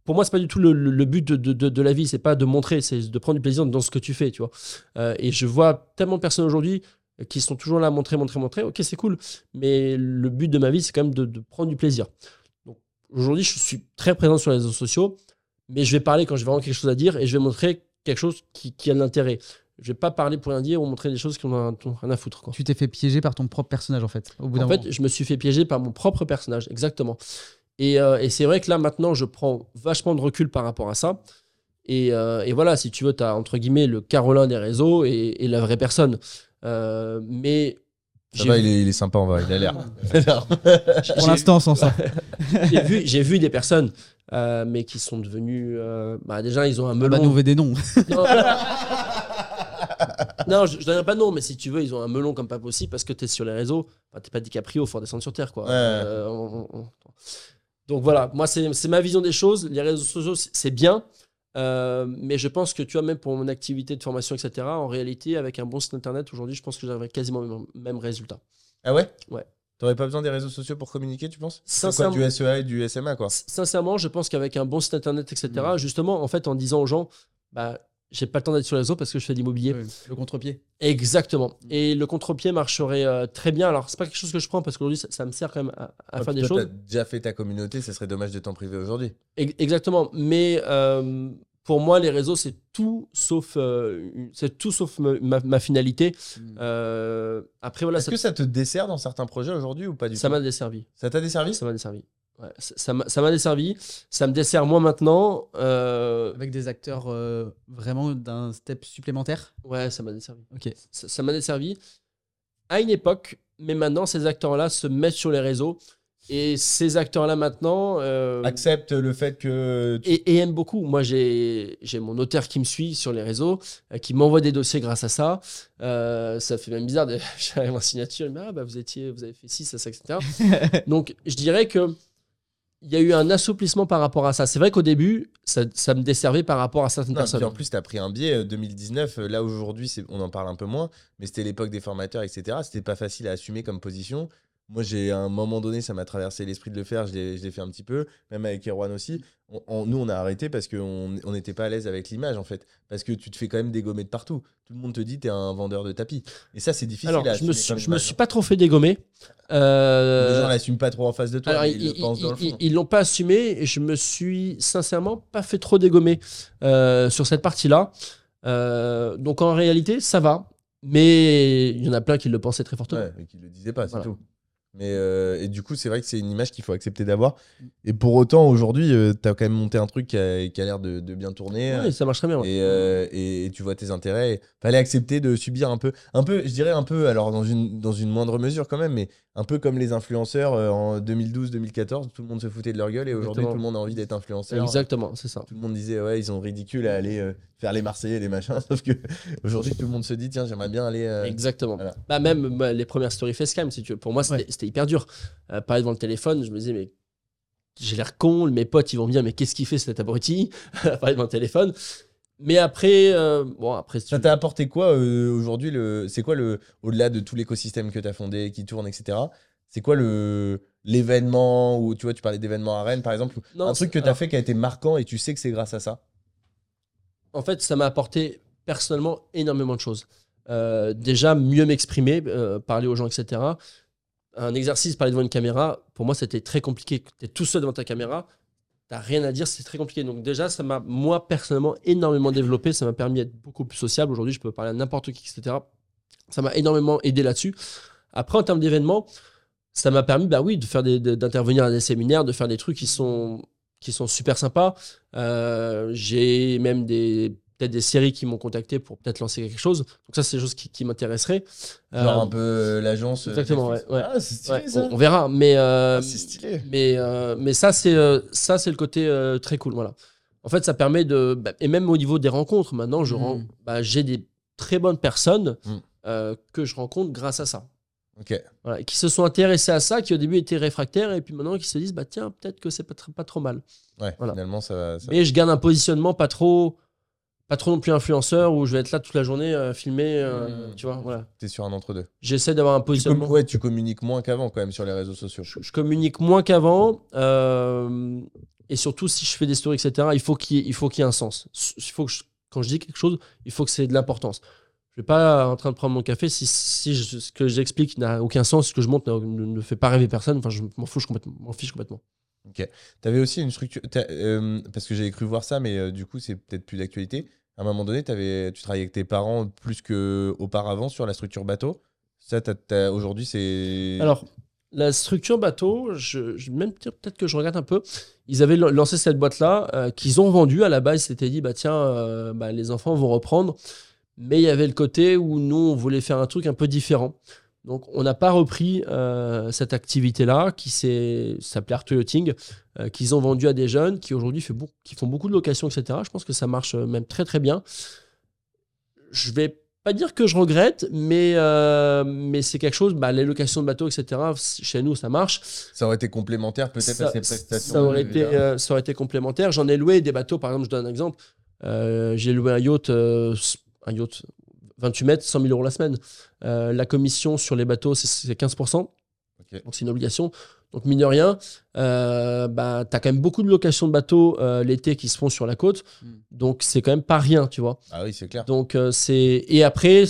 pour moi, c'est pas du tout le, le- le but de, de- de- de la vie. C'est pas de montrer, c'est de prendre du plaisir dans ce que tu fais, tu vois. Euh, et je vois tellement de personnes aujourd'hui qui sont toujours là à montrer, montrer, montrer. Ok, c'est cool. Mais le but de ma vie, c'est quand même de, de prendre du plaisir. Donc aujourd'hui, je suis très présent sur les réseaux sociaux, mais je vais parler quand j'ai vraiment quelque chose à dire et je vais montrer quelque chose qui, qui a de l'intérêt. Je vais pas parler pour rien dire ou montrer des choses qui n'ont rien à foutre. Quoi. Tu t'es fait piéger par ton propre personnage en fait. Au bout d'un En fait, moment. je me suis fait piéger par mon propre personnage, exactement. Et, euh, et c'est vrai que là, maintenant, je prends vachement de recul par rapport à ça. Et, euh, et voilà, si tu veux, tu as entre guillemets le Carolin des réseaux et, et la vraie personne. Euh, mais Ça va, vu- il est, il est sympa en vrai, il a l'air. Pour l'instant, sans ça. j'ai vu, j'ai vu des personnes, euh, mais qui sont devenues. euh, bah, déjà, ils ont un Ah melon. bah, nous, on veut des noms. Non, non, je, je donnerai pas de nom, mais si tu veux, ils ont un melon comme pas possible parce que tu es sur les réseaux. Enfin, t'es pas DiCaprio, faut descendre sur terre, quoi. Ouais. Euh, on- on- on- Donc voilà, moi, c'est ma vision des choses. Les réseaux sociaux, c'est- bien. euh, mais je pense que tu vois, même pour mon activité de formation, etc., en réalité, avec un bon site internet, aujourd'hui, je pense que j'aurais quasiment le même, même résultat. Ah ouais? Ouais. T'aurais pas besoin des réseaux sociaux pour communiquer, tu penses? C'est quoi Sincèrement- du SEA et du SMA, quoi? Sincèrement, je pense qu'avec un bon site internet, etc., Mm. justement, en fait, en disant aux gens, bah, j'ai pas le temps d'être sur les réseaux parce que je fais de l'immobilier. Le contre-pied. Exactement. Mm. Et le contre-pied marcherait euh, très bien. Alors, c'est pas quelque chose que je prends parce qu'aujourd'hui, ça, ça me sert quand même à, à Ah, faire des toi, choses. T'as déjà fait ta communauté, ça serait dommage de t'en priver aujourd'hui. Ex- Exactement. Mais euh, pour moi, les réseaux, c'est tout sauf, euh, c'est tout sauf me- ma, ma finalité. Euh, après, voilà, Est-ce ça que ça te dessert dans certains projets aujourd'hui ou pas du ça tout m'a desservi. Ça t'a desservi? Ça m'a desservi. Ouais, ça m'a ça m'a desservi. Ça me dessert moi maintenant. Euh, Avec des acteurs euh, vraiment d'un step supplémentaire? ouais, ça m'a desservi. Ok. ça m'a desservi à une époque, mais maintenant ces acteurs-là se mettent sur les réseaux et ces acteurs-là maintenant euh, Accepte le fait que. tu- et, et aiment beaucoup. Moi, j'ai j'ai mon notaire qui me suit sur les réseaux, euh, qui m'envoie des dossiers grâce à ça. Euh, ça fait même bizarre. J'arrive en signature, il me dit, ah bah vous étiez, vous avez fait ci, ça, ça, etc. Donc, je dirais que il y a eu un assouplissement par rapport à ça. C'est vrai qu'au début, ça, ça me desservait par rapport à certaines Non, personnes. puis en plus, tu as pris un biais euh, 2019. euh, Là, aujourd'hui, on en parle un peu moins, mais c'était l'époque des formateurs, etc. C'était pas facile à assumer comme position. Moi, j'ai à un moment donné, ça m'a traversé l'esprit de le faire. Je l'ai je l'ai fait un petit peu, même avec Erwan aussi. On- on- nous, on a arrêté parce qu'on on n'était pas à l'aise avec l'image, en fait. Parce que tu te fais quand même dégommer de partout. Tout le monde te dit tu es un vendeur de tapis. Et ça, c'est difficile Alors, à je me suis, je me suis hein. pas trop fait dégommer. Euh, Les gens l'assument pas trop en face de toi, Alors, ils ils, le pensent dans le ils- fond. ils l'ont pas assumé et je me suis sincèrement pas fait trop dégommer euh, sur cette partie-là. Euh, donc en réalité, ça va. Mais il y en a plein qui le pensaient très fortement. Ouais, mais qui le disaient pas, c'est Voilà. tout. Mais euh, et du coup, c'est vrai que c'est une image qu'il faut accepter d'avoir. Et pour autant, aujourd'hui, tu as quand même monté un truc qui a, qui a l'air de, de bien tourner. Ouais, ça marche très bien. ouais. Et, euh, et, et tu vois tes intérêts. Fallait accepter de subir un peu, un peu, je dirais un peu, alors dans une, dans une moindre mesure quand même, mais un peu comme les influenceurs euh, en 2012-2014, tout le monde se foutait de leur gueule et aujourd'hui tout le monde a envie d'être influenceur. Exactement, c'est ça. Tout le monde disait ouais ils sont ridicules à aller euh, faire les Marseillais et les machins, sauf que aujourd'hui tout le monde se dit tiens j'aimerais bien aller. euh, Exactement. voilà. Bah, même bah, les premières stories facecam, si tu veux. Pour moi, c'était Ouais. C'était hyper dur. Euh, parler devant le téléphone, je me disais, mais j'ai l'air con. Mes potes, ils vont me dire, mais qu'est-ce qu'il fait cet abruti Parler devant le téléphone. Mais après, euh, bon, après, si Ça t'a apporté quoi euh, aujourd'hui le C'est quoi le au-delà de tout l'écosystème que tu as fondé, qui tourne, etc. C'est quoi le l'événement où tu vois tu parlais d'événements à Rennes par exemple, Non, un truc que tu as alors- fait qui a été marquant et tu sais que c'est grâce à ça? en fait, ça m'a apporté personnellement énormément de choses. Euh, déjà, mieux m'exprimer, parler aux gens, etc. Un exercice, parler devant une caméra, pour moi, c'était très compliqué. Tu es tout seul devant ta caméra, tu rien à dire, c'est très compliqué. Donc, déjà, ça m'a, moi, personnellement, énormément développé. Ça m'a permis d'être beaucoup plus sociable. Aujourd'hui, je peux parler à n'importe qui, etc. Ça m'a énormément aidé là-dessus. Après, en termes d'événements, ça m'a permis, bah oui, de faire d'intervenir à des séminaires, de faire des trucs qui sont, qui sont super sympas. Euh, j'ai même des peut-être des séries qui m'ont contacté pour peut-être lancer quelque chose. Donc ça, c'est des choses qui, qui m'intéresseraient. Genre Euh, un peu euh, l'agence. euh, exactement, ouais, ouais. Ah, c'est stylé ouais, ça. on, on verra, mais Ah, c'est stylé. mais mais ça c'est ça c'est le côté très cool, voilà. En fait, ça permet de bah, et même au niveau des rencontres, maintenant, je Mm. rends, bah, j'ai des très bonnes personnes Mm. que je rencontre grâce à ça. Ok. Voilà, et qui se sont intéressés à ça, qui au début étaient réfractaires, et puis maintenant qui se disent, bah tiens, peut-être que c'est pas, pas trop mal. Ouais. Voilà. Finalement ça. va- ça- Mais je garde un positionnement pas trop, pas trop non plus influenceur, où je vais être là toute la journée, euh, filmer, euh, tu vois, voilà. T'es sur un entre deux. J'essaie d'avoir un Tu, positionnement. com- ouais, tu communiques moins qu'avant quand même sur les réseaux sociaux. je, je communique moins qu'avant, euh, et surtout si je fais des stories, etc., il faut qu'il y, ait- il faut qu'il y ait un sens. Il faut que je- quand je dis quelque chose, il faut que c'est de l'importance. Je vais pas en train de prendre mon café si, si je- ce que j'explique n'a aucun sens, ce que je montre ne fait pas rêver personne. Enfin, je m'en fiche complètement. m'en fiche complètement. T'avais aussi une structure. euh, parce que j'avais cru voir ça, mais euh, du coup, c'est peut-être plus d'actualité. À un moment donné, avais, tu travaillais avec tes parents plus qu'auparavant sur la structure bateau. Ça, aujourd'hui, c'est. Alors, la structure bateau, je, même peut-être que je regarde un peu. Ils avaient lan- lancé cette boîte-là, euh, qu'ils ont vendue. À la base, ils s'étaient dit, bah tiens, bah, les enfants vont reprendre. Mais il y avait le côté où nous, on voulait faire un truc un peu différent. Donc, on n'a pas repris euh, cette activité-là qui s'appelait Art Yachting, euh, qu'ils ont vendu à des jeunes qui aujourd'hui qui font beaucoup de locations, etc. Je pense que ça marche euh, même très très bien. Je vais pas dire que je regrette, mais, euh, mais c'est quelque chose, bah, les locations de bateaux, etc. Chez nous, ça marche. Ça aurait été complémentaire peut-être à ces prestations. ça aurait, été, euh, ça aurait été complémentaire. J'en ai loué des bateaux, par exemple, je donne un exemple. Euh, J'ai loué un yacht, un yacht 28 mètres, 100 000 euros la semaine. Euh, la commission sur les bateaux, c'est- c'est 15%. Ok. Donc c'est une obligation. Donc mine de rien, euh, bah, tu as quand même beaucoup de locations de bateaux euh, l'été qui se font sur la côte. Mm. Donc c'est quand même pas rien, tu vois. Ah oui, c'est clair. Donc euh, c'est et après,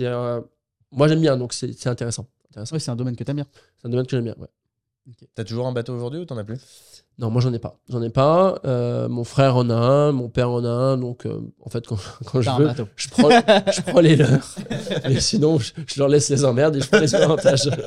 euh, moi j'aime bien, donc c'est c'est intéressant. intéressant. Ouais, c'est un domaine que t'aimes bien. C'est un domaine que j'aime bien. ouais. T'as toujours un bateau aujourd'hui ou t'en as plus? Non, moi j'en ai pas. J'en ai pas. Euh, mon frère en a un, mon père en a un. Donc euh, en fait, quand, quand je veux, je prends, je prends les leurs. Et sinon, je, je leur laisse les emmerdes et je prends les avantages.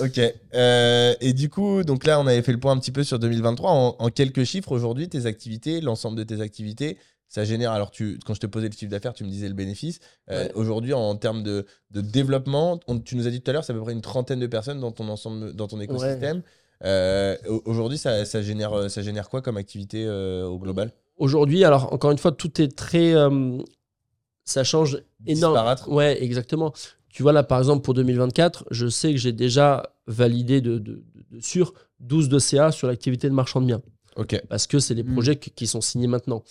Ok. Euh, et du coup, donc là, on avait fait le point un petit peu sur 2023. En, en quelques chiffres, aujourd'hui, tes activités, l'ensemble de tes activités, ça génère. Alors, tu, quand je te posais le chiffre d'affaires, tu me disais le bénéfice. Euh, Ouais. Aujourd'hui, en termes de, de développement, on- tu nous as dit tout à l'heure, c'est à peu près une trentaine de personnes dans ton ensemble, dans ton écosystème. Euh, au- aujourd'hui, ça, ça génère, ça génère quoi comme activité euh, au global? Aujourd'hui, alors encore une fois, tout est très. euh, ça change énormément. Ouais, exactement. Tu vois, là, par exemple, pour 2024, je sais que j'ai déjà validé de, de, de- de sur 12 de CA sur l'activité de marchand de biens. Ok. Parce que c'est des Mm. projets qui, qui sont signés maintenant.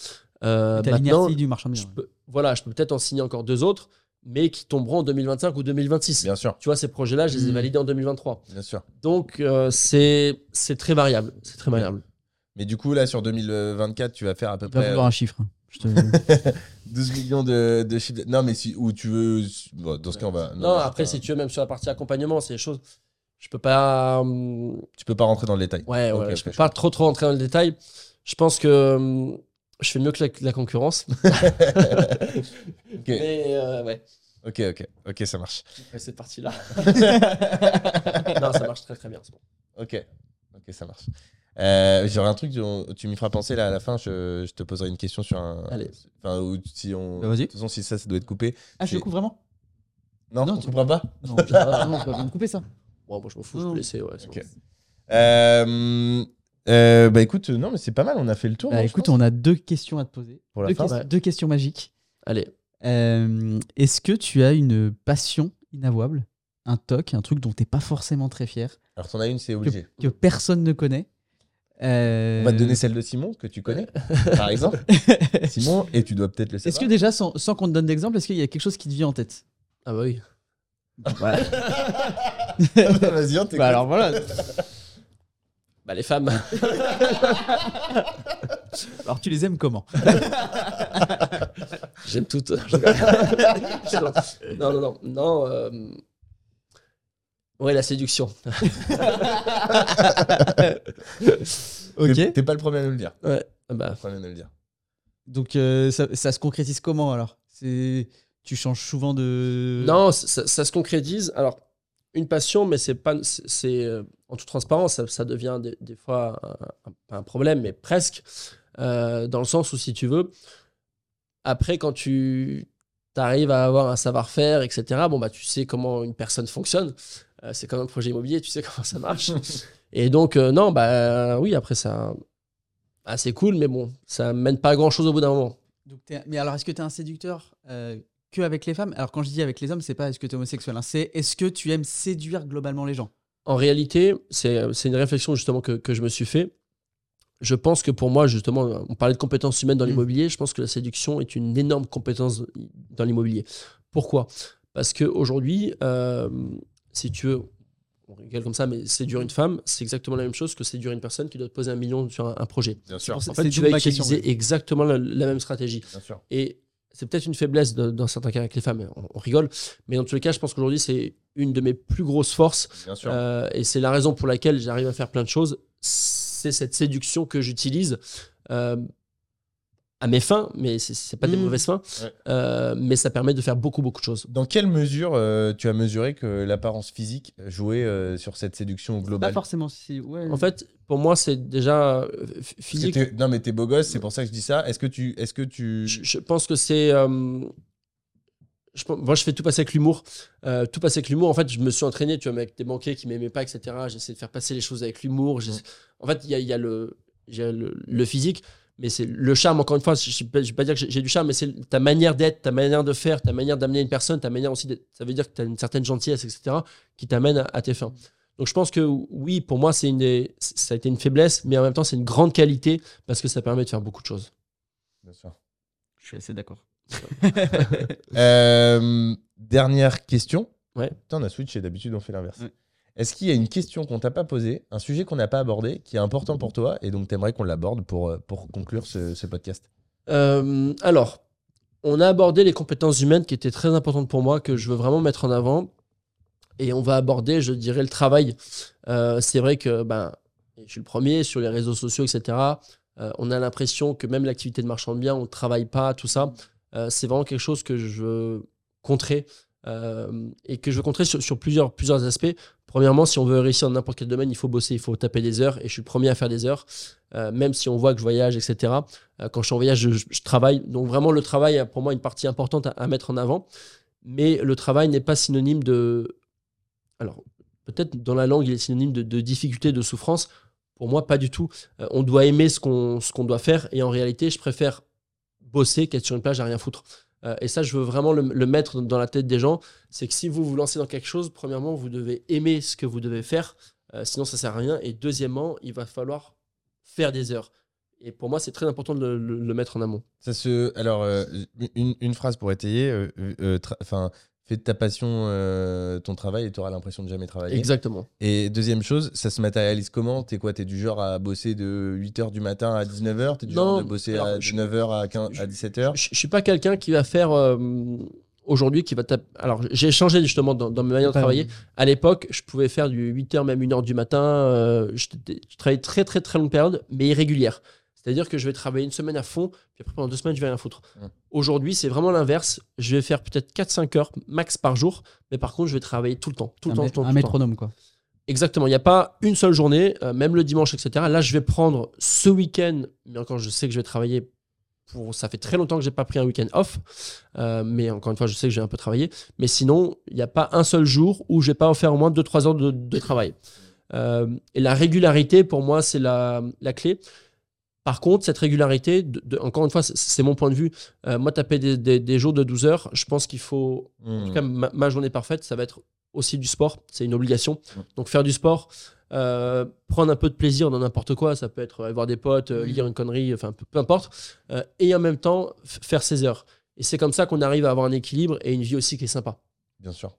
Euh, maintenant, du marchand de je biens. peux, voilà, je peux peut-être en signer encore deux autres, mais qui tomberont en 2025 ou 2026. Bien sûr, Tu vois, ces projets-là, je les ai Mm. validés en 2023. bien sûr. Donc, euh, c'est c'est très variable. C'est très variable. Mais du coup, là, sur 2024, tu vas faire à peu Il va près vouloir un chiffre. hein. Je te- 12 millions de, de chiffre. d- Non, mais si, où tu veux. bon, dans ce cas, on va. Non, après, si tu veux, même sur la partie accompagnement, c'est des choses. Je peux pas. hum, Tu peux pas rentrer dans le détail. Ouais, Ok, ouais, ok, je peux je pas trop trop rentrer dans le détail. Je pense que hum, je fais mieux que la, la concurrence. Mais euh, ouais, ok, ok, ok, ça marche. ouais, cette partie-là. non, ça marche très très bien. bon. Ok, ok, ça marche. Euh, J'aurais un truc, dont tu m'y feras penser là à la fin. Je, je te poserai une question sur un. Allez. Enfin, ou si on. Bah, vas-y. De toute façon, si ça, ça doit être coupé. Ah, je le coupe vraiment? Non, Non, on tu- comprend pas. Non, je- non, on peut pas me couper ça. Bon, moi je m'en fous, je Non. peux laisser. Ouais, c'est Ok. bon. Euh, euh, bah écoute, non, mais c'est pas mal. On a fait le tour. Bah, je écoute, on a deux questions à te poser. Pour la deux, fin. Ouais. deux questions magiques. Allez. Euh, Est-ce que tu as une passion inavouable? Un toc, un truc dont t'es pas forcément très fier, Alors, t'en as une, c'est obligé. que personne ne connaît Euh, On va te donner celle de Simon que tu connais, par exemple. Simon, et tu dois peut-être le Est-ce savoir. que déjà, sans, sans qu'on te donne d'exemple, est-ce qu'il y a quelque chose qui te vient en tête? Ah bah oui. Vas-y, on. Bah alors voilà. Bah les femmes. Alors tu les aimes comment? J'aime toutes. Non, non, non. Non. euh, Ouais, la séduction. Ok. T'es- pas le premier à nous le dire. Ouais. Ah Bah, Le premier à nous le dire. Donc euh, ça, ça se concrétise comment alors? C'est tu changes souvent de Non, ça, ça se concrétise. Alors, une passion, mais c'est pas, c'est- euh, en toute transparence, ça, devient des, fois un, problème, mais presque, euh, dans le sens où si tu veux, après quand tu arrives à avoir un savoir-faire, etc. Bon bah tu sais comment une personne fonctionne. Euh, c'est comme un projet immobilier, tu sais comment ça marche. Et donc non, bah oui, après ça, c'est cool, mais bon, ça mène pas grand chose au bout d'un moment. Mais alors est-ce que tu es un séducteur? Que avec les femmes Alors quand je dis avec les hommes, c'est pas est-ce que tu es homosexuel, hein, c'est est-ce que tu aimes séduire globalement les gens? En réalité, c'est c'est une réflexion justement que, que je me suis fait. Je pense que pour moi, justement, on parlait de compétences humaines dans Mm. l'immobilier. Je pense que la séduction est une énorme compétence dans l'immobilier. Pourquoi? Parce qu'aujourd'hui, euh, si tu veux, on rigole comme ça, mais séduire une femme, c'est exactement la même chose que séduire une personne qui doit te poser un million sur un, un projet. Bien sûr. En fait, C'est tu vas question, utiliser exactement la, la même stratégie. Bien sûr. Et c'est peut-être une faiblesse dans certains cas avec les femmes, on, on rigole. Mais dans tous les cas, je pense qu'aujourd'hui, c'est une de mes plus grosses forces Bien sûr. euh, et c'est la raison pour laquelle j'arrive à faire plein de choses. C'est cette séduction que j'utilise euh, à mes fins, mais c'est- pas des Mm. mauvaises fins. Ouais. Euh, mais ça permet de faire beaucoup, beaucoup de choses. Dans quelle mesure euh, tu as mesuré que l'apparence physique jouait euh, sur cette séduction Pas globale? forcément si ouais. En fait, pour moi, c'est déjà euh, physique. Non, mais t'es beau gosse, c'est pour ça que je dis ça. Est-ce que tu. Est-ce que tu... Je, je pense que c'est. euh, je, moi, je fais tout passer avec l'humour. Euh, tout passer avec l'humour. En fait, je me suis entraîné, tu vois, avec des banquiers qui m'aimaient pas, etc. J'essaie de faire passer les choses avec l'humour. En fait, il y a, y a le, il y a le, le physique, mais c'est le charme. Encore une fois, je ne vais pas dire que j'ai- du charme, mais c'est ta manière d'être, ta manière de faire, ta manière d'amener une personne, ta manière aussi d'être. Ça veut dire que tu as une certaine gentillesse, etc., qui t'amène à, à tes fins. Donc, je pense que oui, pour moi, c'est une des- ça a été une faiblesse, mais en même temps, c'est une grande qualité parce que ça permet de faire beaucoup de choses. Bien sûr. Je suis assez d'accord. Euh, dernière question. Ouais. Putain, on a switché, d'habitude on fait l'inverse. Ouais. Est-ce qu'il y a une question qu'on t'a pas posée, un sujet qu'on n'a pas abordé, qui est important pour toi et donc t'aimerais qu'on l'aborde pour, euh, pour conclure ce, ce podcast? Euh, alors, on a abordé les compétences humaines qui étaient très importantes pour moi, que je veux vraiment mettre en avant. Et on va aborder, je dirais, le travail. Euh, c'est vrai que ben, je suis le premier sur les réseaux sociaux, etc. on a l'impression que même l'activité de marchand de biens, on ne travaille pas, tout ça. C'est vraiment quelque chose que je veux contrer euh, et que je veux contrer sur, plusieurs, aspects. Premièrement, si on veut réussir dans n'importe quel domaine, il faut bosser, il faut taper des heures. Et je suis le premier à faire des heures, euh, même si on voit que je voyage, etc. Euh, quand je suis en voyage, je, travaille. Donc vraiment, le travail est pour moi une partie importante à, mettre en avant. Mais le travail n'est pas synonyme de... Alors, peut-être dans la langue, il est synonyme de, difficulté, de souffrance. Pour moi, pas du tout. On doit aimer ce qu'on ce qu'on doit faire. Et en réalité, je préfère bosser qu'être sur une plage à rien foutre. Euh, et ça, je veux vraiment le, mettre dans la tête des gens. C'est que si vous vous lancez dans quelque chose, premièrement, vous devez aimer ce que vous devez faire. Euh, sinon, ça sert à rien. Et deuxièmement, il va falloir faire des heures. Et pour moi, c'est très important de le, mettre en amont. Ça se, alors, euh, une, une phrase pour étayer. Enfin, fais de ta passion euh, ton travail et tu auras l'impression de jamais travailler. Exactement. Et deuxième chose, ça se matérialise comment? T'es quoi? T'es du genre à bosser de 8h du matin à 19h T'es du Non, genre de bosser alors, à je- 9h à, 15 à 17h Je, je suis pas quelqu'un qui va faire euh, aujourd'hui qui va taper. Alors, j'ai changé justement dans, dans mes manières de travailler. À l'époque, je pouvais faire du 8h, même 1h du matin. euh, j'étais- je travaillais très, très, très longue période, mais irrégulière. C'est-à-dire que je vais travailler une semaine à fond, puis après pendant deux semaines, je vais rien foutre. Ouais. Aujourd'hui, c'est vraiment l'inverse. Je vais faire peut-être 4-5 heures max par jour, mais par contre, je vais travailler tout le temps. Tout le un, temps, tout un tout le temps. métronome, quoi. Exactement. Il n'y a pas une seule journée, euh, même le dimanche, etc. Là, je vais prendre ce week-end, mais encore, je sais que je vais travailler. Pour... Ça fait très longtemps que j'ai pas pris un week-end off, Euh, mais encore une fois, je sais que j'ai un peu travaillé. Mais sinon, il n'y a pas un seul jour où je vais pas faire au moins 2-3 heures de, de travail. Euh, et la régularité, pour moi, c'est la, la clé. Par contre, cette régularité, de- de- encore une fois, c'est- mon point de vue. Euh, moi, taper des, des- des jours de 12 heures, je pense qu'il faut en Mmh. tout cas, ma, ma journée parfaite, ça va être aussi du sport. C'est une obligation. Ouais. Donc, faire du sport, euh, prendre un peu de plaisir dans n'importe quoi. Ça peut être aller voir des potes, euh, lire une connerie, enfin, peu, peu importe. Euh, et en même temps, faire ses heures. Et c'est comme ça qu'on arrive à avoir un équilibre et une vie aussi qui est sympa. Bien sûr.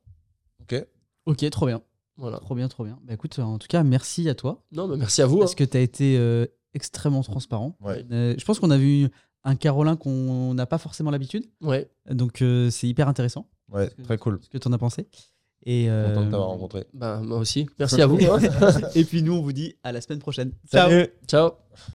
Ok. Ok, trop bien. Voilà. Trop bien, trop bien. Bah écoute, en tout cas, merci à toi. Non, mais merci à vous. Parce hein. que tu as été euh, extrêmement transparent. Ouais. Euh, je pense qu'on a vu un Carolin qu'on n'a pas forcément l'habitude. Ouais. Donc euh, c'est hyper intéressant Ouais, très cool. ce que tu en as pensé? Et, euh, Content de t'avoir rencontré. Bah, moi aussi. Merci à vous. Et puis nous, on vous dit à la semaine prochaine. Salut. Ciao.